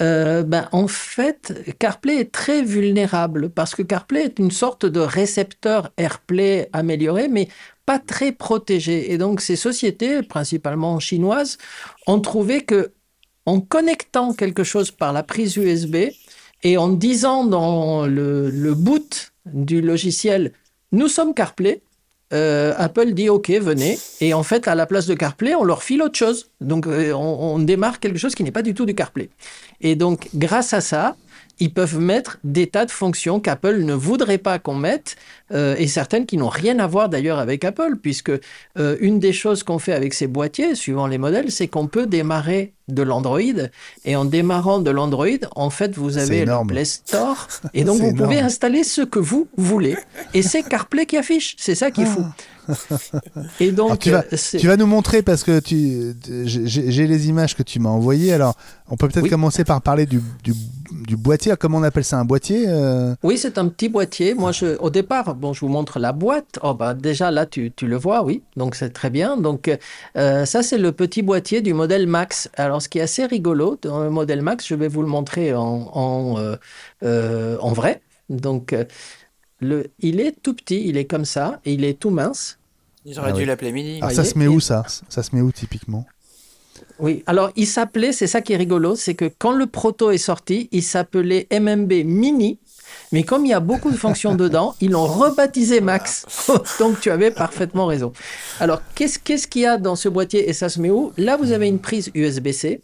Euh, ben en fait, CarPlay est très vulnérable parce que CarPlay est une sorte de récepteur AirPlay amélioré, mais pas très protégé. Et donc ces sociétés, principalement chinoises, ont trouvé que en connectant quelque chose par la prise USB et en disant dans le, le boot du logiciel nous sommes CarPlay. Euh, Apple dit OK, venez. Et en fait, à la place de CarPlay, on leur file autre chose. Donc, euh, on, on démarre quelque chose qui n'est pas du tout du CarPlay. Et donc, grâce à ça, ils peuvent mettre des tas de fonctions qu'Apple ne voudrait pas qu'on mette, euh, et certaines qui n'ont rien à voir d'ailleurs avec Apple, puisque euh, une des choses qu'on fait avec ces boîtiers, suivant les modèles, c'est qu'on peut démarrer de l'Android, et en démarrant de l'Android, en fait, vous avez le. Play Store, et donc vous pouvez installer ce que vous voulez, et c'est CarPlay qui affiche, c'est ça qui est fou. Et donc, Alors, tu, vas, euh, tu vas nous montrer parce que tu, j'ai j'ai les images que tu m'as envoyées. Alors, on peut peut-être Oui. commencer par parler du, du, du boîtier. Comment on appelle ça un boîtier euh? Oui, c'est un petit boîtier. Moi, je, au départ, bon, je vous montre la boîte. Oh, bah, déjà, là, tu, tu le vois, oui. Donc, c'est très bien. Donc, euh, ça, c'est le petit boîtier du modèle Max. Alors, ce qui est assez rigolo dans le modèle Max, je vais vous le montrer en, en, euh, euh, en vrai. Donc, le, il est tout petit, il est comme ça, et il est tout mince. Ils auraient Ah dû oui. l'appeler midi. Alors, ça se met et- où ça? Ça se met où typiquement? Oui, alors il s'appelait, c'est ça qui est rigolo, c'est que quand le proto est sorti, il s'appelait MMB Mini Mais comme il y a beaucoup de fonctions dedans, ils l'ont rebaptisé Max. Donc tu avais parfaitement raison. Alors qu'est-ce qu'il y a dans ce boîtier et ça se met où? Là, vous avez une prise USB-C.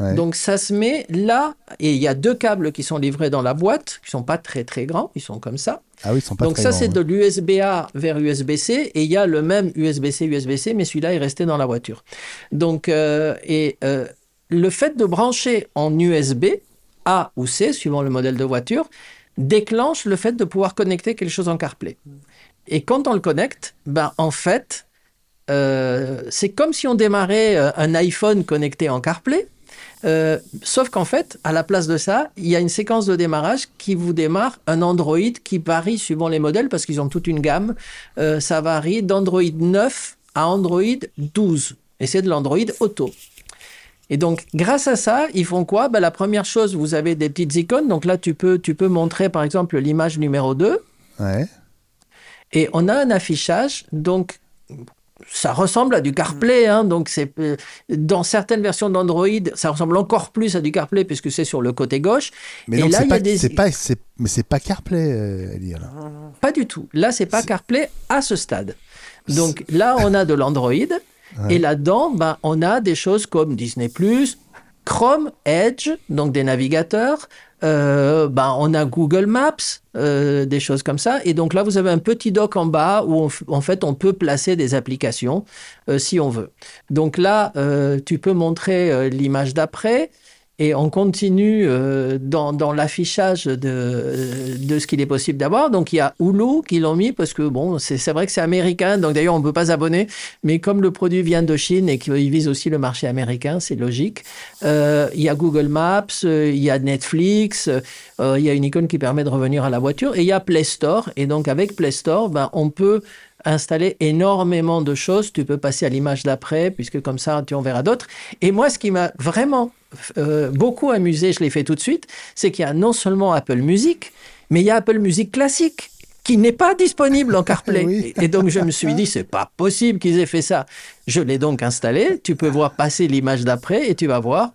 Ouais. Donc ça se met là et il y a deux câbles qui sont livrés dans la boîte, qui sont pas très très grands, ils sont comme ça. Ah oui, ils sont pas Donc très ça c'est de l'USB-A vers USB-C et il y a le même USB-C USB-C mais celui-là est resté dans la voiture. Donc euh, et euh, le fait de brancher en USB A ou C suivant le modèle de voiture déclenche le fait de pouvoir connecter quelque chose en CarPlay. Et quand on le connecte, ben en fait euh, c'est comme si on démarrait un iPhone connecté en CarPlay. Euh, sauf qu'en fait, à la place de ça, il y a une séquence de démarrage qui vous démarre un Android qui varie suivant les modèles parce qu'ils ont toute une gamme. Euh, ça varie d'Android 9 à Android 12. Et c'est de l'Android auto. Et donc, grâce à ça, ils font quoi? Ben, La première chose, vous avez des petites icônes. Donc là, tu peux, tu peux montrer, par exemple, l'image numéro 2. Ouais. Et on a un affichage, donc ça ressemble à du CarPlay. Hein, donc c'est euh, dans certaines versions d'Android, ça ressemble encore plus à du CarPlay puisque c'est sur le côté gauche. Mais Et donc là, c'est il y a pas, des- c'est pas, c'est- mais c'est pas CarPlay, euh, Elie, là. Pas du tout. Là, c'est pas C'est- CarPlay à ce stade. Donc là, on a de l'Android. Et là-dedans, ben, on a des choses comme Disney+, Chrome, Edge, donc des navigateurs. Euh, ben, on a Google Maps, euh, des choses comme ça. Et donc là, vous avez un petit dock en bas où on en fait on peut placer des applications euh, si on veut. Donc là, euh, tu peux montrer l'image d'après. Et on continue euh, dans, dans l'affichage de, de ce qu'il est possible d'avoir. Donc il y a Hulu qui l'ont mis parce que bon, c'est vrai que c'est américain. Donc d'ailleurs, on ne peut pas s'abonner. Mais comme le produit vient de Chine et qu'il vise aussi le marché américain, c'est logique. Euh, il y a Google Maps, euh, il y a Netflix, il y a une icône qui permet de revenir à la voiture et il y a Play Store. Et donc avec Play Store, ben, on peut installer énormément de choses. Tu peux passer à l'image d'après, puisque comme ça, tu en verras d'autres. Et moi, ce qui m'a vraiment euh, beaucoup amusé, je l'ai fait tout de suite, c'est qu'il y a non seulement Apple Music, mais il y a Apple Music classique qui n'est pas disponible en CarPlay. Oui. Et donc je me suis dit, c'est pas possible qu'ils aient fait ça. Je l'ai donc installé. Tu peux voir passer l'image d'après et tu vas voir.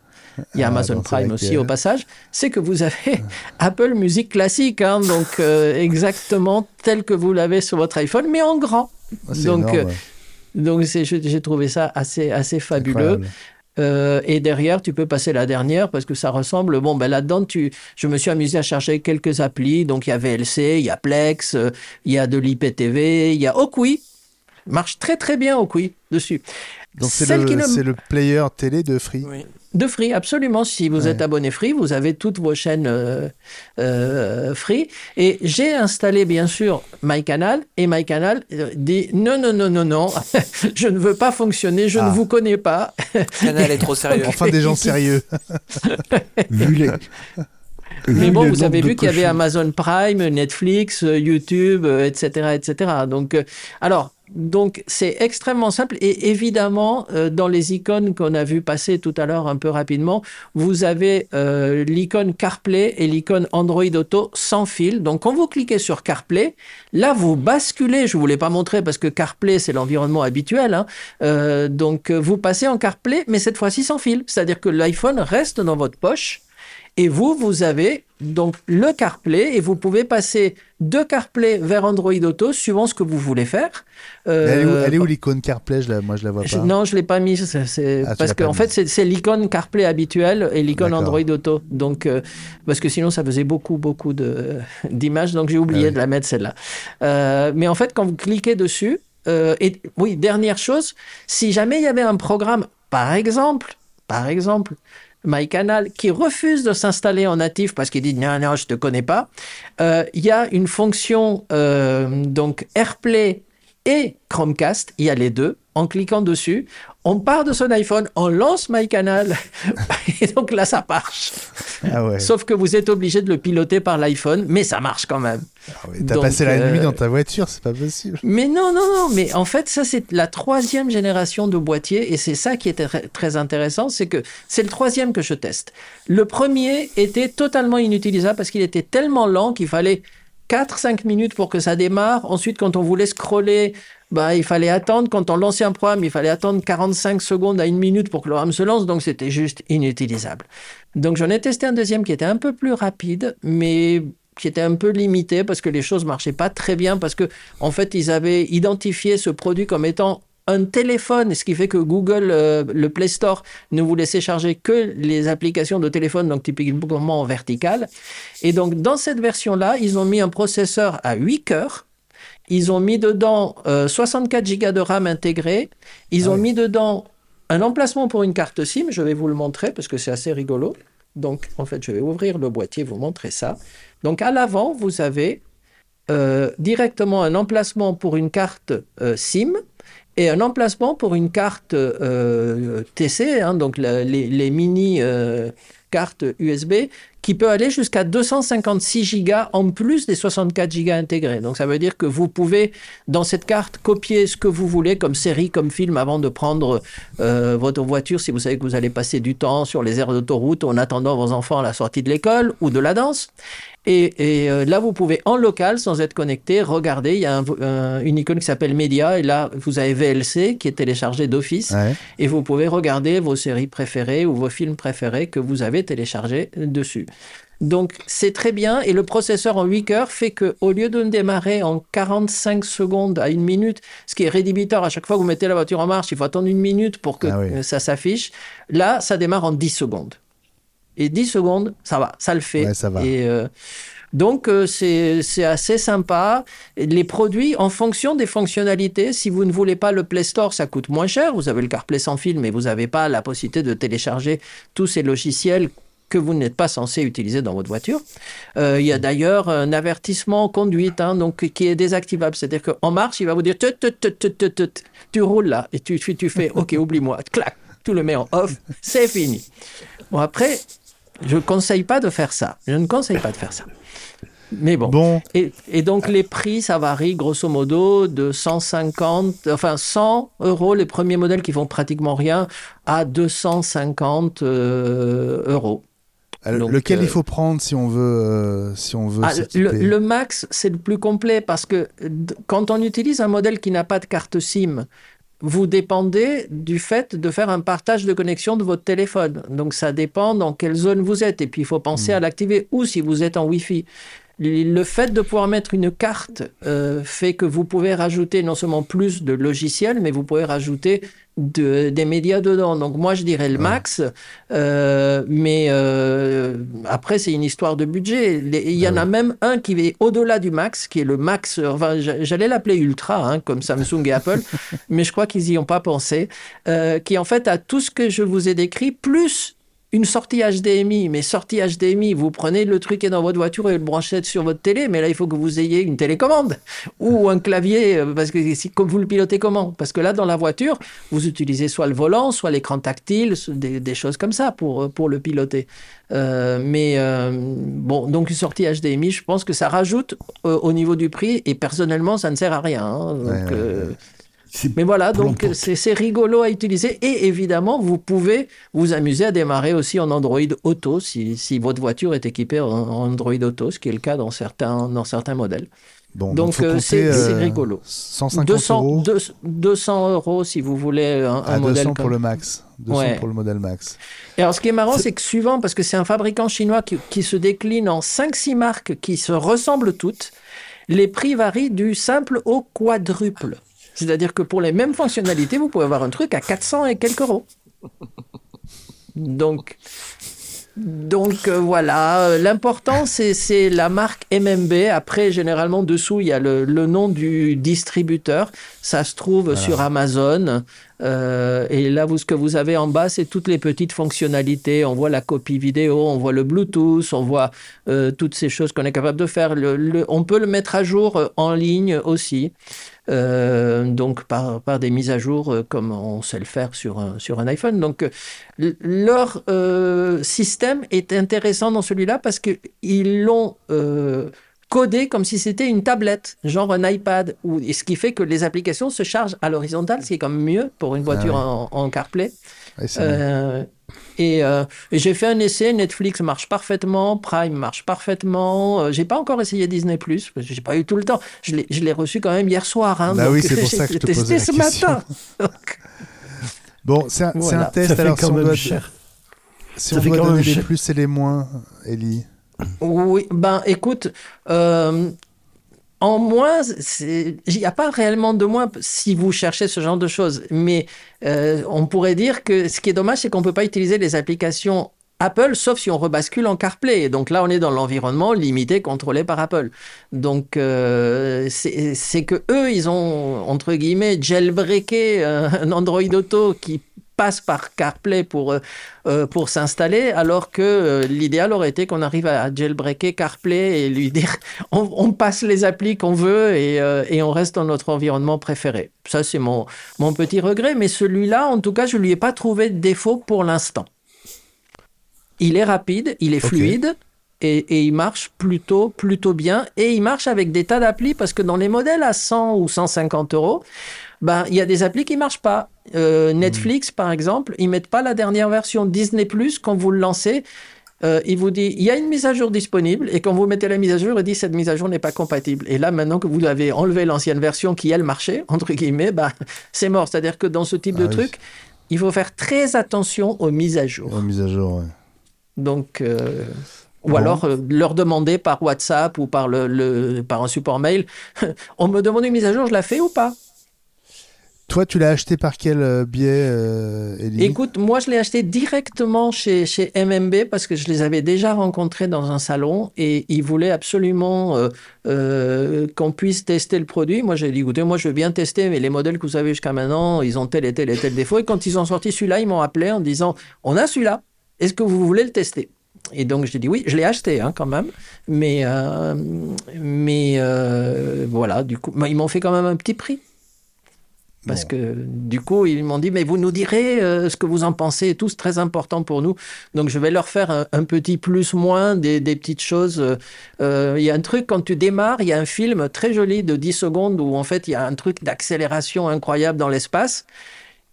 Il y a Ah, Amazon Prime aussi au passage. C'est que vous avez Apple Music classique, hein, donc euh, exactement tel que vous l'avez sur votre iPhone, mais en grand. Ah, Donc, euh. Donc j'ai trouvé ça assez, assez fabuleux. Incroyable. Euh, et derrière, tu peux passer la dernière parce que ça ressemble. Bon, ben là-dedans, tu, je me suis amusé à chercher quelques applis. Donc il y a VLC, il y a Plex, euh, il y a de l'IPTV, il y a Okui. Marche très très bien Okui dessus. Donc c'est le, ne- le player télé de Free. Oui. De Free, absolument. Si vous Ouais. êtes abonné Free, vous avez toutes vos chaînes euh, euh, Free. Et j'ai installé, bien sûr, MyCanal. Et MyCanal euh, dit non, non, non, non, non, je ne veux pas fonctionner, je Ah. ne vous connais pas. Canal est trop sérieux. Enfin des gens sérieux. Vu les. Mais bon, vous avez vu qu'il y avait. Amazon Prime, Netflix, YouTube, etc., etc. Donc, alors, donc c'est extrêmement simple et évidemment, euh, dans les icônes qu'on a vu passer tout à l'heure un peu rapidement, vous avez euh, l'icône CarPlay et l'icône Android Auto sans fil. Donc, quand vous cliquez sur CarPlay, là, vous basculez. Je vous l'ai pas montré parce que CarPlay c'est l'environnement habituel. hein. Euh, donc, vous passez en CarPlay, mais cette fois-ci sans fil. C'est-à-dire que l'iPhone reste dans votre poche. Et vous, vous avez donc le CarPlay et vous pouvez passer de CarPlay vers Android Auto suivant ce que vous voulez faire. Euh, elle est où, où l'icône CarPlay? Je la, Moi je la vois je- pas. non, je l'ai pas mis. c'est- c'est- Ah, parce l'as que pas en fait, c'est l'icône CarPlay habituelle et l'icône. Android Auto. Donc, euh, parce que sinon, ça faisait beaucoup, beaucoup de d'images. Donc, j'ai oublié Ah oui. de la mettre celle-là. Euh, mais en fait, quand vous cliquez dessus, euh, et oui, dernière chose, si jamais il y avait un programme, par exemple, par exemple, MyCanal, qui refuse de s'installer en natif parce qu'il dit non, non, je te connais pas, euh, il y a une fonction euh, donc AirPlay et Chromecast, il y a les deux. En cliquant dessus, on part de son iPhone, on lance MyCanal, et donc là, ça marche. Ah ouais. Sauf que vous êtes obligé de le piloter par l'iPhone, mais ça marche quand même. Ah ouais, T'as passé la euh, nuit dans ta voiture, c'est pas possible. Mais non, non, non, mais en fait, ça, c'est la troisième génération de boîtiers, et c'est ça qui était très- très intéressant, c'est que c'est le troisième que je teste. Le premier était totalement inutilisable parce qu'il était tellement lent qu'il fallait 4-5 minutes pour que ça démarre. Ensuite, quand on voulait scroller, bah, il fallait attendre. Quand on lançait un programme, il fallait attendre 45 secondes à une minute pour que le programme se lance, donc c'était juste inutilisable. Donc j'en ai testé un deuxième qui était un peu plus rapide, mais qui était un peu limité parce que les choses marchaient pas très bien parce que en fait ils avaient identifié ce produit comme étant un téléphone, ce qui fait que Google, euh, le Play Store, ne vous laissait charger que les applications de téléphone, donc typiquement en vertical. Et donc, dans cette version-là, ils ont mis un processeur à 8 cœurs. Ils ont mis dedans 64 Go de RAM intégré. Ils Ah ont oui. mis dedans un emplacement pour une carte SIM. Je vais vous le montrer parce que c'est assez rigolo. Donc, en fait, je vais ouvrir le boîtier, vous montrer ça. Donc, à l'avant, vous avez euh, directement un emplacement pour une carte euh, SIM et un emplacement pour une carte euh, TC, hein, donc les mini euh, cartes USB, qui peut aller jusqu'à 256 gigas en plus des 64 gigas intégrés. Donc ça veut dire que vous pouvez, dans cette carte, copier ce que vous voulez comme série, comme film, avant de prendre euh, votre voiture, si vous savez que vous allez passer du temps sur les aires d'autoroute en attendant vos enfants à la sortie de l'école ou de la danse. Et, et, euh, là, vous pouvez en local, sans être connecté, regarder. Il y a un- un- une icône qui s'appelle Média. Et là, vous avez VLC qui est téléchargé d'office. Ouais. Et vous pouvez regarder vos séries préférées ou vos films préférés que vous avez téléchargés dessus. Donc, c'est très bien. Et le processeur en 8 heures fait que, au lieu de démarrer en 45 secondes à une minute, ce qui est rédhibiteur, à chaque fois que vous mettez la voiture en marche, il faut attendre une minute pour que Ah oui. euh, ça s'affiche. Là, ça démarre en 10 secondes. Et 10 secondes, ça va, ça le fait. Ouais, ça va. Et euh, donc, euh, c'est assez sympa. Les produits, en fonction des fonctionnalités, si vous ne voulez pas le Play Store, ça coûte moins cher. Vous avez le CarPlay sans fil, mais vous n'avez pas la possibilité de télécharger tous ces logiciels que vous n'êtes pas censé utiliser dans votre voiture. Euh, il y a d'ailleurs un avertissement conduite hein, donc, qui est désactivable. C'est-à-dire qu'en marche, il va vous dire tut, tut, tut, tu roules là et tu, tu, tu fais OK, oublie-moi, clac, tu le mets en off, c'est fini. Bon, après, je ne conseille pas de faire ça. Je ne conseille pas de faire ça. Mais bon. Bon, Et, et donc les prix, ça varie grosso modo de 150, enfin 100 euros les premiers modèles qui font pratiquement rien à 250 euh, euros. Alors, donc, lequel euh, il faut prendre si on veut, euh, si on veut Ah, le, le Max, c'est le plus complet parce que quand on utilise un modèle qui n'a pas de carte SIM, vous dépendez du fait de faire un partage de connexion de votre téléphone. Donc ça dépend dans quelle zone vous êtes et puis il faut penser à l'activer ou si vous êtes en Wi-Fi. Le fait de pouvoir mettre une carte euh, fait que vous pouvez rajouter non seulement plus de logiciels, mais vous pouvez rajouter de- des médias dedans. Donc moi je dirais le max, euh, mais euh, après c'est une histoire de budget. Il y en a même un qui est au-delà du max, qui est le max. Enfin, j'a- j'allais l'appeler ultra, hein, comme Samsung et Apple, mais je crois qu'ils y ont pas pensé. euh, qui en fait a tout ce que je vous ai décrit plus une sortie HDMI, mais sortie HDMI, vous prenez le truc qui est dans votre voiture et le branchez sur votre télé, mais là il faut que vous ayez une télécommande ou un clavier, euh, parce que si, comme vous le pilotez comment? Parce que là dans la voiture, vous utilisez soit le volant, soit l'écran tactile, des, des choses comme ça pour, euh, pour le piloter. Euh, mais euh, bon, donc une sortie HDMI, je pense que ça rajoute euh, au niveau du prix et personnellement ça ne sert à rien. hein. Donc, Ouais, ouais, ouais. Mais voilà, donc c'est rigolo à utiliser et évidemment, vous pouvez vous amuser à démarrer aussi en Android Auto si, si votre voiture est équipée en, Android Auto, ce qui est le cas dans certains, dans certains modèles. Bon, donc, euh, c'est- euh, rigolo. 150 200, euros deux- 200 euros si vous voulez un, un à 200 modèle pour comme le max. 200 Ouais. pour le modèle max. Et alors, ce qui est marrant, c'est que suivant, parce que c'est un fabricant chinois qui, qui se décline en 5-6 marques qui se ressemblent toutes, les prix varient du simple au quadruple. C'est-à-dire que pour les mêmes fonctionnalités, vous pouvez avoir un truc à 400 et quelques euros. Donc, donc euh, voilà, l'important c'est c'est la marque MMB. Après, généralement, dessous, il y a le, le nom du distributeur. Ça se trouve sur Amazon. Euh, et là, vous, ce que vous avez en bas, c'est toutes les petites fonctionnalités. On voit la copie vidéo, on voit le Bluetooth, on voit euh, toutes ces choses qu'on est capable de faire. On peut le mettre à jour euh, en ligne aussi. Donc par, des mises à jour comme on sait le faire sur un, sur un iPhone. Donc leur système est intéressant dans celui-là parce qu'ils l'ont codé comme si c'était une tablette, genre un iPad, ou, et ce qui fait que les applications se chargent à l'horizontale, ce qui est quand même mieux pour une voiture ouais. en, en CarPlay. Ouais. Euh, et, euh, et j'ai fait un essai, Netflix marche parfaitement, Prime marche parfaitement. Euh, j'ai pas encore essayé Disney Plus parce que j'ai pas eu tout le temps. Je l'ai, je l'ai reçu quand même hier soir. Hein, Bah donc oui, c'est pour ça que je te testé la ce question. matin. Donc, Bon, c'est un, Voilà. un test. ça fait alors, quand si on même doit, cher. si Ça on fait doit quand donner même les plus et les moins, Ellie. Oui, ben écoute, euh, en moins, il n'y a pas réellement de moins si vous cherchez ce genre de choses. Mais euh, on pourrait dire que ce qui est dommage, c'est qu'on ne peut pas utiliser les applications Apple, sauf si on rebascule en CarPlay. Donc là, on est dans l'environnement limité, contrôlé par Apple. Donc euh, c'est que eux, ils ont entre guillemets jailbreaké un Android Auto qui passe par CarPlay pour, euh, euh, pour s'installer, alors que euh, l'idéal aurait été qu'on arrive à jailbreaker CarPlay et lui dire on, passe les applis qu'on veut et, et, on reste dans notre environnement préféré. Ça, c'est mon, mon petit regret, mais celui-là, en tout cas, je lui ai pas trouvé de défaut pour l'instant. Il est rapide, il est fluide. Et, et, il marche plutôt, plutôt bien. Et il marche avec des tas d'applis parce que dans les modèles à 100 ou 150 euros, ben, il y a des applis qui marchent pas. Euh, Netflix, par exemple, ils mettent pas la dernière version Disney Plus quand vous le lancez. Euh, il vous dit il y a une mise à jour disponible et quand vous mettez la mise à jour, il dit cette mise à jour n'est pas compatible. Et là, maintenant que vous avez enlevé l'ancienne version qui elle marchait entre guillemets, bah c'est mort. C'est-à-dire que dans ce type de ah truc, il faut faire très attention aux mises à jour. Aux mises à jour, ouais. Donc euh, ou alors euh, leur demander par WhatsApp ou par le, le par un support mail. On me demande une mise à jour, je la fais ou pas? Toi, tu l'as acheté par quel euh, biais, euh, Écoute, moi, je l'ai acheté directement chez, chez MMB parce que je les avais déjà rencontrés dans un salon et ils voulaient absolument euh, euh, qu'on puisse tester le produit. Moi, j'ai dit, écoutez, moi, je veux bien tester, mais les modèles que vous avez jusqu'à maintenant, ils ont tel et tel et tel défaut. Et quand ils ont sorti celui-là, ils m'ont appelé en disant, on a celui-là, est-ce que vous voulez le tester? Et donc j'ai dit oui, je l'ai acheté hein, quand même, mais mais voilà, du coup, ils m'ont fait quand même un petit prix. Parce que du coup, ils m'ont dit, mais vous nous direz euh, ce que vous en pensez et tout, c'est très important pour nous. Donc je vais leur faire un, petit plus-moins, des, des, petites choses. Euh, euh, il y a un truc, quand tu démarres, il y a un film très joli de 10 secondes où en fait il y a un truc d'accélération incroyable dans l'espace.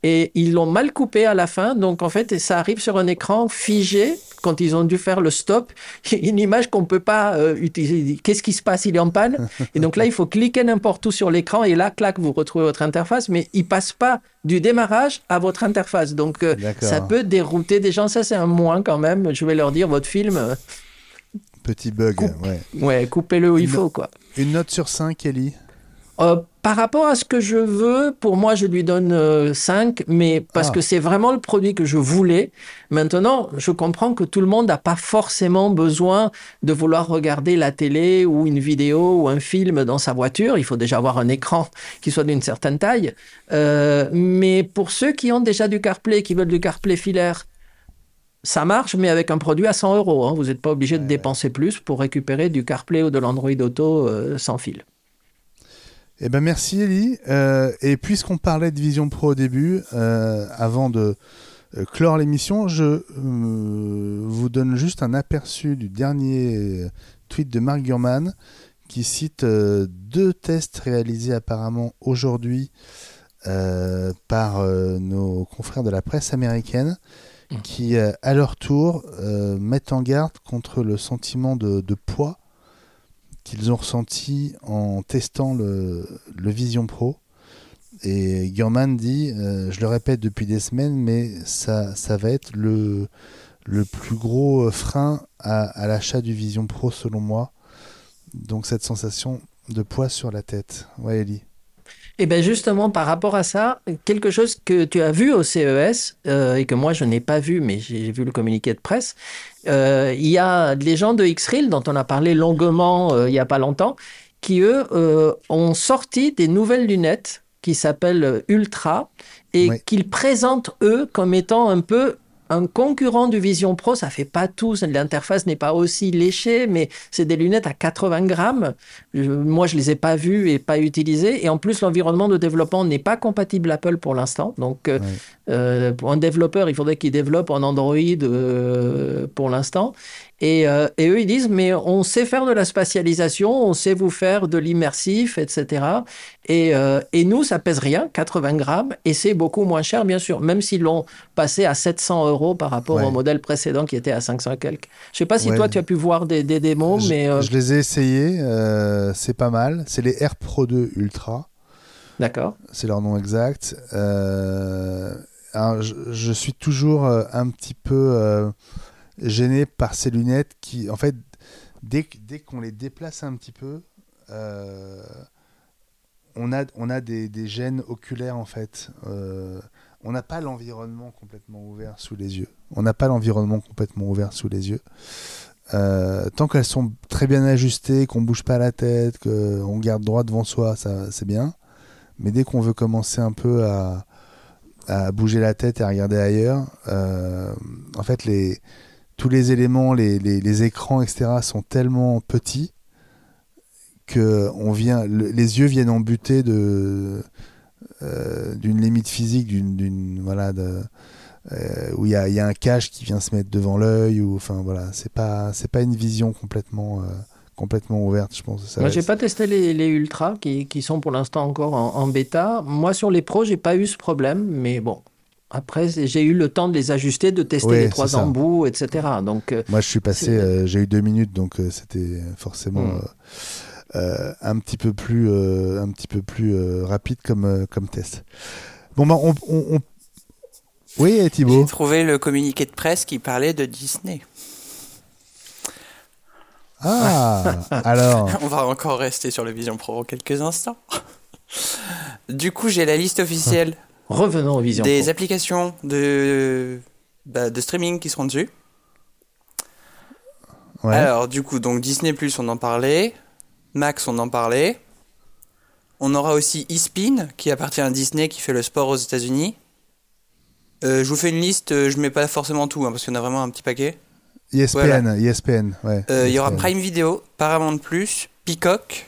Et ils l'ont mal coupé à la fin, donc en fait, ça arrive sur un écran figé quand ils ont dû faire le stop, une image qu'on peut pas euh, utiliser. Qu'est-ce qui se passe? Il est en panne. Et donc là, il faut cliquer n'importe où sur l'écran et là, clac, vous retrouvez votre interface, mais il passe pas du démarrage à votre interface. Donc euh, ça peut dérouter des gens. Ça, c'est un moins quand même. Je vais leur dire, votre film. Euh, Petit bug, ouais. Ouais, coupez-le où il faut, quoi. Une note sur 5, Ellie? Par rapport à ce que je veux, pour moi, je lui donne 5, euh, mais parce ah. que c'est vraiment le produit que je voulais. Maintenant, je comprends que tout le monde n'a pas forcément besoin de vouloir regarder la télé ou une vidéo ou un film dans sa voiture. Il faut déjà avoir un écran qui soit d'une certaine taille. Euh, mais pour ceux qui ont déjà du CarPlay, qui veulent du CarPlay filaire, ça marche, mais avec un produit à 100 euros. Hein. Vous n'êtes pas obligé de dépenser plus pour récupérer du CarPlay ou de l'Android Auto sans fil. Eh ben merci Ellie. Euh, et puisqu'on parlait de Vision Pro au début, euh, avant de euh, clore l'émission, je vous donne juste un aperçu du dernier tweet de Mark Gurman qui cite deux tests réalisés apparemment aujourd'hui par nos confrères de la presse américaine mmh. qui, à leur tour, mettent en garde contre le sentiment de poids qu'ils ont ressenti en testant le, Vision Pro. Et Gurman dit, euh, je le répète depuis des semaines, mais ça, ça va être le, le plus gros frein à, l'achat du Vision Pro selon moi. Donc cette sensation de poids sur la tête. Ouais, Ellie. Et eh bien justement, par rapport à ça, quelque chose que tu as vu au CES euh, et que moi je n'ai pas vu, mais j'ai vu le communiqué de presse, euh, il y a des gens de X-Reel dont on a parlé longuement euh, il n'y a pas longtemps, qui eux ont sorti des nouvelles lunettes qui s'appellent Ultra et qu'ils présentent eux comme étant un peu un concurrent du Vision Pro, ça fait pas tout, l'interface n'est pas aussi léchée, mais c'est des lunettes à 80 grammes. moi, je les ai pas vues et pas utilisées. Et en plus, l'environnement de développement n'est pas compatible Apple pour l'instant. Donc, euh, euh, pour un développeur, il faudrait qu'il développe en Android euh, pour l'instant. Et, euh, et, eux, ils disent, mais on sait faire de la spatialisation, on sait vous faire de l'immersif, etc. Et, euh, et, nous, ça pèse rien, 80 grammes, et c'est beaucoup moins cher, bien sûr, même s'ils l'ont passé à 700 euros par rapport au modèle précédent qui était à 500 et quelques. Je sais pas si toi, tu as pu voir des, des démos, mais... Je les ai essayés, c'est pas mal. C'est les Air Pro 2 Ultra. D'accord. C'est leur nom exact. Alors, je, je, suis toujours un petit peu gêné par ces lunettes qui, en fait, dès, dès qu'on les déplace un petit peu, euh, on a, on a des, des gènes oculaires en fait. Euh, on n'a pas l'environnement complètement ouvert sous les yeux. On n'a pas l'environnement complètement ouvert sous les yeux. Euh, tant qu'elles sont très bien ajustées, qu'on bouge pas la tête, qu'on garde droit devant soi, ça c'est bien. Mais dès qu'on veut commencer un peu à, à, bouger la tête et à regarder ailleurs, en fait les tous les éléments, les, les, les, écrans, etc. sont tellement petits que on vient, le, les yeux viennent en butée de euh, d'une limite physique, d'une voilà de euh, où il y a, y a, un cache qui vient se mettre devant l'œil ou enfin voilà c'est pas c'est pas une vision complètement euh, complètement ouverte je pense ça moi j'ai pas testé les, les ultras qui, qui, sont pour l'instant encore en, en, bêta moi sur les pros j'ai pas eu ce problème mais bon après j'ai eu le temps de les ajuster de tester oui, les trois embouts etc donc euh, moi je suis passé euh, j'ai eu deux minutes donc euh, c'était forcément hmm. un petit peu plus un petit peu plus rapide comme comme test bon bah on, on, on oui, Thibaut. J'ai trouvé le communiqué de presse qui parlait de Disney. Ah, alors. On va encore rester sur le Vision Pro quelques instants. Du coup, j'ai la liste officielle. Revenons au Vision des Pro. applications de, bah, de streaming qui seront dessus. Ouais. Alors, du coup, donc Disney Plus, on en parlait. Max, on en parlait. On aura aussi eSpin, qui appartient à Disney, qui fait le sport aux États-Unis. Euh, je vous fais une liste, euh, je mets pas forcément tout, hein, parce qu'il y en a vraiment un petit paquet. ESPN, voilà. ESPN, ouais. Euh, il E y aura Prime Video, Paramount+, Peacock,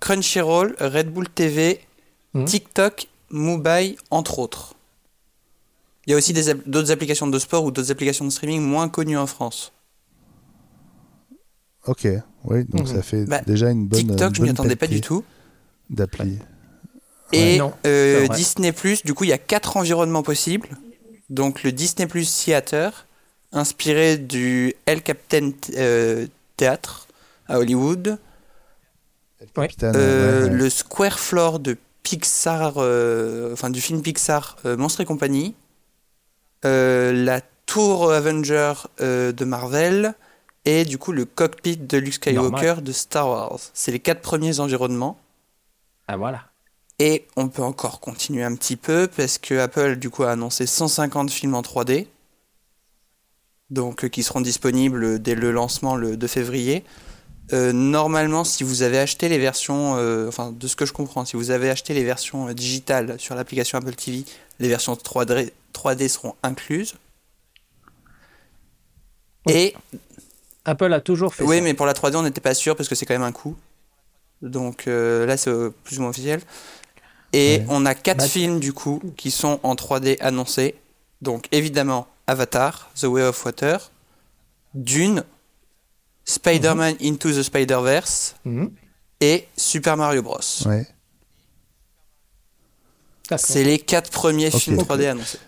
Crunchyroll, Red Bull TV, mmh. TikTok, Mubai, entre autres. Il y a aussi d'autres applications de sport ou d'autres applications de streaming moins connues en France. Ok, oui, donc mmh. ça fait bah, déjà une bonne. TikTok, une je m'y attendais pas du tout. D'appli. Et ouais. euh, Disney du coup, il y a quatre environnements possibles. Donc le Disney Plus Theater, inspiré du El Captain euh, Theatre à Hollywood. Ouais. Euh, ouais, ouais. Le Square Floor de Pixar, euh, enfin du film Pixar Monstres et compagnie. la Tour Avenger de Marvel. Et du coup le cockpit de Luke Skywalker Normal. de Star Wars. C'est les quatre premiers environnements. Ah voilà. Et on peut encore continuer un petit peu parce que Apple du coup a annoncé 150 films en 3D, donc euh, qui seront disponibles dès le lancement le 2 février. Euh, normalement, si vous avez acheté les versions, euh, enfin de ce que je comprends, si vous avez acheté les versions euh, digitales sur l'application Apple TV, les versions 3D, 3D seront incluses. Oui. Et Apple a toujours fait oui, ça. mais pour la 3D, on n'était pas sûr parce que c'est quand même un coût. Donc euh, là, c'est plus ou moins officiel. Et ouais. on a quatre bah, films du coup qui sont en 3D annoncés. Donc évidemment Avatar, The Way of Water, Dune, Spider-Man mm -hmm. Into the Spider-Verse mm -hmm. et Super Mario Bros. Ouais. C'est les quatre premiers okay. films 3D annoncés.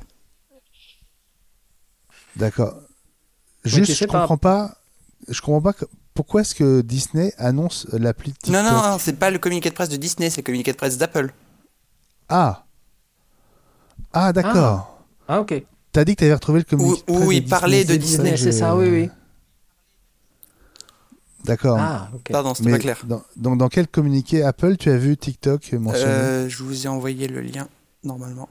D'accord. Juste, okay, je comprends pas. pas. Je comprends pas que, pourquoi est-ce que Disney annonce l'appli TikTok Non, non, non c'est pas le communiqué de presse de Disney, c'est le communiqué de presse d'Apple. Ah Ah, d'accord. Ah. ah, ok. T'as dit que t'avais retrouvé le communiqué où, de presse où il parlait de Disney. Disney. C'est ça, oui, oui. D'accord. Ah, ok. Pardon, c'était pas clair. Dans, donc, dans quel communiqué Apple tu as vu TikTok mentionné euh, Je vous ai envoyé le lien, normalement.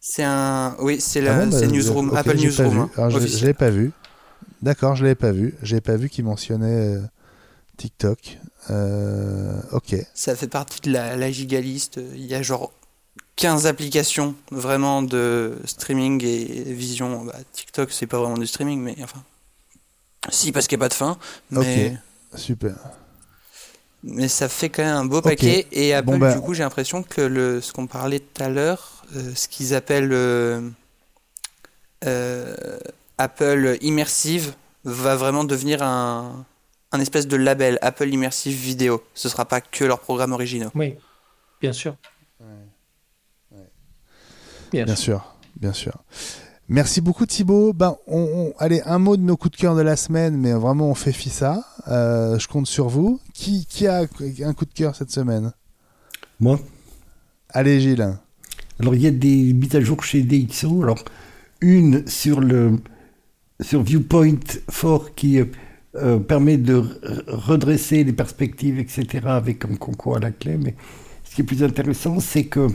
C'est un. Oui, c'est la ah bon, bah, Newsroom, okay, Apple Newsroom. Hein, je, je l'ai pas vu. D'accord, je l'avais pas vu. J'ai pas vu qu'il mentionnait euh, TikTok. Euh, ok. Ça fait partie de la, la gigaliste. Il y a genre 15 applications vraiment de streaming et vision. Bah, TikTok, c'est pas vraiment du streaming, mais enfin. Si, parce qu'il n'y a pas de fin. Mais... Ok, super. Mais ça fait quand même un beau paquet. Okay. Et Apple, bon bah... du coup, j'ai l'impression que le, ce qu'on parlait tout à l'heure, euh, ce qu'ils appellent. Euh, Apple Immersive va vraiment devenir un, un espèce de label Apple Immersive Vidéo. Ce sera pas que leurs programmes originaux. Oui, bien sûr. Ouais. Ouais. Bien, bien sûr. sûr. bien sûr. Merci beaucoup Thibaut. Ben, on, on, allez, un mot de nos coups de cœur de la semaine, mais vraiment on fait fi ça. Euh, je compte sur vous. Qui, qui a un coup de cœur cette semaine? Moi? Allez Gilles. Alors il y a des mises à jour chez DxO. Alors une sur le sur Viewpoint 4 qui euh, permet de redresser les perspectives, etc., avec un concours à la clé. Mais ce qui est plus intéressant, c'est que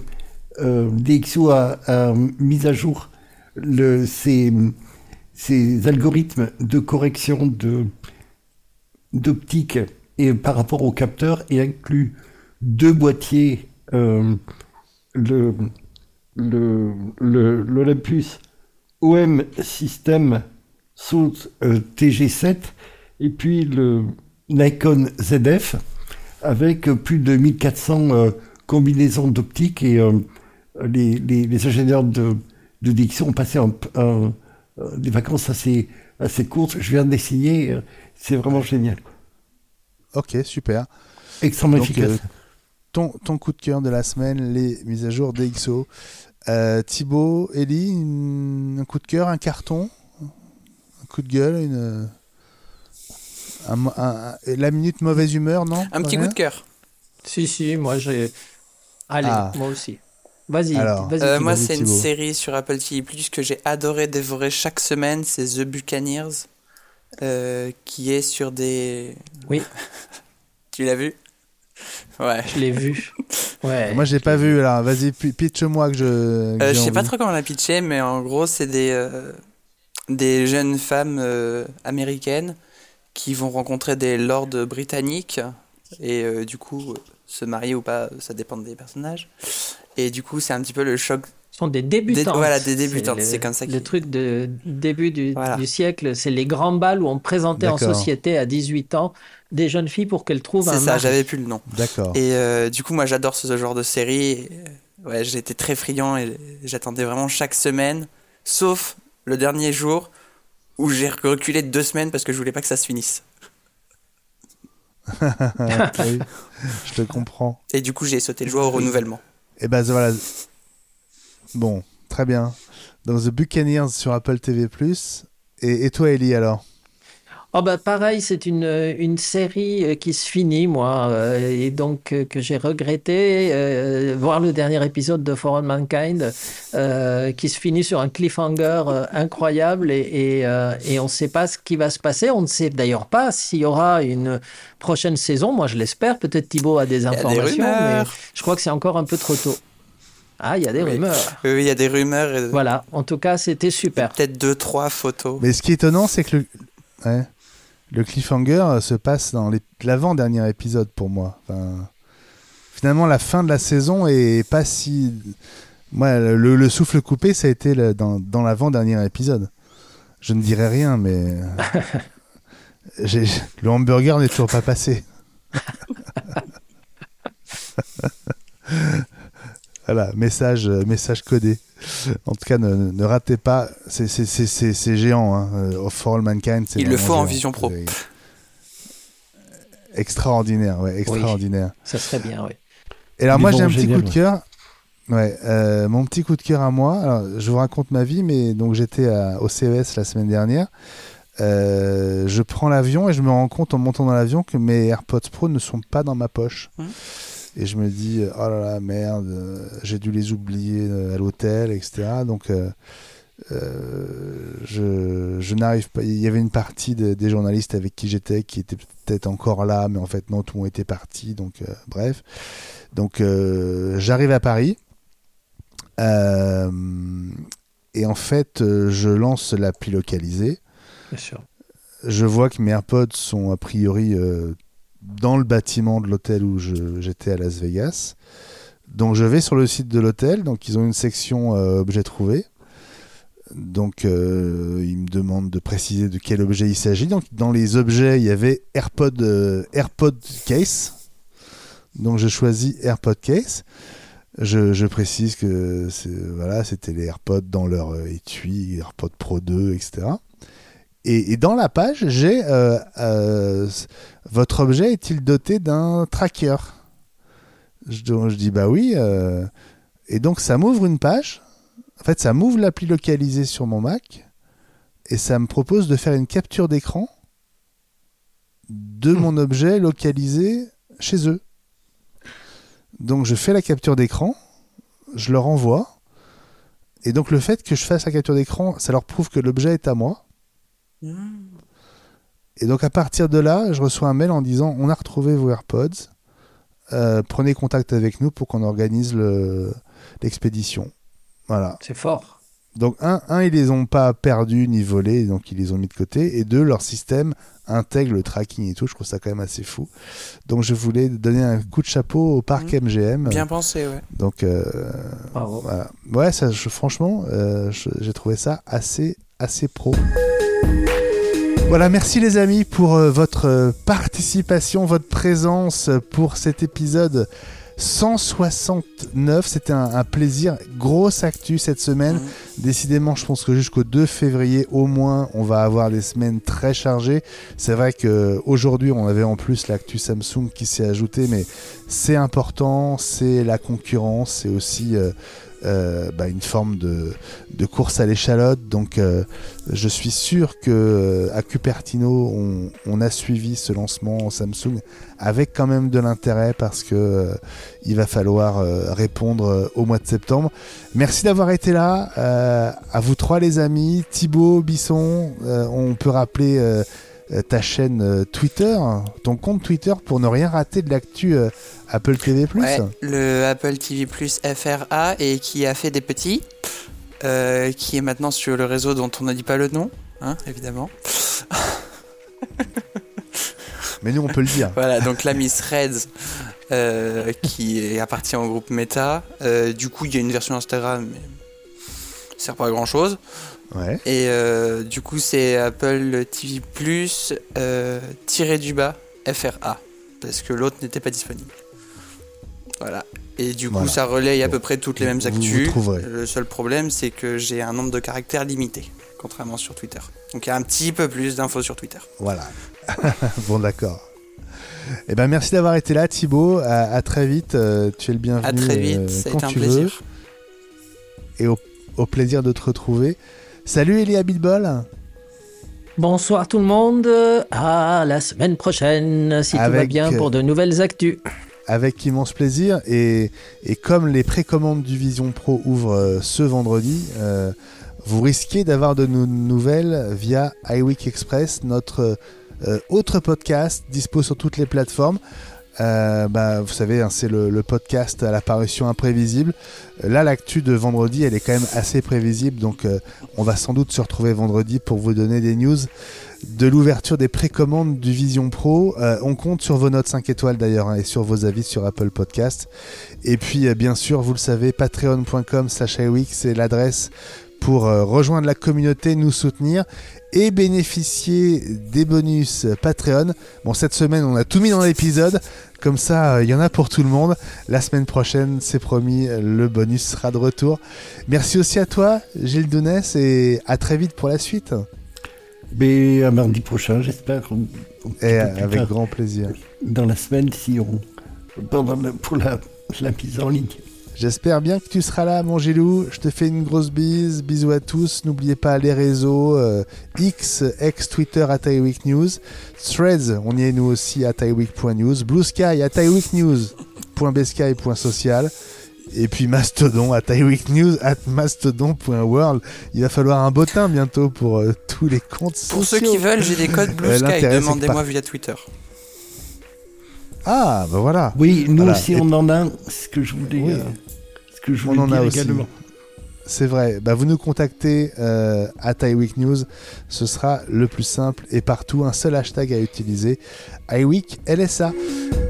euh, DxO a, mis à jour ses, algorithmes de correction d'optique et par rapport au capteur et inclut deux boîtiers, euh, le, le, l'Olympus OM System Source euh, TG7 et puis le Nikon ZF avec plus de 1400 euh, combinaisons d'optique et euh, les, les, ingénieurs de, de Dixon ont passé un, des vacances assez, assez courtes. Je viens d'essayer, c'est vraiment génial. Ok, super. Extrêmement efficace. ton, ton coup de cœur de la semaine, les mises à jour DxO. Euh, Thibaut, Ellie, un coup de cœur, un carton, un coup de gueule, une, la minute mauvaise humeur, non Un petit coup de cœur. Si, si, moi j'ai. Allez, ah. moi aussi. Vas-y. Vas euh, moi, c'est une série sur Apple TV Plus que j'ai adoré dévorer chaque semaine. C'est The Buccaneers, euh, qui est sur des. Oui. tu l'as vu? Ouais. Je l'ai vu. Ouais. Moi, j'ai pas vu. là. vas-y, pitch-moi que je. Euh, je sais pas trop comment la pitcher, mais en gros, c'est des euh, des jeunes femmes euh, américaines qui vont rencontrer des lords britanniques et du coup se marier ou pas, ça dépend des personnages. Et du coup, c'est un petit peu le choc sont des débutants. voilà, des débutantes, c'est comme ça. Le truc de début du, du siècle, c'est les grands balles où on présentait en société à 18 ans des jeunes filles pour qu'elles trouvent un C'est ça, j'avais plus le nom. D'accord. Et euh, du coup, moi, j'adore ce genre de série. Ouais, j'étais très friand et j'attendais vraiment chaque semaine, sauf le dernier jour où j'ai reculé deux semaines parce que je voulais pas que ça se finisse. je te comprends. Et du coup, j'ai sauté le jour au renouvellement. Et ben voilà. Bon, très bien. Donc The Buccaneers sur Apple TV+. Et, et toi, Ellie, alors? Oh bah pareil, c'est une, une série euh, qui se finit, moi, euh, et donc euh, que j'ai regretté. voir le dernier épisode de For All Mankind, qui se finit sur un cliffhanger incroyable, et, et, on ne sait pas ce qui va se passer. On ne sait d'ailleurs pas s'il y aura une prochaine saison. Moi, je l'espère. Peut-être Thibaut a des informations, mais je crois que c'est encore un peu trop tôt. Ah, il y a des rumeurs. Oui, il y a des rumeurs. Voilà, en tout cas, c'était super. Peut-être deux, trois photos. Mais ce qui est étonnant, c'est que le... Ouais. Le cliffhanger se passe dans l'avant-dernier épisode pour moi. finalement, la fin de la saison est pas si. Le, souffle coupé, ça a été dans, l'avant-dernier épisode. Je ne dirais rien, mais. le hamburger n'est toujours pas passé. voilà, message, message codé en tout cas, ne, ratez pas. C'est géant. Hein. Euh, For All Mankind. Il le faut en vision pro. Extraordinaire, ouais, extraordinaire. ça serait bien, oui. Et alors, moi, j'ai un petit coup de cœur. Ouais, euh, mon petit coup de cœur à moi. Alors, je vous raconte ma vie, mais donc j'étais au CES la semaine dernière. Euh, je prends l'avion et je me rends compte en montant dans l'avion que mes AirPods Pro ne sont pas dans ma poche. Hum et je me dis oh là là merde j'ai dû les oublier euh, à l'hôtel etc donc euh, euh, je, je n'arrive pas il y avait une partie des journalistes avec qui j'étais qui étaient peut-être encore là mais en fait non tout le monde était parti donc bref. Donc j'arrive à Paris et en fait je lance l'appli localisée. Bien sûr. je vois que mes AirPods sont a priori dans le bâtiment de l'hôtel où j'étais à Las Vegas. Donc je vais sur le site de l'hôtel, donc ils ont une section euh, objets trouvés. Donc euh, ils me demandent de préciser de quel objet il s'agit. Donc dans les objets, il y avait AirPod, euh, AirPod Case. Donc je choisis AirPod Case. Je, précise que voilà, c'était les AirPods dans leur étui, AirPod Pro 2, etc. Et, dans la page, j'ai euh, euh, votre objet est-il doté d'un tracker? Je, je, dis bah oui. Euh, et donc ça m'ouvre une page. En fait, ça m'ouvre l'appli localisée sur mon Mac et ça me propose de faire une capture d'écran de hmm. mon objet localisé chez eux. Donc je fais la capture d'écran, je leur envoie. Et donc le fait que je fasse la capture d'écran, ça leur prouve que l'objet est à moi. Et donc à partir de là, je reçois un mail en disant on a retrouvé vos AirPods, euh, prenez contact avec nous pour qu'on organise le- l'expédition. Voilà. C'est fort. Donc un, un, ils les ont pas perdus ni volés, donc ils les ont mis de côté. Et deux, leur système intègre le tracking et tout. Je trouve ça quand même assez fou. Donc je voulais donner un coup de chapeau au parc MGM. Bien pensé, ouais. Donc euh, Bravo. voilà. Ouais, ça, je- franchement, euh, j'ai trouvé ça assez, assez pro. Voilà, merci les amis pour euh, votre euh, participation, votre présence pour cet épisode 169. C'était un, un plaisir. Grosse actu cette semaine. Mhm. Décidément, je pense que jusqu'au 2 février au moins, on va avoir des semaines très chargées. C'est vrai que aujourd'hui, on avait en plus l'actu Samsung qui s'est ajouté, mais c'est important, c'est la concurrence, c'est aussi euh, euh, bah, une forme de, course à l'échalote. Donc, euh, je suis sûr que euh, à Cupertino, on, a suivi ce lancement Samsung avec quand même de l'intérêt parce que il va falloir répondre au mois de septembre. Merci d'avoir été là. À vous trois, les amis. Thibaut, Bisson, on peut rappeler ta chaîne euh, Twitter, ton compte Twitter pour ne rien rater de l'actu euh, Apple TV. Ouais, le Apple TV Plus FRA et qui a fait des petits, euh, qui est maintenant sur le réseau dont on ne dit pas le nom, hein, évidemment. Mais nous, on peut le dire. Voilà, donc la Miss Reds euh, qui appartient au groupe Meta. Euh, du coup, il y a une version Instagram, mais ça sert pas à grand chose. Ouais. Et euh, du coup, c'est Apple TV Plus euh, tiré du bas FRA parce que l'autre n'était pas disponible. Voilà. Et du coup, Voilà. ça relaye à peu près toutes les Vous- mêmes vous actus. trouverez. Le seul problème, c'est que j'ai un nombre de caractères limité, contrairement sur Twitter. Donc il y a un petit peu plus d'infos sur Twitter. Voilà. bon, d'accord. Eh ben, merci d'avoir été là, Thibaut. À, à très vite. euh, tu es le bienvenu. À très vite, euh, ça a été un veux. plaisir. Et au, au plaisir de te retrouver. Salut, Elia Bitbol. Bonsoir tout le monde. À la semaine prochaine, si tout va bien, pour de nouvelles actus. avec immense plaisir. Et, et comme les précommandes du Vision Pro ouvrent euh, ce vendredi, euh, vous risquez d'avoir de nos nouvelles via iWeek Express, notre euh, autre podcast dispo sur toutes les plateformes. Euh, bah, vous savez, hein, c'est le, podcast à l'apparition imprévisible. Euh, Là, l'actu de vendredi, elle est quand même assez prévisible, donc euh, on va sans doute se retrouver vendredi pour vous donner des news de l'ouverture des précommandes du Vision Pro. On compte sur vos notes 5 étoiles d'ailleurs hein, et sur vos avis sur Apple Podcast. Et puis, bien sûr, vous le savez, patreon.com slash c'est l'adresse pour rejoindre la communauté, nous soutenir et bénéficier des bonus Patreon. Bon, cette semaine, on a tout mis dans l'épisode. Comme ça, euh, il y en a pour tout le monde. La semaine prochaine, c'est promis, le bonus sera de retour. Merci aussi à toi, Gilles Dounès, et à très vite pour la suite. Mais à mardi prochain, j'espère. Et avec grand plaisir. Dans la semaine, si on. Pendant la- pour la, la mise en ligne. J'espère bien que tu seras là, mon Gilou. Je te fais une grosse bise. Bisous à tous. N'oubliez pas les réseaux euh, X, ex Twitter à iWeek News. Threads, on y est nous aussi à iWeek.news. Blue Sky à iWeekNews.bsky.social. Et puis Mastodon à iWeekNews at mastodon.world. Il va falloir un bottin bientôt pour euh, tous les comptes Pour ceux qui veulent, j'ai des codes Blue Euh, Sky. Demandez-moi via Twitter. Ah, bah voilà. Oui, nous Voilà. aussi, on en a. Ce que je voulais. Oui. euh, ce que je On voulais en a aussi. également. C'est vrai. Bah, vous nous contactez euh, à iWeek News. Ce sera le plus simple et partout un seul hashtag à utiliser. iWeek LSA.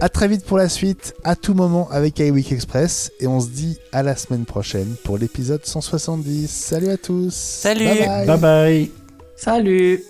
À très vite pour la suite, à tout moment avec iWeek Express. Et on se dit à la semaine prochaine pour l'épisode 170. Salut à tous. Salut. Bye bye. Bye bye. Salut